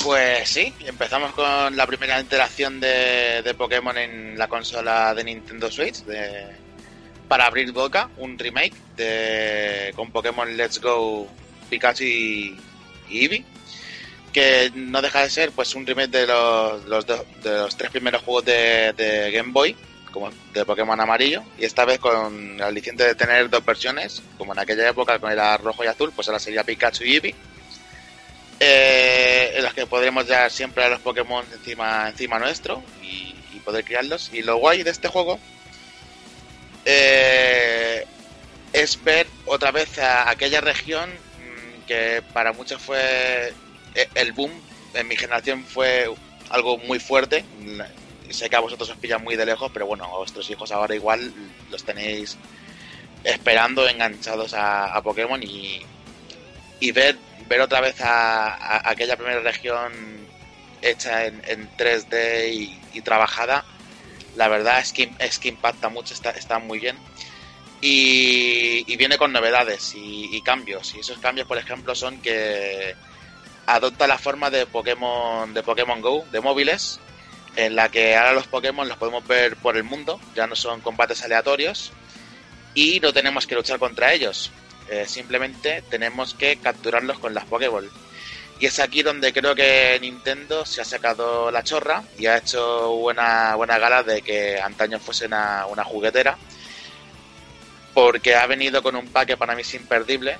Pues sí, empezamos con la primera interacción de, de Pokémon en la consola de Nintendo Switch de, para abrir boca, un remake de, con Pokémon Let's Go Pikachu y, y Eevee que no deja de ser pues un remake de los, los de, de los tres primeros juegos de, Game Boy como de Pokémon amarillo, y esta vez con el aliciente de tener dos versiones, como en aquella época con era rojo y azul, pues ahora sería Pikachu y Eevee, eh, en las que podremos llevar siempre a los Pokémon encima, encima nuestro y, y poder criarlos. Y lo guay de este juego eh, es ver otra vez a aquella región mm, que para muchos fue el boom, en mi generación fue algo muy fuerte. Sé que a vosotros os pillan muy de lejos, pero bueno, a vuestros hijos ahora igual los tenéis esperando, enganchados a, Pokémon y, y ver, ver otra vez a, aquella primera región hecha en, en 3D y, trabajada, la verdad es que, es que impacta mucho, está, está muy bien. Y, y viene con novedades y cambios. Y esos cambios, por ejemplo, son que adopta la forma de Pokémon, de Pokémon Go, de móviles, en la que ahora los Pokémon los podemos ver por el mundo, ya no son combates aleatorios y no tenemos que luchar contra ellos. Eh, simplemente tenemos que capturarlos con las Pokéball. Y es aquí donde creo que Nintendo se ha sacado la chorra y ha hecho buena, buena gala de que antaño fuese una, una juguetera. Porque ha venido con un pack que para mí es imperdible.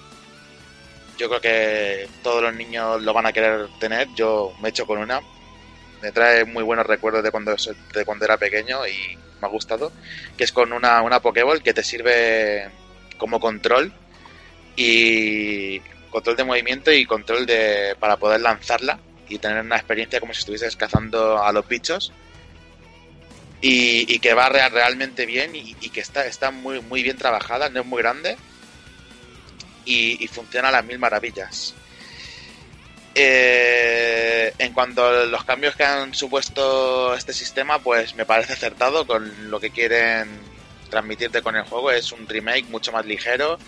Yo creo que todos los niños lo van a querer tener. Yo me he hecho con una. Me trae muy buenos recuerdos de cuando, de cuando era pequeño y me ha gustado. Que es con una, una Pokéball que te sirve como control y control de movimiento y control de para poder lanzarla y tener una experiencia como si estuvieses cazando a los bichos y, que va real- realmente bien y, y que está, está muy, muy bien trabajada, no es muy grande y, y funciona a las mil maravillas. Eh, en cuanto a los cambios que han supuesto este sistema, pues me parece acertado con lo que quieren transmitirte con el juego. Es un remake mucho más ligero,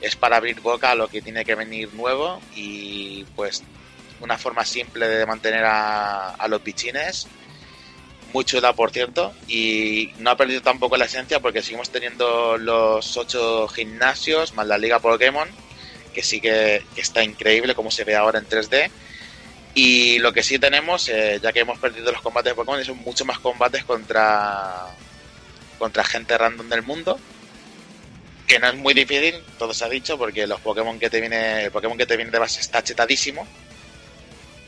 es para abrir boca a lo que tiene que venir nuevo y pues una forma simple de mantener a, a los bichines. Muy chula, por cierto, y no ha perdido tampoco la esencia porque seguimos teniendo los ocho gimnasios más la Liga Pokémon, que sí que, está increíble como se ve ahora en 3D. Y lo que sí tenemos, eh, ya que hemos perdido los combates de Pokémon, son muchos más combates contra, contra gente random del mundo. Que no es muy difícil, todo se ha dicho, porque los Pokémon que te viene, el Pokémon que te viene de base está chetadísimo.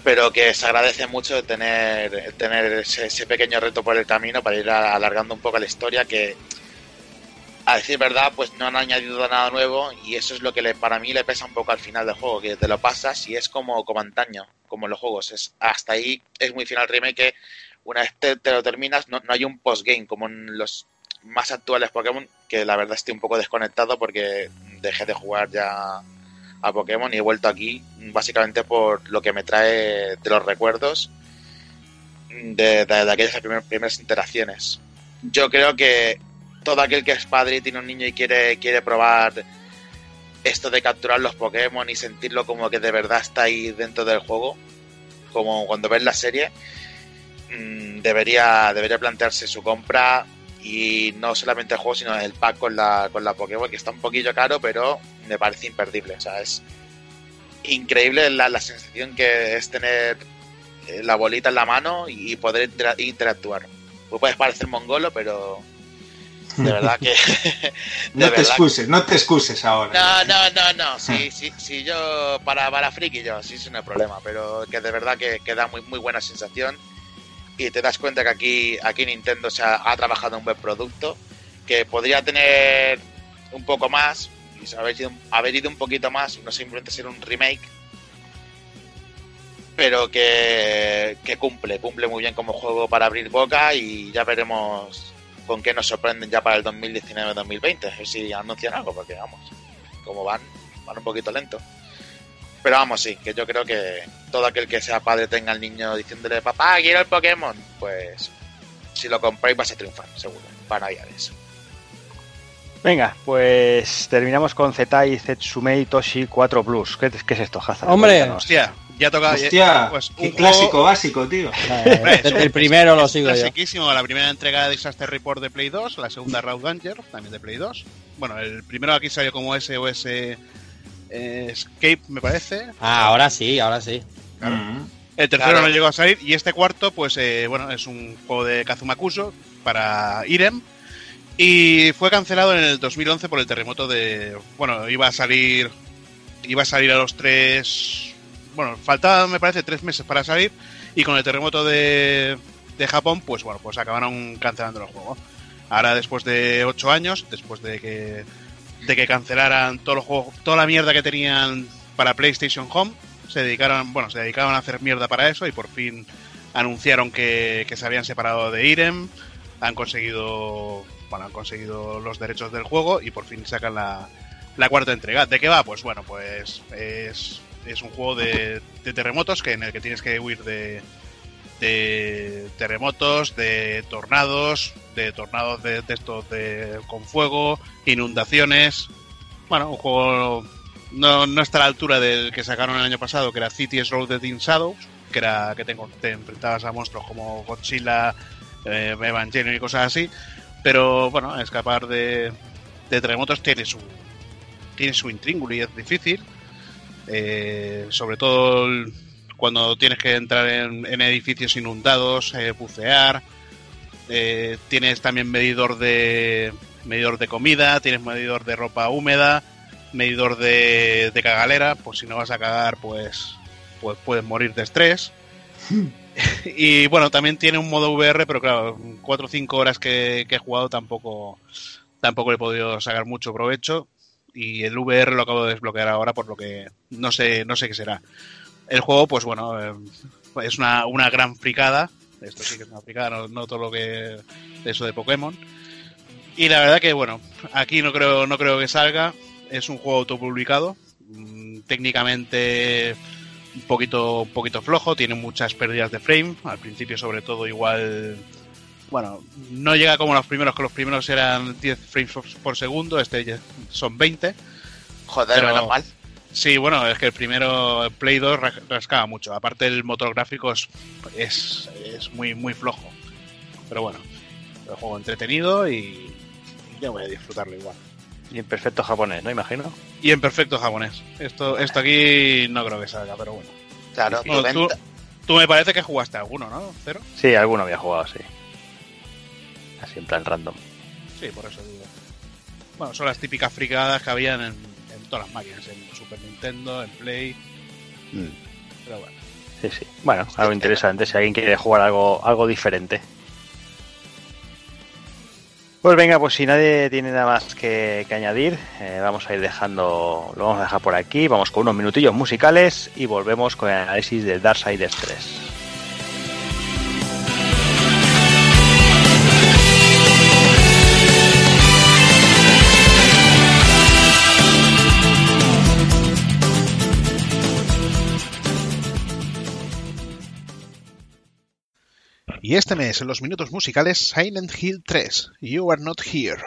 Pero que se agradece mucho tener, tener ese, ese pequeño reto por el camino para ir alargando un poco la historia que a decir verdad, pues no han añadido nada nuevo y eso es lo que le, para mí le pesa un poco al final del juego, que te lo pasas y es como, como antaño, como en los juegos. Es, hasta ahí es muy final remake que una vez te, te lo terminas no, no hay un postgame como en los más actuales Pokémon, que la verdad estoy un poco desconectado porque dejé de jugar ya a Pokémon y he vuelto aquí básicamente por lo que me trae de los recuerdos de, aquellas primer- primeras interacciones. Yo creo que todo aquel que es padre y tiene un niño y quiere, quiere probar esto de capturar los Pokémon y sentirlo como que de verdad está ahí dentro del juego, como cuando ves la serie, mm, debería, debería plantearse su compra y no solamente el juego, sino el pack con la, con la Pokémon, que está un poquillo caro, pero me parece imperdible. O sea, es increíble la, la sensación que es tener eh, la bolita en la mano y poder intera- interactuar. Pues puedes parecer mongolo, pero de verdad que. *laughs* de
No te excuses, no te excuses ahora.
no, no, no, no. Si, si, si yo, para, para friki, yo, sí, no hay problema. Pero que de verdad que, que da muy, muy buena sensación. Y te das cuenta que aquí, aquí Nintendo se ha, ha trabajado un buen producto. Que podría tener un poco más. Y haber ido, haber ido un poquito más. No simplemente ser un remake. Pero que, que cumple, cumple muy bien como juego para abrir boca. Y ya veremos con qué nos sorprenden ya para el 2019-2020. A ver si anuncian algo, porque vamos, como van, van un poquito lento. Pero vamos, sí, que yo creo que todo aquel que sea padre tenga al niño diciéndole, papá, quiero el Pokémon, pues si lo compráis vas a triunfar, seguro, para Navidades.
Venga, pues terminamos con Zetai Zetsumei Toshi 4 Plus. ¿Qué, qué es esto, Hazard?
Hombre.
Cuéntanos.
Hostia, ya toca.
Hostia,
pues,
qué
un
clásico básico, tío.
Hombre, es
el primero lo
es
sigo yo.
clasiquísimo, la primera entrega de Disaster Report de Play 2, la segunda Raw Danger, también de Play 2. Bueno, el primero aquí salió como SOS eh, Escape, me parece.
Ah, ahora sí, ahora sí.
Mm.
El tercero
Claro.
no llegó a salir y este cuarto, pues eh, bueno, es un juego de Kazuma Kuso para Irem Y fue cancelado en el 2011 por el terremoto de. Bueno, iba a salir. Iba a salir a los tres. Bueno, faltaban, me parece, tres meses para salir. Y con el terremoto de, de Japón, pues bueno, pues acabaron cancelando el juego. Ahora, después de ocho años, después de que, de que cancelaran todos los juegos, toda la mierda que tenían para PlayStation Home, se dedicaron, bueno, se dedicaban a hacer mierda para eso y por fin anunciaron que, que se habían separado de Irem, han conseguido, bueno, han conseguido los derechos del juego y por fin sacan la, la cuarta entrega. ¿De qué va? Pues bueno, pues es, es un juego de, de terremotos que en el que tienes que huir de, de terremotos, de tornados, de tornados de, estos de, con fuego, inundaciones. Bueno, un juego no, no está a la altura del que sacaron el año pasado, que era Cities Roaded in Shadows, que era que te, te enfrentabas a monstruos como Godzilla, eh, Evangelion y cosas así. Pero bueno, escapar de, de terremotos tiene su tiene su intríngulo y es difícil. Eh, sobre todo el- cuando tienes que entrar en, en edificios inundados, eh, bucear. Eh, tienes también medidor de medidor de comida, tienes medidor de ropa húmeda, medidor de, de cagalera, pues si no vas a cagar, pues, pues puedes morir de estrés. *laughs* y bueno, también tiene un modo VR, pero claro, 4 o 5 horas que, que he jugado tampoco, tampoco he podido sacar mucho provecho. Y el VR lo acabo de desbloquear ahora, por lo que no sé, no sé qué será. El juego, pues bueno, eh, es una, una gran fricada. Esto sí que es una fricada, no, no todo lo que eso de Pokémon. Y la verdad que bueno, aquí no creo, no creo que salga. Es un juego autopublicado. Mm, Técnicamente un poquito, un poquito flojo, tiene muchas pérdidas de frame. Al principio, sobre todo, igual. Bueno, no llega como los primeros, que los primeros eran 10 frames por- segundo, este son 20.
Joder,
Pero-
menos mal.
Sí, bueno, es que el primero el Play 2 ra- rascaba mucho. Aparte el motor gráfico es, es, es muy, muy flojo. Pero bueno, el juego entretenido y, y yo voy a disfrutarlo igual.
Y en perfecto japonés, ¿no? Imagino.
Y en perfecto japonés. Esto, esto aquí no creo que salga, pero bueno.
Claro,
No,
tu
tú, me parece que jugaste alguno, ¿no? ¿Cero?
Sí, alguno había jugado, sí. Así en plan random.
Sí, por eso digo. Bueno, son las típicas fricadas que habían en, en todas las máquinas, en Super Nintendo, en Play. Pero bueno.
Sí, sí. Bueno, algo interesante si alguien quiere jugar algo, algo diferente. Pues venga, pues si nadie tiene nada más que, que añadir, eh, vamos a ir dejando, lo vamos a dejar por aquí, vamos con unos minutillos musicales y volvemos con el análisis de Darksiders 3.
Y este mes, en los minutos musicales, Silent Hill 3, You Are Not Here.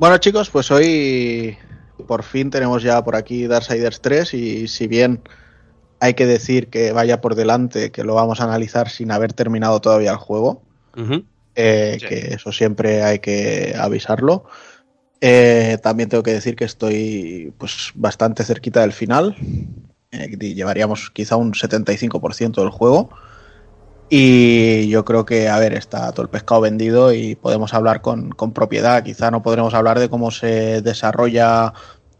Bueno chicos, pues hoy por fin tenemos ya por aquí Darksiders 3 y si bien hay que decir que vaya por delante, que lo vamos a analizar sin haber terminado todavía el juego, eh,
Sí.
que eso siempre hay que avisarlo. Eh, también tengo que decir que estoy pues bastante cerquita del final. Eh, llevaríamos quizá un 75% del juego. Y yo creo que, a ver, está todo el pescado vendido y podemos hablar con, con propiedad. Quizá no podremos hablar de cómo se desarrolla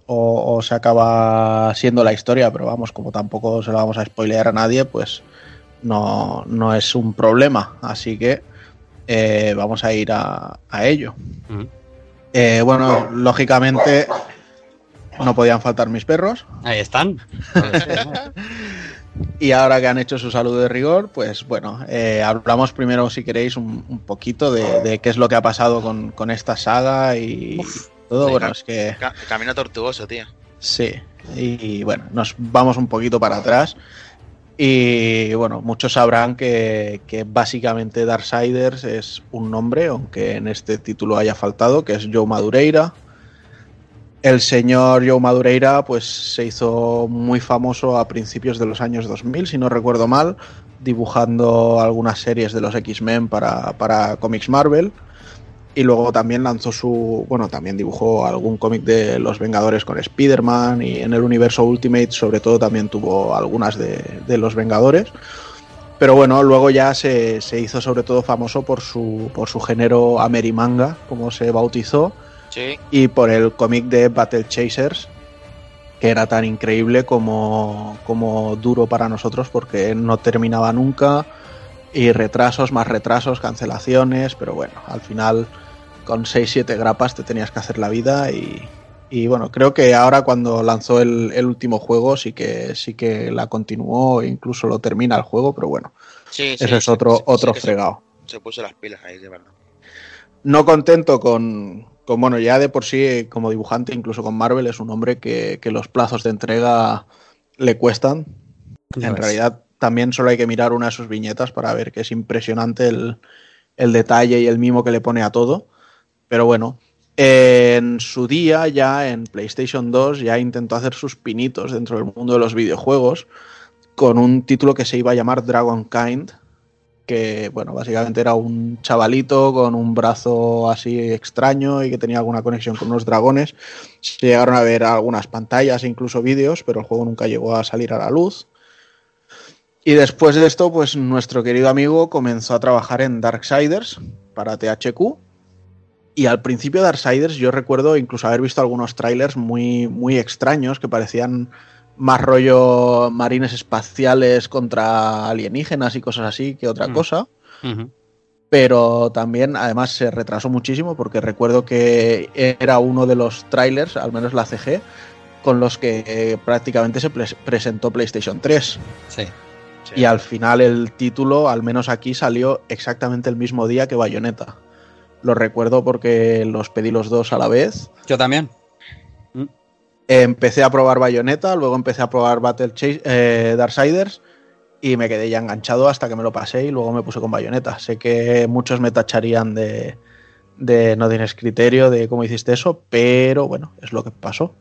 o, o se acaba siendo la historia, pero vamos, como tampoco se lo vamos a spoilear a nadie, pues no, no es un problema. Así que eh, vamos a ir a, a ello. Eh, bueno, lógicamente no podían faltar mis perros.
Ahí están. *laughs*
Y ahora que han hecho su saludo de rigor, pues bueno, eh, hablamos primero, si queréis, un, un poquito de, de qué es lo que ha pasado con, con esta saga y todo.
sí,
bueno, es que
Ca- camino tortuoso, tío.
sí. Y bueno, nos vamos un poquito para atrás. Y bueno, muchos sabrán que, que básicamente Darksiders es un nombre, aunque en este título haya faltado, que es Joe Madureira. El señor Joe Madureira pues se hizo muy famoso a principios de los años 2000, si no recuerdo mal, dibujando algunas series de los X-Men para, para Comics Marvel. Y luego también lanzó su. Bueno, también dibujó algún cómic de los Vengadores con Spider-Man. Y en el universo Ultimate, sobre todo, también tuvo algunas de, de los Vengadores. Pero bueno, luego ya se, se hizo sobre todo famoso por su, por su género Amerimanga, como se bautizó
Sí.
y por el cómic de Battle Chasers, que era tan increíble como, como duro para nosotros porque no terminaba nunca y retrasos, más retrasos, cancelaciones, pero bueno, al final con 6-7 grapas te tenías que hacer la vida y, y bueno, creo que ahora cuando lanzó el, el último juego sí que sí que la continuó e incluso lo termina el juego, pero bueno,
Sí, sí,
eso es otro,
sí,
otro
se-
fregado
Se, puso las pilas ahí, de verdad.
no contento con, con, bueno, ya de por sí como dibujante, incluso con Marvel, es un hombre que, que los plazos de entrega le cuestan. En realidad también solo hay que mirar una de sus viñetas para ver que es impresionante el, el detalle y el mimo que le pone a todo. Pero bueno, en su día ya en PlayStation 2 ya intentó hacer sus pinitos dentro del mundo de los videojuegos con un título que se iba a llamar Dragon Kind, que bueno, básicamente era un chavalito con un brazo así extraño y que tenía alguna conexión con unos dragones. Se llegaron a ver algunas pantallas e incluso vídeos, pero el juego nunca llegó a salir a la luz. Y después de esto, pues nuestro querido amigo comenzó a trabajar en Darksiders para THQ. Y al principio de Darksiders yo recuerdo incluso haber visto algunos trailers muy, muy extraños que parecían más rollo marines espaciales contra alienígenas y cosas así que otra
Mm.
cosa. Pero también, además, se retrasó muchísimo porque recuerdo que era uno de los trailers, al menos la CG, con los que eh, prácticamente se pres- presentó PlayStation 3.
Sí.
Sí.
Y al final el título, al menos aquí, salió exactamente el mismo día que Bayonetta. Lo recuerdo porque los pedí los dos a la vez.
Yo también.
Empecé a probar Bayonetta, luego empecé a probar Battle Chase, eh, Darksiders y me quedé ya enganchado hasta que me lo pasé y luego me puse con Bayonetta. Sé que muchos me tacharían de, de no tienes criterio de cómo hiciste eso, pero bueno, es lo que pasó.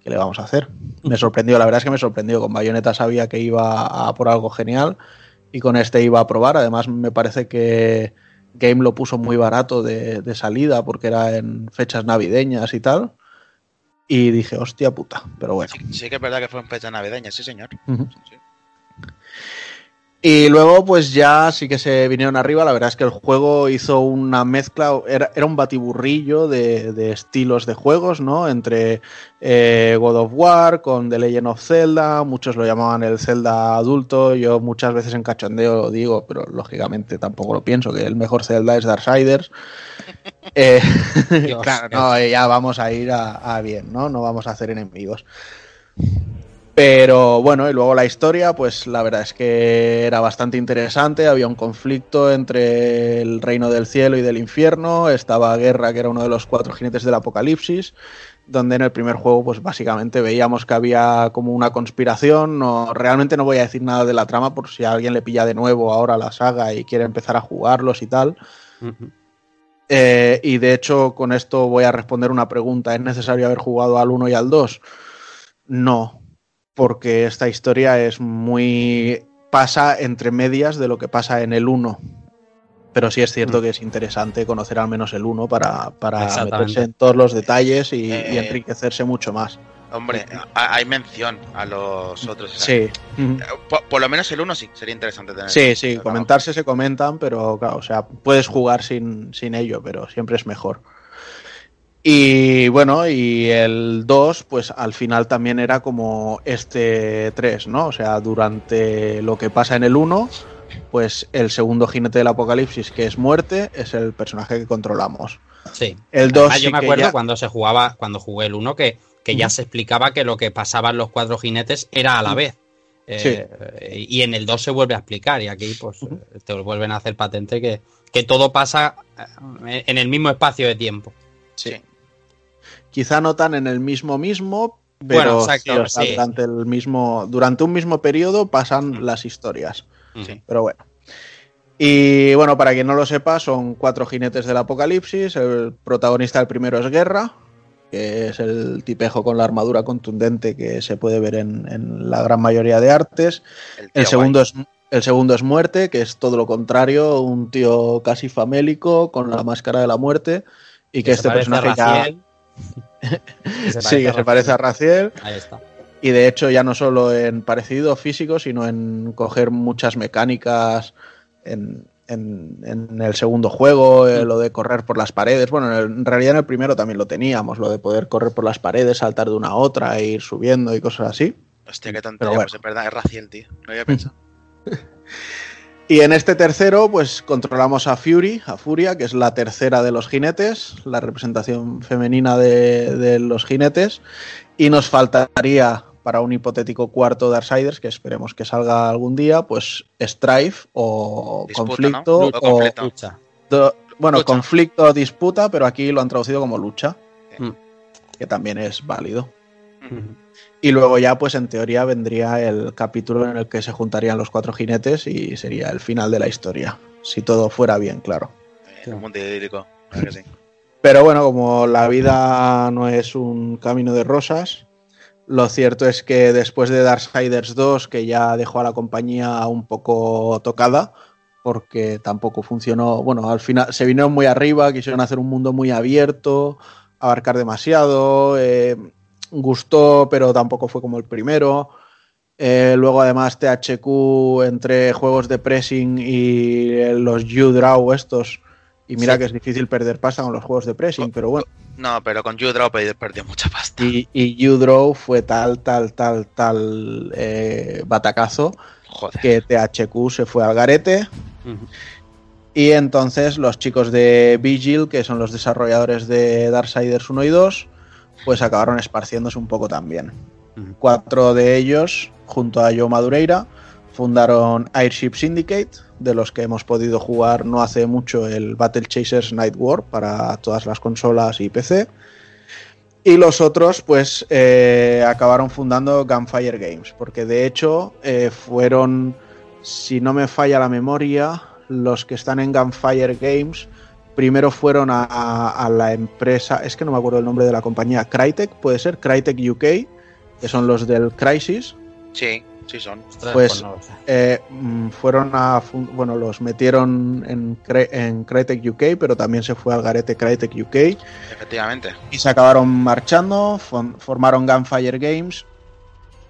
¿Qué le vamos a hacer? Me sorprendió, la verdad es que me sorprendió. Con Bayonetta sabía que iba a por algo genial y con este iba a probar. Además, me parece que Game lo puso muy barato de, de salida porque era en fechas navideñas y tal. Y dije, hostia puta, pero bueno.
Sí, sí que es verdad que fue en fecha navideña, sí, señor.
Ujú.
Sí.
Y luego, pues ya sí que se vinieron arriba. La verdad es que el juego hizo una mezcla, era, era un batiburrillo de, de estilos de juegos, ¿no? Entre eh, God of War con The Legend of Zelda, muchos lo llamaban el Zelda adulto. Yo muchas veces en cachondeo lo digo, pero lógicamente tampoco lo pienso, que el mejor Zelda es Darksiders. *laughs* Eh, claro, *laughs* no, eh, ya vamos a ir a, a bien, ¿no? No vamos a hacer enemigos. Pero bueno, y luego la historia, pues la verdad es que era bastante interesante. Había un conflicto entre el reino del cielo y del infierno. Estaba Guerra, que era uno de los cuatro jinetes del apocalipsis. Donde en el primer juego, pues básicamente veíamos que había como una conspiración. No, realmente no voy a decir nada de la trama por si a alguien le pilla de nuevo ahora la saga y quiere empezar a jugarlos y tal. Eh, y de hecho, con esto voy a responder una pregunta. ¿Es necesario haber jugado al 1 y al 2? No, porque esta historia es muy. pasa entre medias de lo que pasa en el 1. Pero sí es cierto que es interesante conocer al menos el 1 para, para meterse en todos los detalles y, y
Eh,
enriquecerse mucho más.
Hombre, ha- hay mención a los otros.
Sí. Ujú.
Por, por lo menos el uno sí, sería interesante tener.
Sí, sí, comentarse se comentan, pero claro, o sea, puedes jugar sin, sin ello, pero siempre es mejor. Y bueno, y el 2, pues al final también era como este 3, ¿no? O sea, durante lo que pasa en el 1, pues el segundo jinete del apocalipsis, que es muerte, es el personaje que controlamos.
Sí.
El 2
Además, yo
sí
me
que
acuerdo
ya-
cuando se jugaba, cuando jugué el 1, que, que ya se explicaba que lo que pasaba en los cuatro jinetes era a la vez. Eh, Y en el 2 se vuelve a explicar, y aquí pues eh, te vuelven a hacer patente que, que todo pasa eh, en el mismo espacio de tiempo.
Sí.
Quizá no tan en el mismo mismo, pero
Bueno, exacto,
sí, o sea,
sí.
durante el mismo durante un mismo periodo pasan las historias.
Sí.
Pero bueno. Y bueno, para quien no lo sepa, son cuatro jinetes del apocalipsis. El protagonista del primero es Guerra, que es el tipejo con la armadura contundente que se puede ver en, en la gran mayoría de artes.
El,
segundo,
guay.
es, el segundo es Muerte, que es todo lo contrario, un tío casi famélico con la máscara de la muerte. Y que, este personaje ya.
Que se
Sí, que se parece a Raziel.
Ahí está.
Y de hecho, ya no solo en parecido físico, sino en coger muchas mecánicas en, en- en el segundo juego, eh, lo de correr por las paredes. Bueno, en, el- en realidad en el primero también lo teníamos, lo de poder correr por las paredes, saltar de una a otra, e ir subiendo y cosas así.
Hostia, qué tontería.
Pero bueno.
Pues es verdad, es Raciel, tío. No había pensado. *laughs*
Y en este tercero, pues controlamos a Fury, a Furia, que es la tercera de los jinetes, la representación femenina de, de los jinetes. Y nos faltaría para un hipotético cuarto Darksiders, que esperemos que salga algún día, pues Strife o
Disputa,
conflicto
¿no? O.
Lucha.
do- bueno,
Lucha.
conflicto o disputa, pero aquí lo han traducido como lucha,
Mm.
que también es válido. Y luego ya, pues en teoría vendría el capítulo en el que se juntarían los cuatro jinetes y sería el final de la historia. Si todo fuera bien, claro.
Un mundo idílico. Claro que sí.
Pero bueno, como la vida no es un camino de rosas, lo cierto es que después de Darksiders 2, que ya dejó a la compañía un poco tocada, porque tampoco funcionó, bueno, al final se vinieron muy arriba, quisieron hacer un mundo muy abierto, abarcar demasiado, eh, gustó, pero tampoco fue como el primero. Eh, luego además THQ entre juegos de pressing y eh, los U-Draw estos. Y mira
Sí.
que es difícil perder pasta con los juegos de pressing, pero bueno.
No, pero con U-Draw pe- perdió mucha pasta.
Y, y U-Draw fue tal, tal, tal, tal eh, batacazo
Joder.
que THQ se fue al garete. Y entonces los chicos de Vigil, que son los desarrolladores de Darksiders 1 y 2, pues acabaron esparciéndose un poco también. Cuatro de ellos, junto a Joe Madureira, fundaron Airship Syndicate, de los que hemos podido jugar no hace mucho el Battle Chasers Night War para todas las consolas y PC. Y los otros, pues, eh, acabaron fundando Gunfire Games, porque de hecho eh, fueron, si no me falla la memoria, los que están en Gunfire Games primero fueron a, a- a la empresa, es que no me acuerdo el nombre de la compañía, Crytek, puede ser, Crytek UK, que son los del Crisis,
Sí, sí son.
Pues-
sé.
eh, mm, fueron a, bueno, los metieron en, en Crytek UK, pero también se fue al garete Crytek UK
Efectivamente.
y se acabaron marchando, formaron Gunfire Games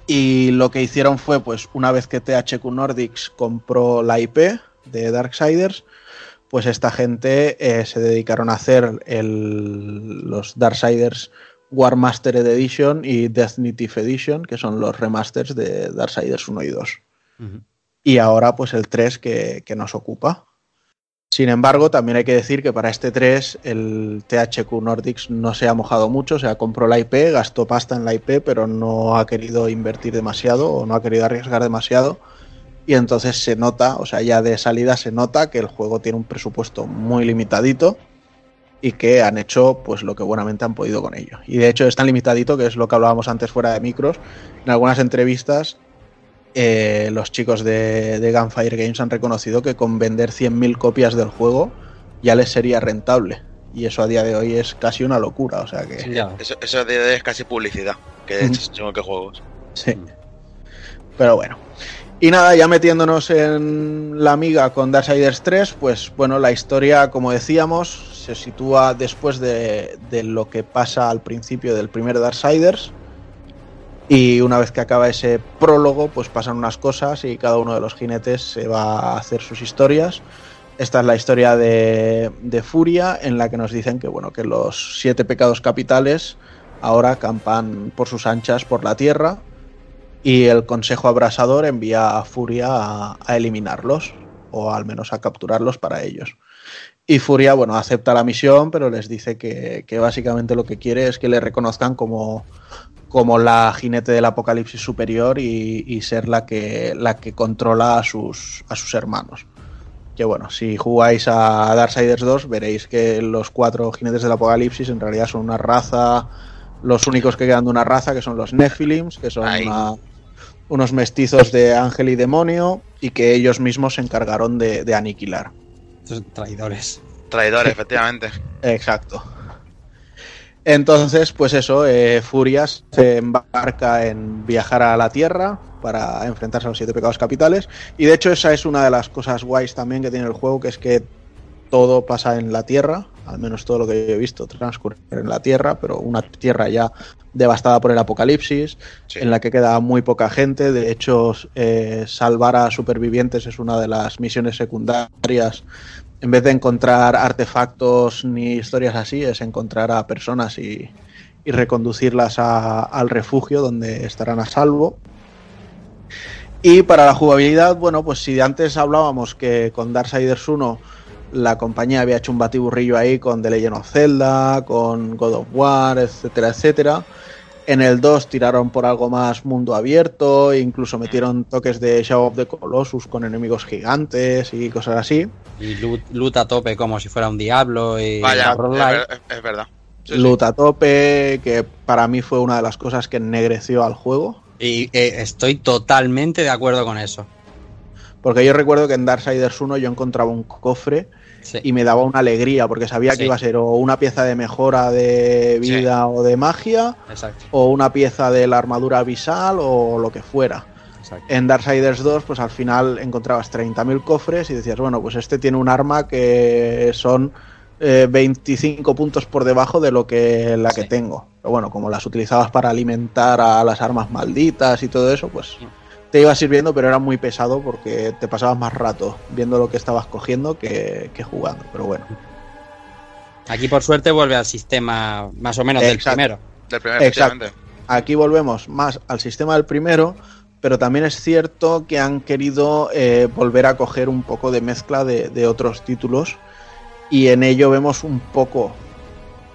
y lo que hicieron fue, pues una vez que THQ Nordics compró la IP de Darksiders, pues esta gente eh, se dedicaron a hacer el- los Darksiders War Mastered Edition y Definitive Edition, que son los remasters de Darksiders 1 y 2
Ujú.
y ahora pues el 3 que, que nos ocupa. Sin embargo, también hay que decir que para este 3 el THQ Nordics no se ha mojado mucho, o sea, compró la IP, gastó pasta en la IP, pero no ha querido invertir demasiado o no ha querido arriesgar demasiado. Y entonces se nota, o sea, ya de salida se nota que el juego tiene un presupuesto muy limitadito y que han hecho pues lo que buenamente han podido con ello. Y de hecho es tan limitadito que es lo que hablábamos antes fuera de micros. En algunas entrevistas eh, los chicos de, de Gunfire Games han reconocido que con vender 100.000 copias del juego ya les sería rentable. Y eso a día de hoy es casi una locura, o sea que...
Sí.
Eso, eso de- es casi publicidad. Que
Ujú.
es según qué juegos.
Sí. Pero bueno. Y nada, ya metiéndonos en la amiga con Darksiders 3, pues bueno, la historia, como decíamos, se sitúa después de, de lo que pasa al principio del primer Darksiders. Y una vez que acaba ese prólogo, pues pasan unas cosas y cada uno de los jinetes se va a hacer sus historias. Esta es la historia de, de Furia, en la que nos dicen que bueno, que los siete pecados capitales ahora campan por sus anchas por la tierra y el Consejo Abrasador envía a Furia a, a eliminarlos, o al menos a capturarlos para ellos. Y Furia, bueno, acepta la misión, pero les dice que, que básicamente lo que quiere es que le reconozcan como, como la jinete del apocalipsis superior y, y ser la que, la que controla a sus, a sus hermanos. Que bueno, si jugáis a Darksiders 2 veréis que los cuatro jinetes del apocalipsis en realidad son una raza, los únicos que quedan de una raza, que son los Nephilims, que son una- unos mestizos de ángel y demonio, y que ellos mismos se encargaron de, de aniquilar.
Traidores.
Traidor, *laughs* efectivamente.
Exacto. Entonces, pues eso, eh, Furias se embarca en viajar a la Tierra para enfrentarse a los siete pecados capitales. Y de hecho esa es una de las cosas guays también que tiene el juego, que es que todo pasa en la Tierra, al menos todo lo que yo he visto transcurre en la Tierra, pero una Tierra ya devastada por el apocalipsis,
Sí.
en la que queda muy poca gente. De hecho, eh, salvar a supervivientes es una de las misiones secundarias. En vez de encontrar artefactos ni historias así, es encontrar a personas y, y reconducirlas a- al refugio donde estarán a salvo. Y para la jugabilidad, bueno, pues si antes hablábamos que con Darksiders 1 la compañía había hecho un batiburrillo ahí con The Legend of Zelda, con God of War, etcétera, etcétera. En el 2 tiraron por algo más mundo abierto, e incluso metieron toques de Shadow of the Colossus con enemigos gigantes y cosas así.
Y loot, loot a tope como si fuera un diablo y
Vaya, es, ver- es verdad. Sí, sí.
Loot a tope, que para mí fue una de las cosas que ennegreció al juego.
Y eh, estoy totalmente de acuerdo con eso.
Porque yo recuerdo que en Darksiders 1 yo encontraba un cofre
Sí.
y me daba una alegría, porque sabía
Sí.
que iba a ser o una pieza de mejora de vida o de magia,
Exacto,
o una pieza de la armadura abisal o lo que fuera.
exacto.
En Darksiders 2, pues al final encontrabas 30.000 cofres y decías, bueno, pues este tiene un arma que son eh, 25 puntos por debajo de lo que la que tengo. Pero bueno, como las utilizabas para alimentar a las armas malditas y todo eso, pues te iba sirviendo, pero era muy pesado porque te pasabas más rato viendo lo que estabas cogiendo que, que jugando. Pero bueno,
Aquí por suerte vuelve al sistema más o menos del primero.
Del primer,
Exacto.
efectivamente.
aquí volvemos más al sistema del primero, pero también es cierto que han querido eh, volver a coger un poco de mezcla de, de otros títulos y en ello vemos un poco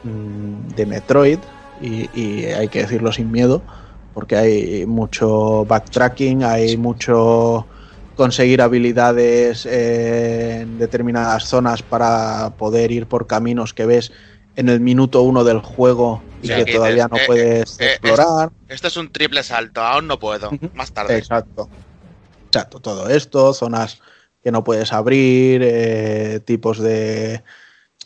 mm, de Metroid y, y hay que decirlo sin miedo porque hay mucho backtracking, hay mucho conseguir habilidades eh, en determinadas zonas para poder ir por caminos que ves en el minuto uno del juego y
Sí,
que
que
todavía no
eh,
puedes
eh, eh,
explorar.
Esto es un triple salto, aún no puedo. Más tarde.
Exacto. Exacto, todo esto, zonas que no puedes abrir, eh, tipos de,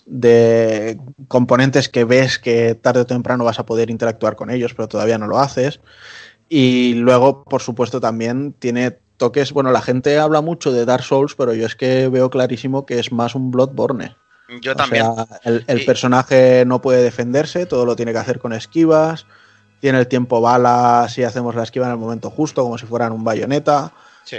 de componentes que ves que tarde o temprano vas a poder interactuar con ellos, pero todavía no lo haces. Y luego, por supuesto, también tiene toques. Bueno, la gente habla mucho de Dark Souls, pero yo es que veo clarísimo que es más un Bloodborne.
Yo
O
también.
sea, el, el
Y-
personaje no puede defenderse, todo lo tiene que hacer con esquivas. Tiene el tiempo bala si hacemos la esquiva en el momento justo, como si fueran un bayoneta.
Sí.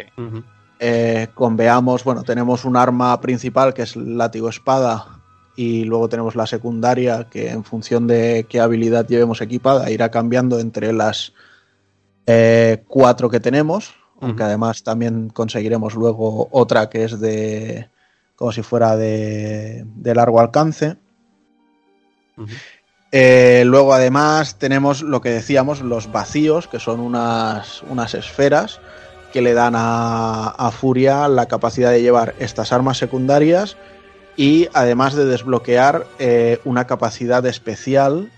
Eh, con veamos, bueno, tenemos un arma principal que es el látigo espada. Y luego tenemos la secundaria que en función de qué habilidad llevemos equipada irá cambiando entre las eh, cuatro que tenemos. Aunque además también conseguiremos luego otra que es de como si fuera de, de largo alcance. Eh, luego además tenemos lo que decíamos, los vacíos, que son unas, unas esferas que le dan a, a Furia la capacidad de llevar estas armas secundarias y además de desbloquear eh, una capacidad especial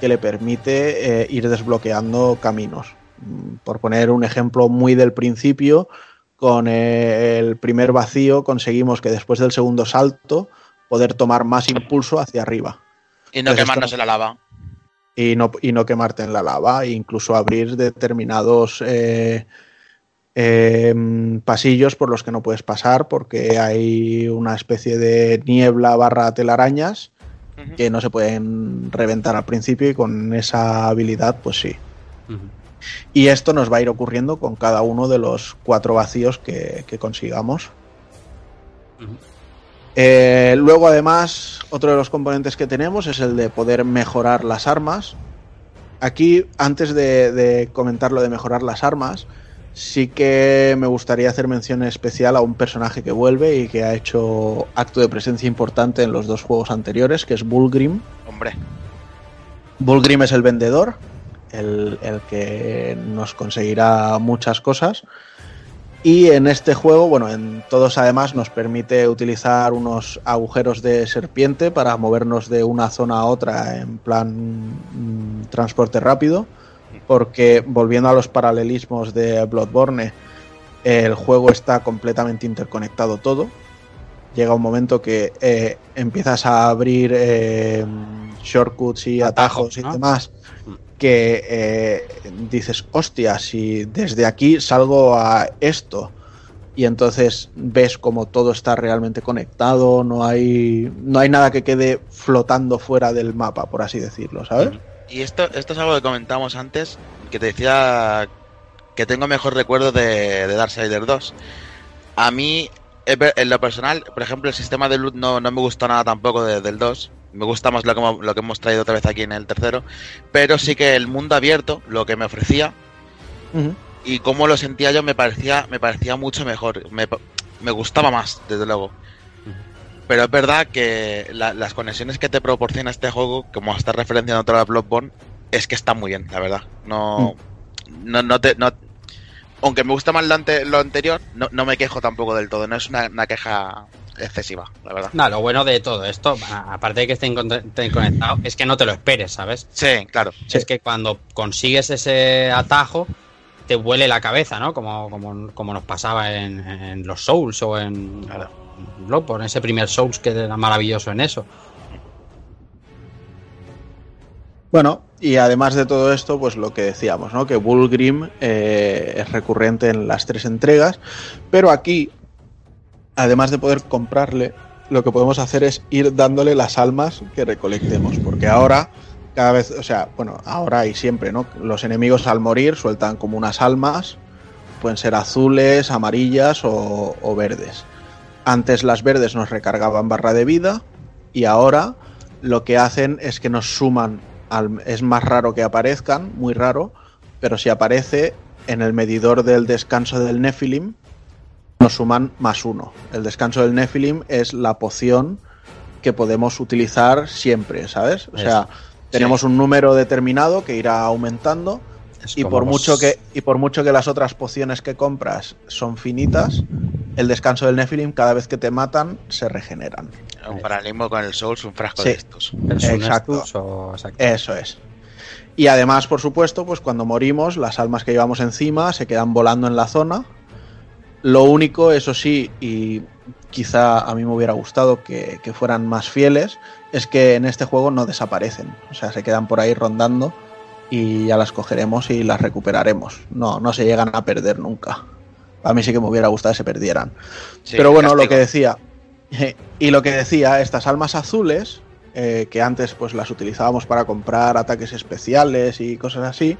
que le permite eh, ir desbloqueando caminos. Mm, Por poner un ejemplo muy del principio, con eh, el primer vacío conseguimos que después del segundo salto poder tomar más impulso hacia arriba.
Y no quemarnos
esto-
en la lava.
y no, y no quemarte en la lava, e incluso abrir determinados eh, em, pasillos por los que no puedes pasar porque hay una especie de niebla barra telarañas que no se pueden reventar al principio y con esa habilidad pues sí. Y esto nos va a ir ocurriendo con cada uno de los cuatro vacíos que, que consigamos. Eh, luego, además, otro de los componentes que tenemos es el de poder mejorar las armas. Aquí, antes de, de comentar lo de mejorar las armas, sí que me gustaría hacer mención especial a un personaje que vuelve y que ha hecho acto de presencia importante en los dos juegos anteriores, que es Bulgrim.
Hombre,
Bulgrim es el vendedor, el, el que nos conseguirá muchas cosas. Y en este juego, bueno, en todos además nos permite utilizar unos agujeros de serpiente para movernos de una zona a otra en plan mm, transporte rápido. Porque volviendo a los paralelismos de Bloodborne, el juego está completamente interconectado todo. Llega un momento que eh, empiezas a abrir eh, shortcuts y
Atajos,
atajos y demás que eh, dices, hostia, si desde aquí salgo a esto y entonces ves como todo está realmente conectado, no hay, no hay nada que quede flotando fuera del mapa, por así decirlo, ¿sabes?
Y esto, esto es algo que comentamos antes, que te decía que tengo mejor recuerdo de, de Darksiders 2. A mí, en lo personal, por ejemplo, el sistema de loot no, no me gustó nada tampoco de- del 2. Me gusta más lo que, hemos- lo que hemos traído otra vez aquí en el tercero. Pero sí que el mundo abierto, lo que me ofrecía, y cómo lo sentía yo me parecía me parecía mucho mejor me, me gustaba más desde luego pero es verdad que la- las conexiones que te proporciona este juego como estás referenciando otra vez Bloodborne es que está muy bien la verdad no no, no te no aunque me gusta más lo, ante- lo anterior no, no me quejo tampoco del todo no es una, una queja excesiva la verdad
No, lo bueno de todo esto, aparte de que esté incon- esté conectado, es que no te lo esperes, ¿sabes?
sí claro
Sí.
Es que cuando consigues ese atajo, te huele la cabeza, ¿no? Como, como, como nos pasaba en, en los Souls o en,
Claro.
En Bloodborne, ese primer Souls que era maravilloso en eso.
Bueno, y además de todo esto, pues lo que decíamos, ¿no? Que Bulgrim eh, es recurrente en las tres entregas, pero aquí, además de poder comprarle, lo que podemos hacer es ir dándole las almas que recolectemos, porque ahora, cada vez, o sea, bueno, ahora y siempre, ¿no? Los enemigos al morir sueltan como unas almas, pueden ser azules, amarillas o verdes. Antes las verdes nos recargaban barra de vida y ahora lo que hacen es que nos suman, al- es más raro que aparezcan, muy raro, pero si aparece en el medidor del descanso del Nephilim, nos suman más uno. El descanso del Nephilim es la poción que podemos utilizar siempre, ¿sabes? O sea, tenemos un número determinado que irá aumentando y por
los-
mucho que y por mucho que las otras pociones que compras son finitas, el descanso del Nephilim cada vez que te matan se regeneran.
un paralelismo con el Souls un frasco
Sí.
de estos
Exacto.
O- exacto.
Eso es. Y además, por supuesto, pues cuando morimos, las almas que llevamos encima se quedan volando en la zona. Lo único, eso sí, y quizá a mí me hubiera gustado que, que fueran más fieles, es que en este juego no desaparecen. O sea, se quedan por ahí rondando y ya las cogeremos y las recuperaremos. No, no se llegan a perder nunca. A mí sí que me hubiera gustado que se perdieran.
Sí,
Pero bueno, lo que decía. *laughs* Y lo que decía, estas almas azules, eh, que antes pues las utilizábamos para comprar ataques especiales y cosas así,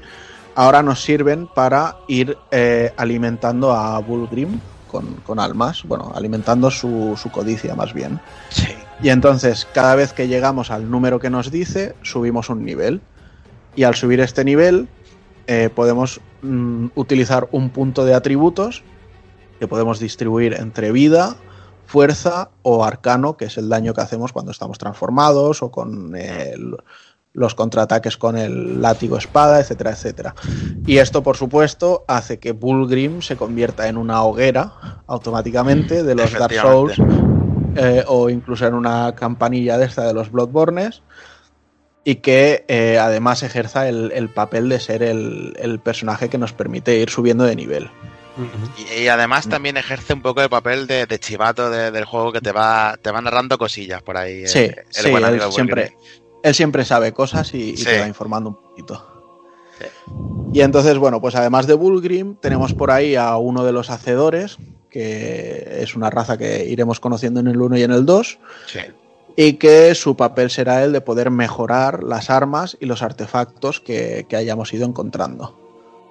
ahora nos sirven para ir eh, alimentando a Bulgrim con, con almas, bueno, alimentando su, su codicia más bien.
sí
Y entonces, cada vez que llegamos al número que nos dice, subimos un nivel. Y al subir este nivel, eh, podemos mm, utilizar un punto de atributos que podemos distribuir entre vida, fuerza o arcano, que es el daño que hacemos cuando estamos transformados o con eh, los contraataques con el látigo espada, etcétera, etcétera. Y esto, por supuesto, hace que Bulgrim se convierta en una hoguera automáticamente de los Dark Souls eh, o incluso en una campanilla de esta de los Bloodbornes y que eh, además ejerza el, el papel de ser el, el personaje que nos permite ir subiendo de nivel.
Y, y además también ejerce un poco el papel de, de chivato de- del juego que te va, te va narrando cosillas por ahí. el-
Sí,
el
sí,
buen
él siempre, él siempre sabe cosas y, y
Sí.
te va informando un poquito. Y entonces, bueno, pues además de Bulgrim, tenemos por ahí a uno de los hacedores, que es una raza que iremos conociendo en el 1 y en el 2,
Sí.
y que su papel será el de poder mejorar las armas y los artefactos que, que hayamos ido encontrando.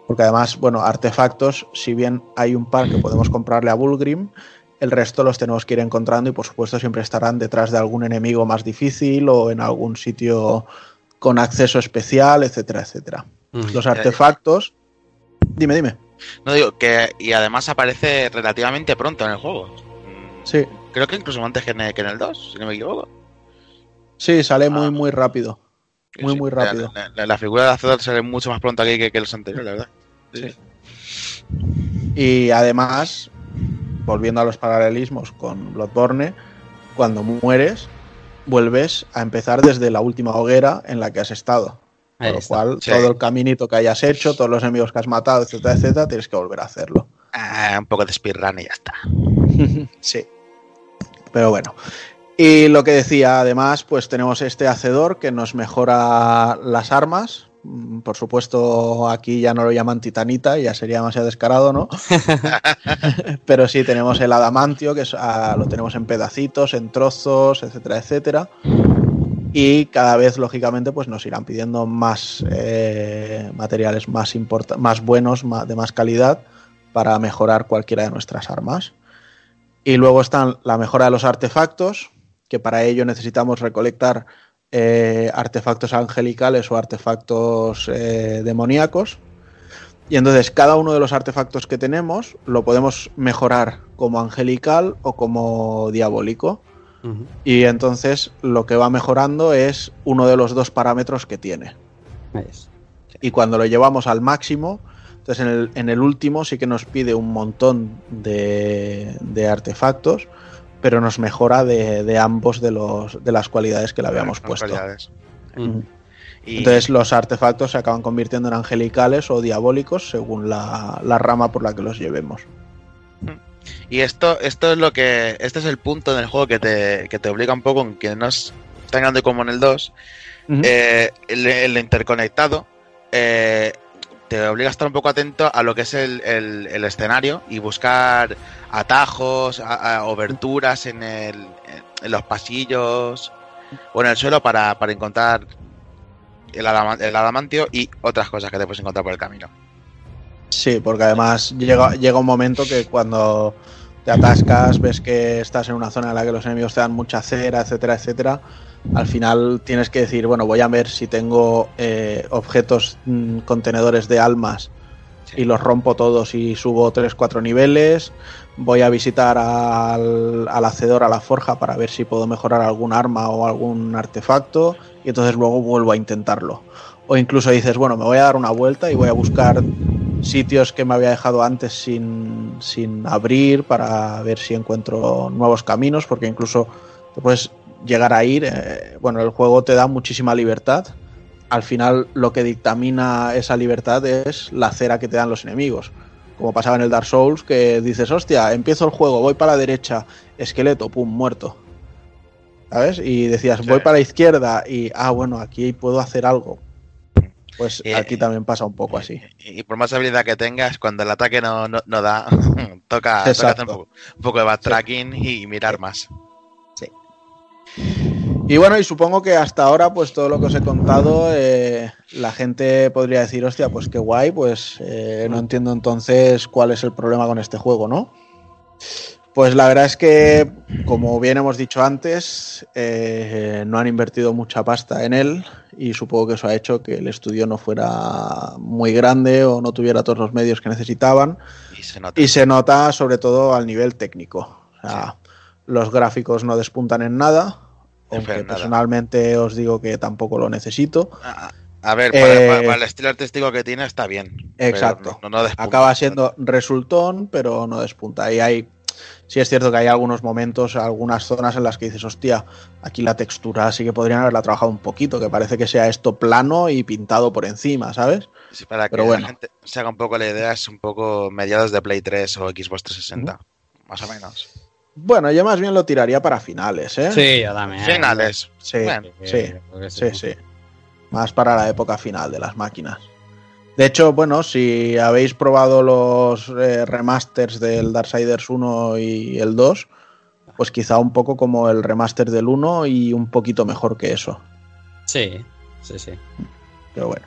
Porque además, bueno, artefactos, si bien hay un par que podemos comprarle a Bulgrim, el resto los tenemos que ir encontrando y por supuesto siempre estarán detrás de algún enemigo más difícil o en algún sitio con acceso especial, etcétera, etcétera. Los artefactos... Dime, dime.
No digo que. Y además aparece relativamente pronto en el juego. Mm,
Sí,
Creo que incluso antes que en el, que en el 2, si no me equivoco.
sí, sale muy,
Ah.
muy rápido. Muy,
sí.
muy rápido.
La, la- la figura de Hacedor sale mucho más pronto aquí que, que los anteriores, la verdad.
Sí. Y además, volviendo a los paralelismos con Bloodborne, cuando mueres, vuelves a empezar desde la última hoguera en la que has estado.
Ahí
Con lo
está.
cual,
Sí.
todo el caminito que hayas hecho, todos los enemigos que has matado, etcétera, etcétera, tienes que volver a hacerlo.
Ah, un poco de speedrun y ya está. *laughs*
sí. Pero bueno. Y lo que decía, además, pues tenemos este hacedor que nos mejora las armas. Mm, Por supuesto, aquí ya no lo llaman titanita, ya sería demasiado descarado, ¿no? *laughs* Pero sí, tenemos el adamantio, que es, ah, lo tenemos en pedacitos, en trozos, etcétera, etcétera. Y cada vez, lógicamente, pues nos irán pidiendo más eh, materiales más, más buenos, de más calidad, para mejorar cualquiera de nuestras armas. Y luego están la mejora de los artefactos, que para ello necesitamos recolectar eh, artefactos angelicales o artefactos eh, demoníacos. Y entonces cada uno de los artefactos que tenemos lo podemos mejorar como angelical o como diabólico. Y entonces lo que va mejorando es uno de los dos parámetros que tiene.
Es.
Y cuando lo llevamos al máximo, entonces en el, en el último sí que nos pide un montón de, de artefactos, pero nos mejora de, de ambos de, los, de las cualidades que le habíamos
Las
puesto. Mm.
Y,
Entonces los artefactos se acaban convirtiendo en angelicales o diabólicos según la, la rama por la que los llevemos.
y esto, esto es lo que. Este es el punto del juego que te, que te obliga un poco, en que no es tan grande como en el 2.
Ujú.
eh, el, el interconectado eh, te obliga a estar un poco atento a lo que es el, el- escenario y buscar atajos, a- a oberturas en, el, en los pasillos o en el suelo para, para encontrar el adamantio y otras cosas que te puedes encontrar por el camino.
Sí, porque además llega, llega un momento que cuando te atascas, ves que estás en una zona en la que los enemigos te dan mucha cera, etcétera, etcétera. Al final tienes que decir, bueno, voy a ver si tengo eh, objetos, mm, contenedores de almas
Sí.
y los rompo todos y subo 3-4 niveles. Voy a visitar al, al hacedor, a la forja, para ver si puedo mejorar algún arma o algún artefacto. Y entonces luego vuelvo a intentarlo. O incluso dices, bueno, me voy a dar una vuelta y voy a buscar sitios que me había dejado antes sin, sin abrir para ver si encuentro nuevos caminos, porque incluso te puedes llegar a ir. eh, bueno, el juego te da muchísima libertad. Al final lo que dictamina esa libertad es la cera que te dan los enemigos. Como pasaba en el Dark Souls, que dices, hostia, empiezo el juego, voy para la derecha, esqueleto, pum, muerto. ¿Sabes? Y decías,
Sí.
voy para la izquierda y, ah, bueno, aquí puedo hacer algo. Pues
Eh,
aquí también pasa un poco así.
Y, y por más habilidad que tengas, cuando el ataque no, no, no da, *laughs* toca, toca hacer un poco, un poco de backtracking y mirar más.
Y bueno, y supongo que hasta ahora, pues todo lo que os he contado, eh, la gente podría decir, hostia, pues qué guay, pues eh, no entiendo entonces cuál es el problema con este juego, ¿no? Pues la verdad es que, como bien hemos dicho antes, eh, no han invertido mucha pasta en él y supongo que eso ha hecho que el estudio no fuera muy grande o no tuviera todos los medios que necesitaban.
Y se nota.
Y se nota sobre todo al nivel técnico. O sea, los gráficos no despuntan en nada, aunque
nada.
personalmente os digo que tampoco lo necesito.
A, a ver, para,
Eh,
para- para el estilo artístico que tiene está bien.
Exacto.
no- no despunta.
Acaba siendo resultón, pero no despunta. Y hay sí es cierto que hay algunos momentos, algunas zonas en las que dices, hostia, aquí la textura sí que podrían haberla trabajado un poquito, que parece que sea esto plano y pintado por encima, ¿sabes?
Sí, para que
Pero
la
bueno.
gente se haga un poco la idea, es un poco mediados de Play 3 o Xbox 360, más o menos.
Bueno, yo más bien lo tiraría para finales, ¿eh?
Sí, yo también.
Finales.
Sí,
Bueno,
sí,
que
sí, sí. Más para la época final de las máquinas. De hecho, bueno, si habéis probado los eh, remasters del Darksiders 1 y el 2, pues quizá un poco como el remaster del 1 y un poquito mejor que eso.
Sí, sí, sí.
Pero bueno.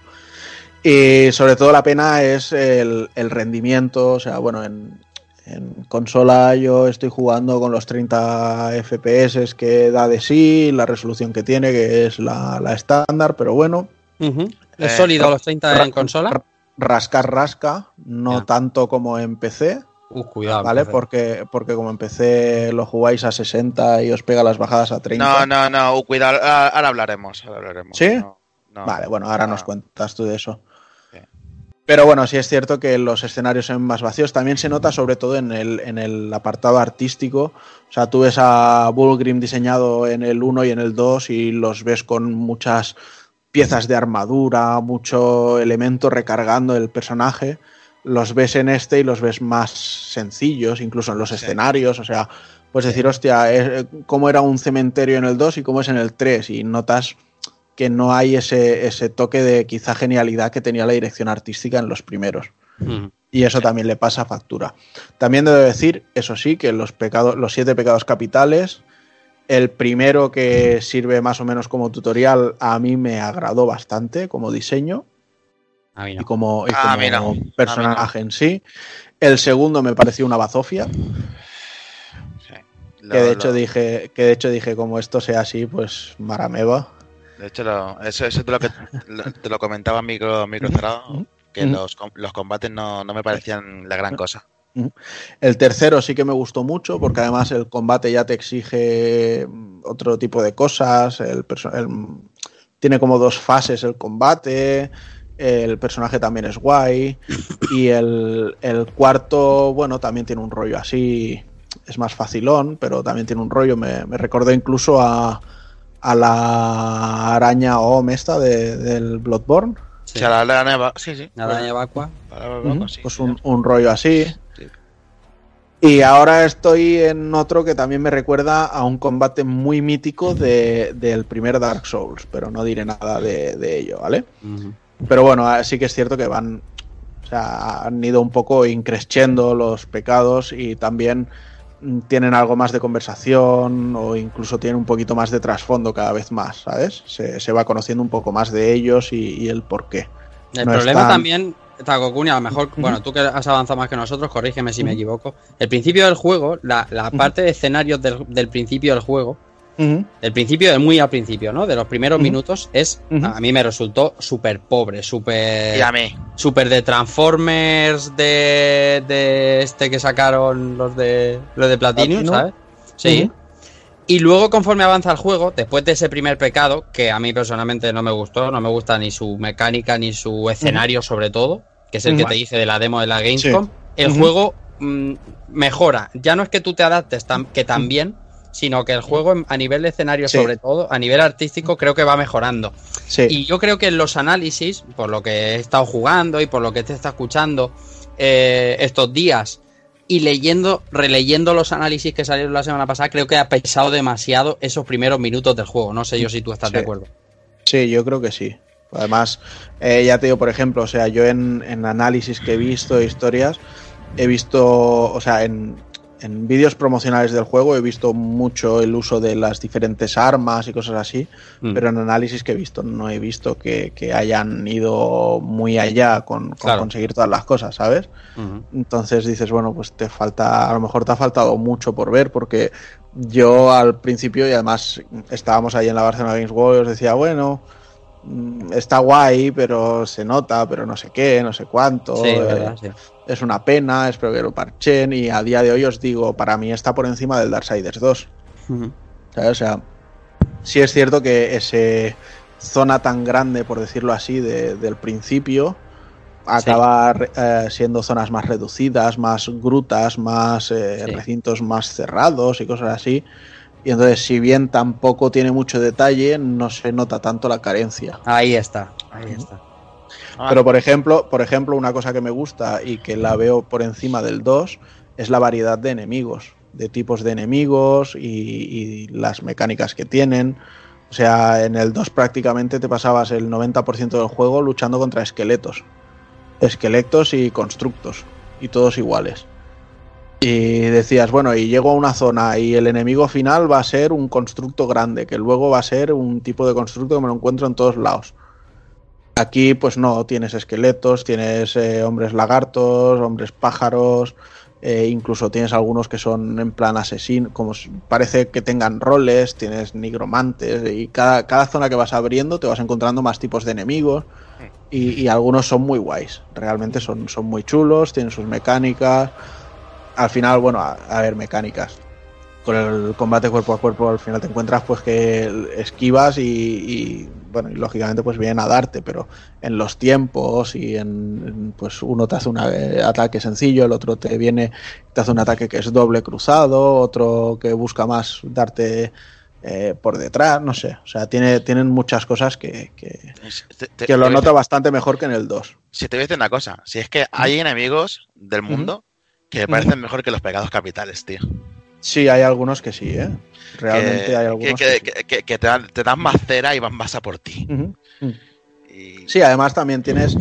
Y sobre todo la pena es el, el rendimiento. O sea, bueno, en, en consola yo estoy jugando con los 30 FPS que da de sí, la resolución que tiene, que es la la estándar, pero bueno.
¿Es
Eh,
sólido los 30
ra-
en consola?
rascar rasca, no tanto como en PC,
Uh, cuidado.
¿vale? Porque, porque como en PC lo jugáis a 60 y os pega las bajadas a 30.
No, no, no, uh, cuidado, ah, ahora hablaremos, ahora hablaremos.
¿Sí?
No, no.
Vale, bueno, ahora
No.
nos cuentas tú de eso.
Sí.
Pero bueno, sí es cierto que los escenarios son más vacíos. También se nota sobre todo en el, en el apartado artístico. O sea, tú ves a Bullgrim diseñado en el 1 y en el 2 y los ves con muchas piezas de armadura, mucho elemento recargando el personaje. Los ves en este y los ves más sencillos, incluso en los
Sí.
escenarios. O sea, puedes decir, hostia, eh, cómo era un cementerio en el 2 y cómo es en el 3. Y notas que no hay ese, ese toque de quizá genialidad que tenía la dirección artística en los primeros.
Ujú.
Y eso también le pasa factura. También debo decir, eso sí, que los, pecados, los siete pecados capitales, el primero que sirve más o menos como tutorial, a mí me agradó bastante como diseño
A mí
y
no.
como, y
Ah,
como
mira, a mí
personaje en sí. El segundo me pareció una bazofia,
Sí.
que
Lo-
de hecho
lo-
dije, que de hecho dije, como esto sea así, pues marameba.
De hecho, lo- eso, eso te, lo que, lo- te lo comentaba micro, micro cerrado, que los, los combates no, no me parecían la gran cosa.
El tercero sí que me gustó mucho porque además el combate ya te exige mm, otro tipo de cosas. El tiene como dos fases el combate. El personaje también es guay. Y el, el cuarto, bueno, también tiene un rollo así. Es más facilón, pero también tiene un rollo. Me, me recordó incluso a, a la araña Om esta de- del Bloodborne.
Sí.
O sea, la, neva- sí, sí.
La araña vacua.
Sí,
pues un rollo así. Y ahora estoy en otro que también me recuerda a un combate muy mítico de- del primer Dark Souls, pero no diré nada de, de ello, ¿vale? Pero bueno, ah, sí que es cierto que van, o sea, han ido un poco increciendo los pecados y también mm, tienen algo más de conversación o incluso tienen un poquito más de trasfondo cada vez más, ¿sabes? Se, se va conociendo un poco más de ellos y, y el por qué.
El
No
problema
están-
también, Takokuni, a lo mejor, bueno, tú que has avanzado más que nosotros, corrígeme si me equivoco. El principio del juego, la, la parte de escenarios del, del principio del juego, el principio, de muy al principio, ¿no? De los primeros minutos, es a mí me resultó súper pobre, súper
Y a mí.
súper de Transformers de, de este que sacaron los de los de Platinum,
Platinum.
¿sabes? Sí. Y luego, conforme avanza el juego, después de ese primer pecado, que a mí personalmente no me gustó, no me gusta ni su mecánica ni su escenario, sobre todo, que es el que te dije de la demo de la Gamescom, el juego mm, mejora. Ya no es que tú te adaptes tam- que también, sino que el juego a nivel de escenario,
Sí.
sobre todo, a nivel artístico, creo que va mejorando.
Sí.
Y yo creo que en los análisis, por lo que he estado jugando y por lo que te está escuchando eh, estos días y leyendo, releyendo los análisis que salieron la semana pasada, creo que ha pesado demasiado esos primeros minutos del juego. No sé yo si tú estás de acuerdo.
Sí, yo creo que sí. Además, eh, ya te digo, por ejemplo, o sea, yo en, en análisis que he visto, historias, he visto, o sea, en, en vídeos promocionales del juego he visto mucho el uso de las diferentes armas y cosas así,
Mm.
pero en análisis que he visto no he visto que, que hayan ido muy allá con, con
Claro.
conseguir todas las cosas, ¿sabes? Entonces dices, bueno, pues te falta, a lo mejor te ha faltado mucho por ver, porque yo al principio, y además estábamos ahí en la Barcelona Games World, os decía, bueno, mm, está guay, pero se nota, pero no sé qué, no sé cuánto.
Sí,
eh,
verdad, sí.
Es una pena, espero que lo parchen, y a día de hoy os digo, para mí está por encima del Darksiders 2.
Ujú.
¿sabes? O sea, sí es cierto que ese zona tan grande, por decirlo así, de- del principio, acabar eh, siendo zonas más reducidas, más grutas, más eh,
Sí.
recintos más cerrados y cosas así. Y entonces, si bien tampoco tiene mucho detalle, no se nota tanto la carencia.
Ahí está, ahí está.
Ah,
Pero por ejemplo, por ejemplo, una cosa que me gusta y que la veo por encima del 2 es la variedad de enemigos, de tipos de enemigos y, y las mecánicas que tienen. O sea, en el 2 prácticamente te pasabas el 90% del juego luchando contra esqueletos. Esqueletos y constructos. Y todos iguales. Y decías, bueno, y llego a una zona y el enemigo final va a ser un constructo grande, que luego va a ser un tipo de constructo que me lo encuentro en todos lados. Aquí, pues no, tienes esqueletos, tienes eh, hombres lagartos, hombres pájaros, eh, incluso tienes algunos que son en plan asesino, como parece que tengan roles, tienes nigromantes, y cada, cada zona que vas abriendo te vas encontrando más tipos de enemigos, y, y algunos son muy guays, realmente son, son muy chulos, tienen sus mecánicas. Al final, bueno, a ver, mecánicas. Con el combate cuerpo a cuerpo al final te encuentras pues que esquivas y, y, bueno, y lógicamente pues vienen a darte, pero en los tiempos y en, pues uno te hace un ataque sencillo, el otro te viene, te hace un ataque que es doble cruzado, otro que busca más darte eh, por detrás, no sé, o sea, tiene, tienen muchas cosas que, que,
te- te-
que lo
te voy a
noto
decir-
bastante mejor que en el 2.
Si te voy a decir una cosa, si es que hay enemigos del mundo que me parecen mejor que los pecados capitales, tío.
Sí, hay algunos que sí, ¿eh? Realmente
que,
hay algunos
que-
que sí.
que- que- que te, dan, te dan más cera y van más a por ti. Y-
Sí, además también tienes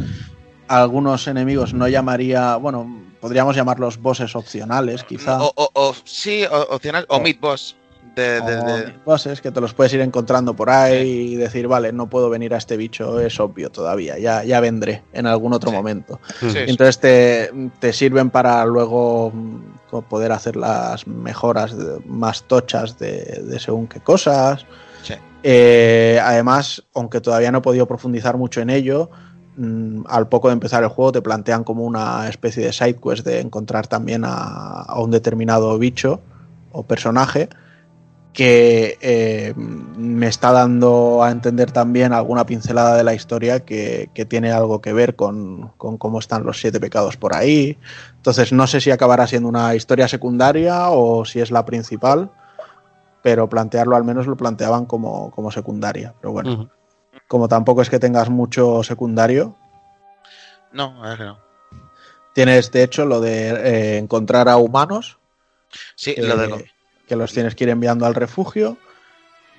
algunos enemigos, no llamaría, bueno, podríamos llamarlos bosses opcionales, quizá.
O, o- o- sí, opcional, o
O-
mid boss. De, de-
o
de-
bosses que te los puedes ir encontrando por ahí y decir, vale, no puedo venir a este bicho, es obvio todavía, ya, ya vendré en algún otro
Sí.
momento.
sí.
Entonces te, te sirven para luego poder hacer las mejoras más tochas de, de según qué cosas.
Sí.
Eh, además, aunque todavía no he podido profundizar mucho en ello, mm, al poco de empezar el juego te plantean como una especie de side quest de encontrar también a, a un determinado bicho o personaje que eh, me está dando a entender también alguna pincelada de la historia que, que tiene algo que ver con, con cómo están los siete pecados por ahí. Entonces no sé si acabará siendo una historia secundaria o si es la principal, pero plantearlo al menos lo planteaban como, como secundaria. Pero bueno, como tampoco es que tengas mucho secundario,
No, a ver que no.
tienes de hecho lo de eh, encontrar a humanos
Sí, lo de.
Que los tienes que ir enviando al refugio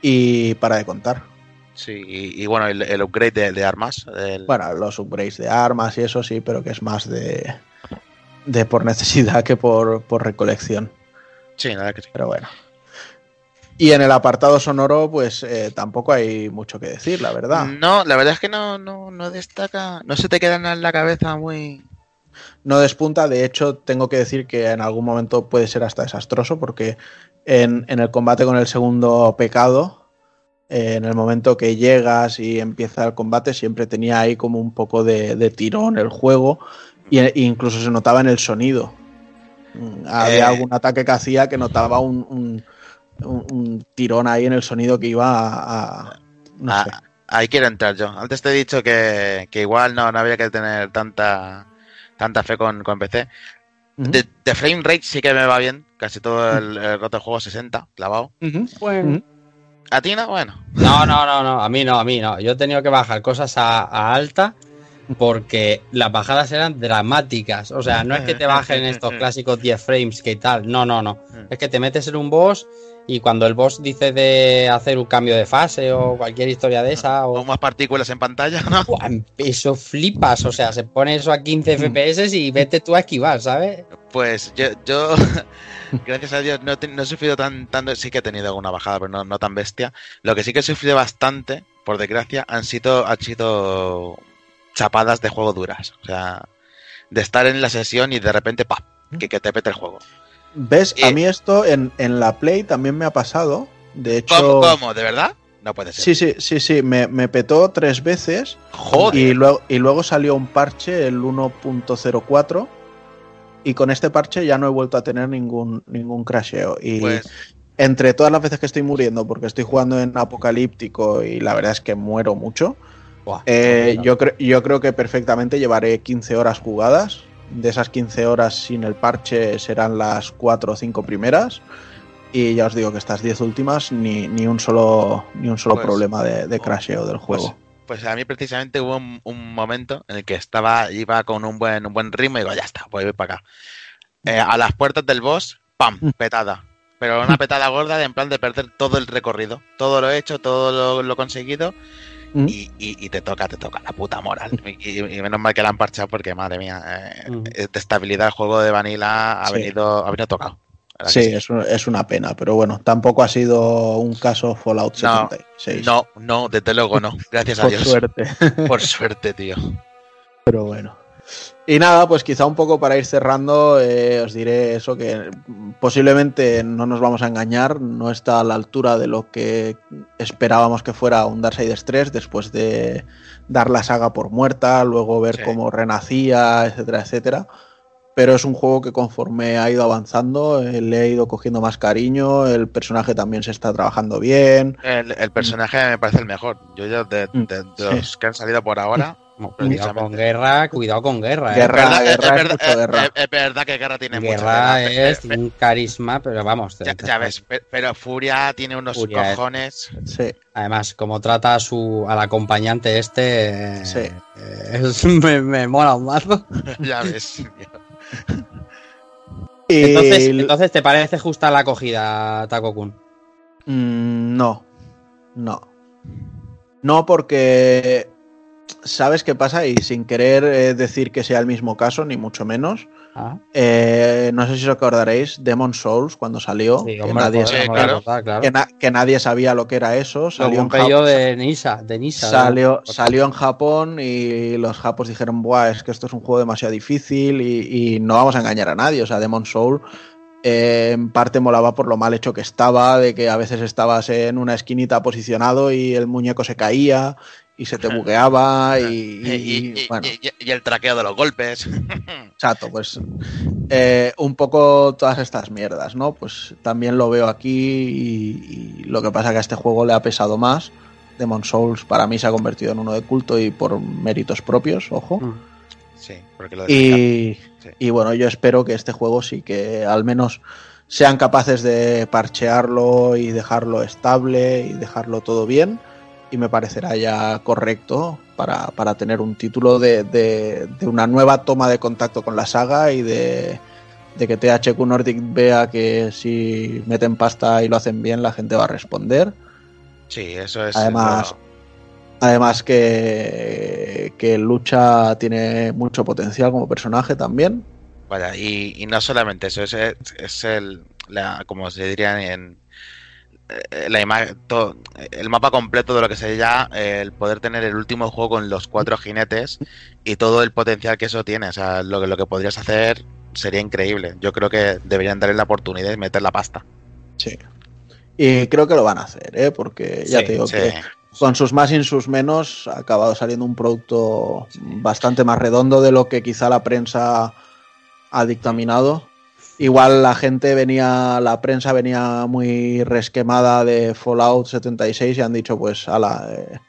y para de contar.
Sí, y, y bueno, el, el upgrade de, de armas. el-
Bueno, los upgrades de armas y eso sí, pero que es más de, de por necesidad que por, por recolección.
sí, verdad que sí.
Pero bueno. Y en el apartado sonoro, pues eh, tampoco hay mucho que decir, la verdad.
No, la verdad es que no, no, no destaca. No se te quedan en la cabeza muy.
No despunta, de hecho, tengo que decir que en algún momento puede ser hasta desastroso, porque en, en el combate con el segundo pecado, eh, en el momento que llegas y empieza el combate, siempre tenía ahí como un poco de, de tirón el juego, y, e incluso se notaba en el sonido. Mm, Había
Eh.
algún ataque que hacía que notaba un, un- un- un tirón ahí en el sonido que iba a. a- no
Ah,
sé.
Ahí quiero entrar yo. Antes te he dicho que, que igual no, no había que tener tanta tanta fe con, con PC. De, de frame rate sí que me va bien. Casi todo el, el rato del juego 60, clavado.
Bueno.
¿A ti no? Bueno.
No, no, no, no, a mí no, a mí no. Yo he tenido que bajar cosas a, a alta porque las bajadas eran dramáticas. O sea, no es que te bajen *laughs* estos clásicos 10 frames que tal, no, no, no. Es que te metes en un boss y cuando el boss dice de hacer un cambio de fase o cualquier historia de esa
O
o...
más partículas en pantalla, ¿no?
Eso flipas, o sea, se pone eso a 15 FPS y vete tú a esquivar, ¿sabes?
Pues yo, yo *laughs* gracias a Dios, no he, ten- no he sufrido tan, tan. Sí que he tenido alguna bajada, pero no, no tan bestia. Lo que sí que he sufrido bastante, por desgracia, han sido, han sido chapadas de juego duras. O sea, de estar en la sesión y de repente, ¡pap! Que, que te pete el juego.
¿Ves? A
Eh.
mí esto en, en la Play también me ha pasado. De hecho.
¿Cómo, cómo? ¿De verdad? No puede ser.
Sí, sí, sí, sí, me, me petó tres veces
Joder.
y luego, y luego salió un parche, el 1.04, y con este parche ya no he vuelto a tener ningún, ningún crasheo. Y
Pues
entre todas las veces que estoy muriendo, porque estoy jugando en apocalíptico y la verdad es que muero mucho,
Buah,
Eh,
pues,
yo, cre- yo creo que perfectamente llevaré 15 horas jugadas. De esas 15 horas sin el parche serán las 4 o 5 primeras. Y ya os digo que estas 10 últimas ni, ni un solo, ni un solo
Pues-
problema de, de crasheo del juego.
Pues a mí precisamente hubo un, un momento en el que estaba, iba con un buen, un buen ritmo y digo, ya está, pues voy para acá. Eh, a las puertas del boss, ¡pam! Petada. Pero una petada gorda de en plan de perder todo el recorrido. Todo lo hecho, todo lo, lo conseguido.
Mm.
Y, y- y te toca, te toca la puta moral. Y, y menos mal que la han parchado porque, madre mía, eh,
Mm.
de estabilidad el juego de Vanilla ha
Sí.
venido, ha venido tocado.
Sí, es, es una pena, pero bueno, tampoco ha sido un caso Fallout
No,
76.
No, no, desde luego no. Gracias a
por
Dios.
suerte.
Por suerte, tío.
Pero bueno. Y nada, pues quizá un poco para ir cerrando, eh, os diré eso, que posiblemente no nos vamos a engañar, no está a la altura de lo que esperábamos que fuera un Darksiders 3 después de dar la saga por muerta, luego ver
Sí.
cómo renacía, etcétera, etcétera. Pero es un juego que conforme ha ido avanzando, eh, le he ido cogiendo más cariño, el personaje también se está trabajando bien.
El, el personaje me parece el mejor. Yo ya de,
Mm,
de- de
sí.
los que han salido por ahora. *laughs*
Cuidado con guerra, cuidado con guerra. ¿eh?
Guerra,
Es verdad, es,
guerra, es
verdad,
mucho
es-
guerra.
es- es verdad que Guerra tiene mucha
Guerra
guerra,
es un carisma, pero vamos.
ya, ves, pe- pero Furia tiene unos
Furia es-
cojones.
Sí.
Además, como trata a su al acompañante este, eh,
Sí.
eh, es- *laughs* me, me mola un mazo. *laughs*
ya ves. *laughs*
Entonces, entonces, ¿te parece justa la acogida, Taco Kun?
Mm, no, no. No porque... ¿Sabes qué pasa? Y sin querer eh, decir que sea el mismo caso, ni mucho menos.
Ah,
eh, no sé si os acordaréis, Demon Souls, cuando salió,
sí,
que, nadie,
joder,
Sí,
no me
claro.
acordaba, claro.
que na- que nadie sabía lo que era eso. Salió en,
compré
Jap-
yo de Nisa, de Nisa.
salió,
¿no?
salió en Japón y los japos dijeron, Buah, es que esto es un juego demasiado difícil y, y no vamos a engañar a nadie. O sea, Demon Soul eh, en parte molaba por lo mal hecho que estaba, de que a veces estabas en una esquinita posicionado y el muñeco se caía y se te bugueaba *laughs* y,
Y,
y-
y-
bueno,
y- y el traqueo de los golpes. *laughs*
chato, pues eh, un poco todas estas mierdas, ¿no? Pues también lo veo aquí y, y lo que pasa que a este juego le ha pesado más. Demon Souls para mí se ha convertido en uno de culto y por méritos propios, ojo.
Mm.
Sí, porque lo Sí.
y bueno, yo espero que este juego sí que al menos sean capaces de parchearlo y dejarlo estable y dejarlo todo bien. Y me parecerá ya correcto para, para tener un título de, de- de una nueva toma de contacto con la saga y de, de que THQ Nordic vea que si meten pasta y lo hacen bien, la gente va a responder.
Sí, eso es.
Además, Además que, que Lucha tiene mucho potencial como personaje también.
Vaya, y, y no solamente eso, es, es el, la, como se diría en la ima- to- el mapa completo de lo que sería eh, el poder tener el último juego con los cuatro jinetes y todo el potencial que eso tiene. O sea, lo, que- lo que podrías hacer sería increíble. Yo creo que deberían darle la oportunidad de meter la pasta.
Sí. Y creo que lo van a hacer, ¿eh? porque ya
Sí,
te digo
Sí.
que con sus más y sus menos ha acabado saliendo un producto bastante más redondo de lo que quizá la prensa ha dictaminado. Igual la gente venía, la prensa venía muy resquemada de Fallout 76 y han dicho, pues, ala, eh.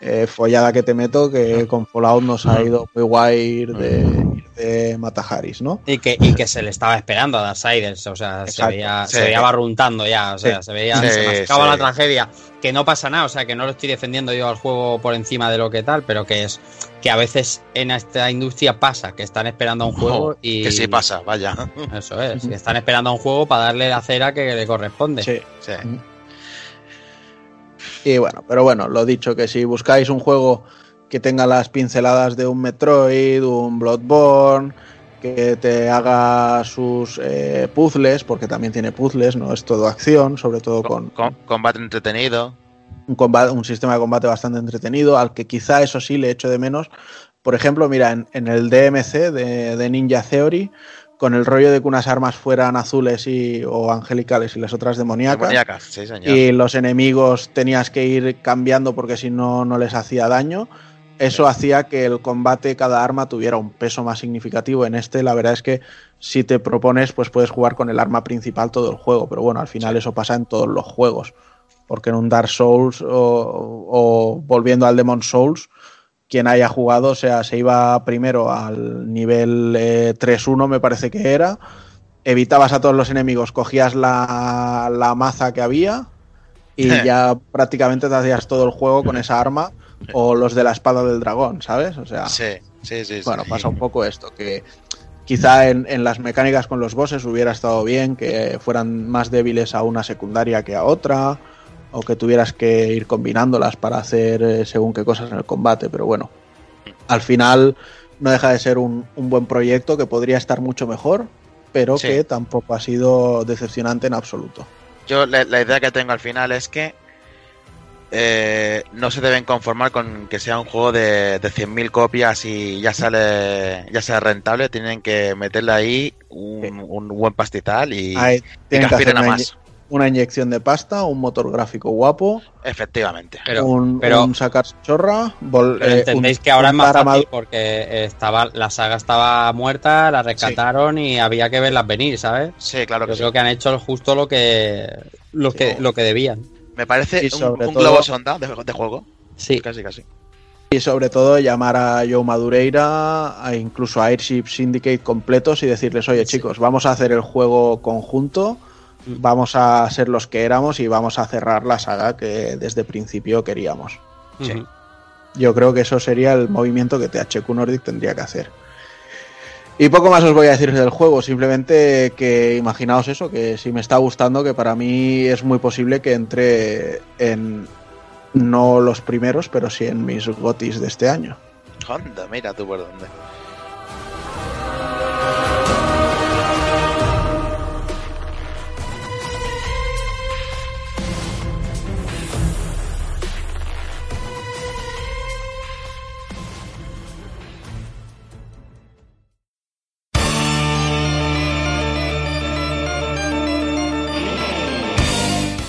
Eh, follada que te meto, que con Fallout nos ha ido muy guay ir de,
Mm.
ir de Mataharis, ¿no?
Y que, y que se le estaba esperando a Darksiders, o sea, se veía,
Sí.
se veía barruntando ya, o sea,
Sí.
se veía,
Sí,
se mascaba
sí.
la tragedia, que no pasa nada, o sea, que no lo estoy defendiendo yo al juego por encima de lo que tal, pero que es que a veces en esta industria pasa, que están esperando a un juego y...
Que sí pasa, vaya.
Eso es, que están esperando a un juego para darle la cera que le corresponde.
Sí.
Sí.
Y bueno, pero bueno, lo dicho, que si buscáis un juego que tenga las pinceladas de un Metroid, un Bloodborne, que te haga sus eh, puzzles, porque también tiene puzzles, no es todo acción, sobre todo con,
Com- combate entretenido.
un, combate, un sistema de combate bastante entretenido, al que quizá eso sí le echo de menos. Por ejemplo, mira, en, en el DMC de, de Ninja Theory, con el rollo de que unas armas fueran azules y, o angelicales y las otras demoníacas.
Demoníacas, sí, señor.
y los enemigos tenías que ir cambiando porque si no, no les hacía daño. Eso hacía que el combate, cada arma tuviera un peso más significativo. En este, la verdad es que si te propones, pues puedes jugar con el arma principal todo el juego. Pero bueno, al final eso pasa en todos los juegos. porque en un Dark Souls o, o volviendo al Demon Souls, quien haya jugado, o sea, se iba primero al nivel eh, 3-1, me parece que era, evitabas a todos los enemigos, cogías la, la maza que había y *laughs* ya prácticamente te hacías todo el juego con esa arma o los de la espada del dragón, ¿sabes? O sea,
Sí, sí, sí. sí.
bueno, pasa un poco esto, que quizá en, en las mecánicas con los bosses hubiera estado bien que fueran más débiles a una secundaria que a otra, o que tuvieras que ir combinándolas para hacer eh, según qué cosas en el combate, pero bueno, al final no deja de ser un, un buen proyecto que podría estar mucho mejor, pero
Sí.
que tampoco ha sido decepcionante en absoluto.
Yo la, la idea que tengo al final es que eh, no se deben conformar con que sea un juego de, de 100.000 copias y ya sale ya sea rentable. Tienen que meterle ahí un, un buen pastizal y,
Ahí
y que
que
aspiren a más.
Una inyección de pasta, un motor gráfico guapo,
Efectivamente.
Pero,
un,
pero,
un sacar chorra, vol-
pero
eh,
entendéis
un-
que ahora es más fácil
amadu-
porque estaba la saga estaba muerta, la rescataron y había que verlas venir, ¿sabes?
Sí, claro que
Yo
sí.
creo que han hecho justo lo que lo que lo que debían.
Me parece
Y
un,
sobre
un
todo-
globo sonda de, de juego.
Sí.
Casi, casi.
Y sobre todo llamar a Joe Madureira, a incluso a Airship Syndicate completos y decirles, oye chicos, vamos a hacer el juego conjunto, vamos a ser los que éramos y vamos a cerrar la saga que desde principio queríamos.
Sí.
Yo creo que eso sería el movimiento que THQ Nordic tendría que hacer. Y poco más os voy a decir del juego, simplemente que imaginaos eso, que si me está gustando, que para mí es muy posible que entre en no los primeros, pero sí en mis gotis de este año.
Honda, mira tú por dónde.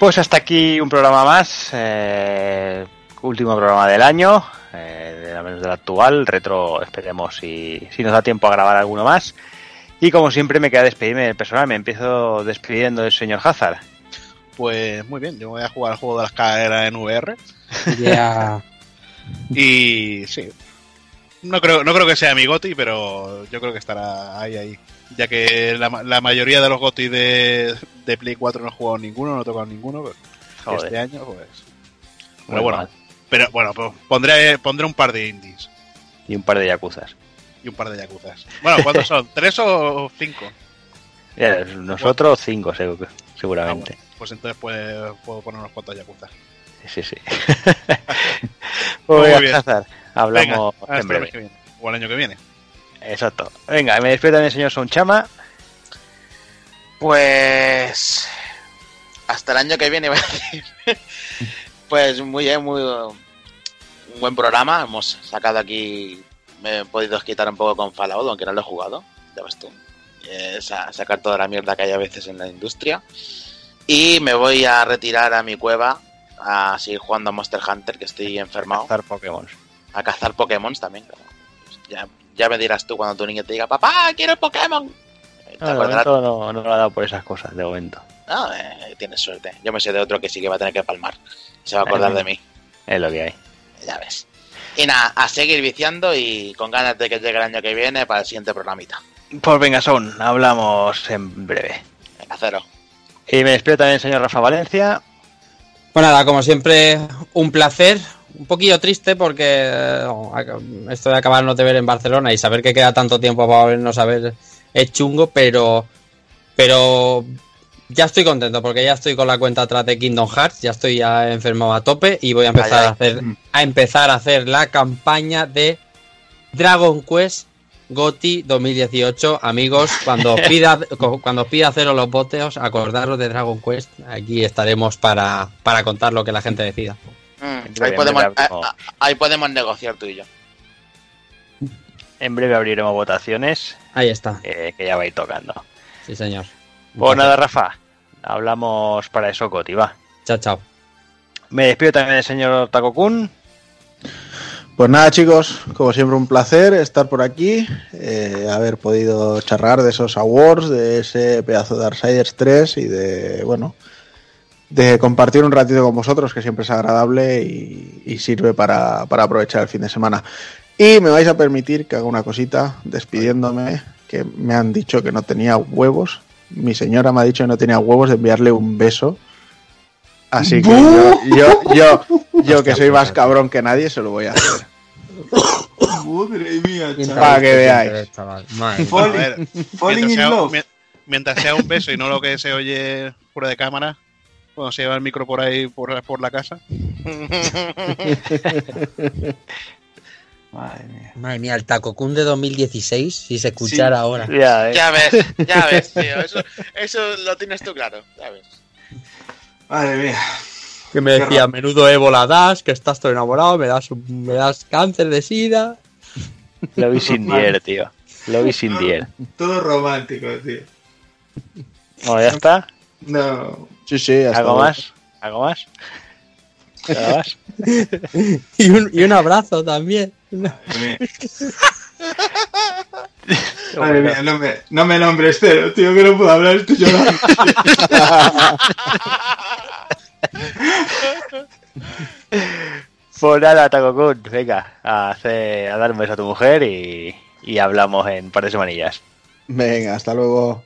Pues hasta aquí un programa más, eh, último programa del año, eh, de- al menos del actual, retro, esperemos si, si nos da tiempo a grabar alguno más. Y como siempre me queda despedirme del personal, me empiezo despidiendo del señor Hazard.
Pues muy bien, yo voy a jugar al juego de las carreras en VR.
Ya. *laughs*
Y sí. No creo, no creo que sea mi Goti, pero yo creo que estará ahí, ahí. Ya que la, la mayoría de los Goti de, de Play 4 no he jugado ninguno, no he tocado ninguno. pero. Este año, pues. Pero bueno,
mal.
pero bueno, pues pondré, pondré un par de indies
Y un par de yakuzas.
y un par de yakuzas. Bueno, ¿cuántos son? *laughs* ¿Tres o cinco?
Nosotros cinco, segu-
Ah,
seguramente.
bueno, pues entonces puede- puedo poner unos cuantos yakuzas.
Sí, sí. *laughs* *laughs*
Muy
pues
bien.
Hazard, hablamos
Venga,
en breve.
mes que viene. O el año que viene.
Exacto. Venga, me despido también, señor Sonchama.
Pues. Hasta el año que viene, *laughs* voy a decir. pues muy bien, muy. Un buen programa. Hemos sacado aquí. Me he podido quitar un poco con Fallout, aunque no lo he jugado. Ya ves tú. Eh, sa- sacar toda la mierda que hay a veces en la industria. Y me voy a retirar a mi cueva a seguir jugando a Monster Hunter, que estoy enfermado.
Cazar Pokémon.
A cazar Pokémon también. claro. Ya, ya me dirás tú cuando tu niño te diga, papá, quiero el Pokémon. Te
No, de
acordarás-
momento no, no lo ha dado por esas cosas, de momento.
Ah, eh, tienes suerte. Yo me sé de otro que sí que va a tener que palmar. Se va a acordar
Eh.
de mí.
Es lo que hay.
Ya ves. Y nada, a seguir viciando y con ganas de que llegue el año que viene para el siguiente programita.
Pues venga, Son, hablamos en breve.
Venga, cero.
Y me despido también, señor Rafa Valencia.
Pues nada, como siempre, un placer. Un poquillo triste porque eh, esto de acabarnos de ver en Barcelona y saber que queda tanto tiempo para volvernos a ver es chungo, pero, pero ya estoy contento porque ya estoy con la cuenta atrás de Kingdom Hearts, ya estoy ya enfermo a tope y voy a empezar a hacer a empezar a hacer la campaña de Dragon Quest Goti 2018. Amigos, cuando os *laughs* pida, cuando os pida haceros los boteos, acordaros de Dragon Quest. Aquí estaremos para, para contar lo que la gente decida.
Mm, ahí, podemos,
abrimos.
ah, ahí podemos negociar tú y yo.
En breve abriremos votaciones,
Ahí está.
eh, que ya va a ir tocando.
Sí, señor.
Pues nada, Rafa, hablamos para eso, Coti, va.
Chao, chao.
Me despido también del señor Takokun.
Pues nada, chicos, como siempre, un placer estar por aquí, eh, haber podido charlar de esos awards, de ese pedazo de Darksiders 3 y de, bueno, de compartir un ratito con vosotros, que siempre es agradable y, y sirve para, para aprovechar el fin de semana. Y me vais a permitir que haga una cosita despidiéndome, que me han dicho que no tenía huevos. Mi señora me ha dicho que no tenía huevos de enviarle un beso. Así que yo, yo, yo, yo que soy más cabrón que nadie, se lo voy a hacer.
Madre mía, chaval.
Para que veáis.
Falling, in love.
mien- mientras sea un beso y no lo que se oye fuera de cámara, cuando se lleva el micro por ahí, por, la- por la casa. *laughs*
Madre mía.
Madre mía, el Takokun de 2016, si se escuchara
Sí.
ahora.
Ya.
Ya ves, ya *laughs* ves, tío. Eso, eso lo tienes tú claro. Ya ves.
Madre mía.
Que me
Qué
decía,
raro.
menudo ébola das, que estás todo enamorado, me das, un- me das cáncer de sida.
Lo vi sin dier, tío. Lo vi sin dier.
Todo romántico, tío.
Bueno, ya está.
No.
Sí, sí, hasta
¿Algo más? ¿Algo más? ¿Algo más? *laughs*
Y un, y un abrazo también.
Madre mía. Madre mía, no me, no me nombres cero, tío, que no puedo hablar, estoy llorando.
Pues nada, Takokun, venga, a, hacer, a dar un beso a tu mujer y, y hablamos en un par de semanillas.
Venga, hasta luego.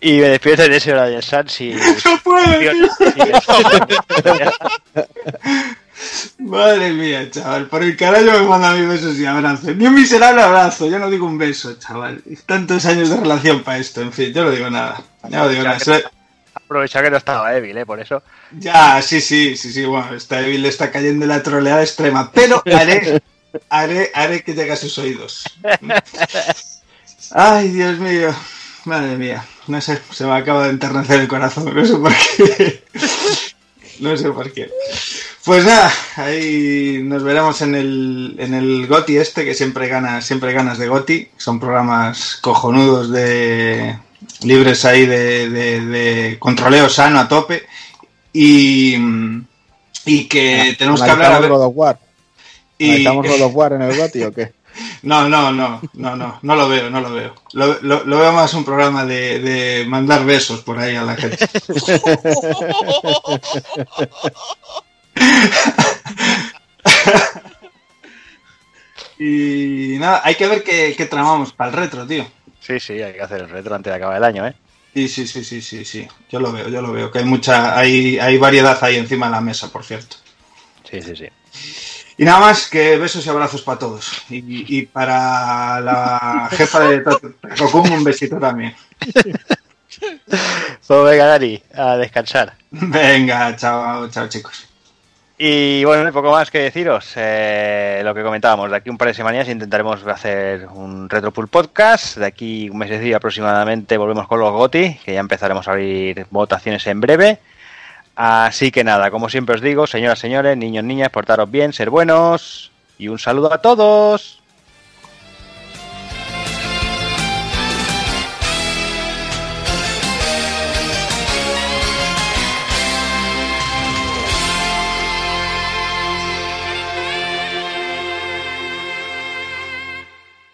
Y me despido de ese Ryan Sans y...
No puedo. *laughs* Madre mía, chaval. Por el carajo me manda mis besos y abrazos. Ni un miserable abrazo, yo no digo un beso, chaval. Tantos años de relación para esto, en fin, yo no digo nada. Yo no digo nada. Se-
Aprovecha que no estaba débil, ¿eh? Por eso.
Ya, sí, sí, sí, sí, bueno, está débil, le está cayendo la troleada extrema, pero haré, haré, haré que llegue a sus oídos. *laughs* Ay, Dios mío, madre mía, no sé, se me acaba de enternecer el corazón, no sé por qué. *laughs* No sé por qué. Pues nada, ahí nos veremos en el, en el Goti este, que siempre gana, siempre ganas de Goti. Son programas cojonudos de libres ahí de, de, de controleo sano a tope. Y, y que tenemos que hablar a ver.
God of War.
Y,
¿Analizamos *laughs* God of War en el GOTY o qué?
No, no, no, no, no, no lo veo, no lo veo. Lo, lo- lo veo más un programa de, de mandar besos por ahí a la gente. *laughs* y nada, hay que ver qué, qué tramamos para el retro, tío.
Sí, sí, hay que hacer el retro antes de acabar el año, ¿eh?
Sí, sí, sí, sí, sí, sí. Yo lo veo, yo lo veo. Que hay mucha, hay, hay variedad ahí encima de la mesa, por cierto.
Sí, sí, sí.
Y nada más que besos y abrazos para todos. Y, y para la jefa de Tocum un besito también. *laughs*
Pues venga, Dani, a descansar.
Venga, chao, chao chicos.
Y bueno, hay poco más que deciros. Eh, lo que comentábamos, de aquí un par de semanas intentaremos hacer un Retro Pool Podcast. De aquí un mesecillo aproximadamente volvemos con los GOTI, que ya empezaremos a abrir votaciones en breve. Así que nada, como siempre os digo, señoras, señores, niños, niñas, portaros bien, ser buenos. Y un saludo a todos.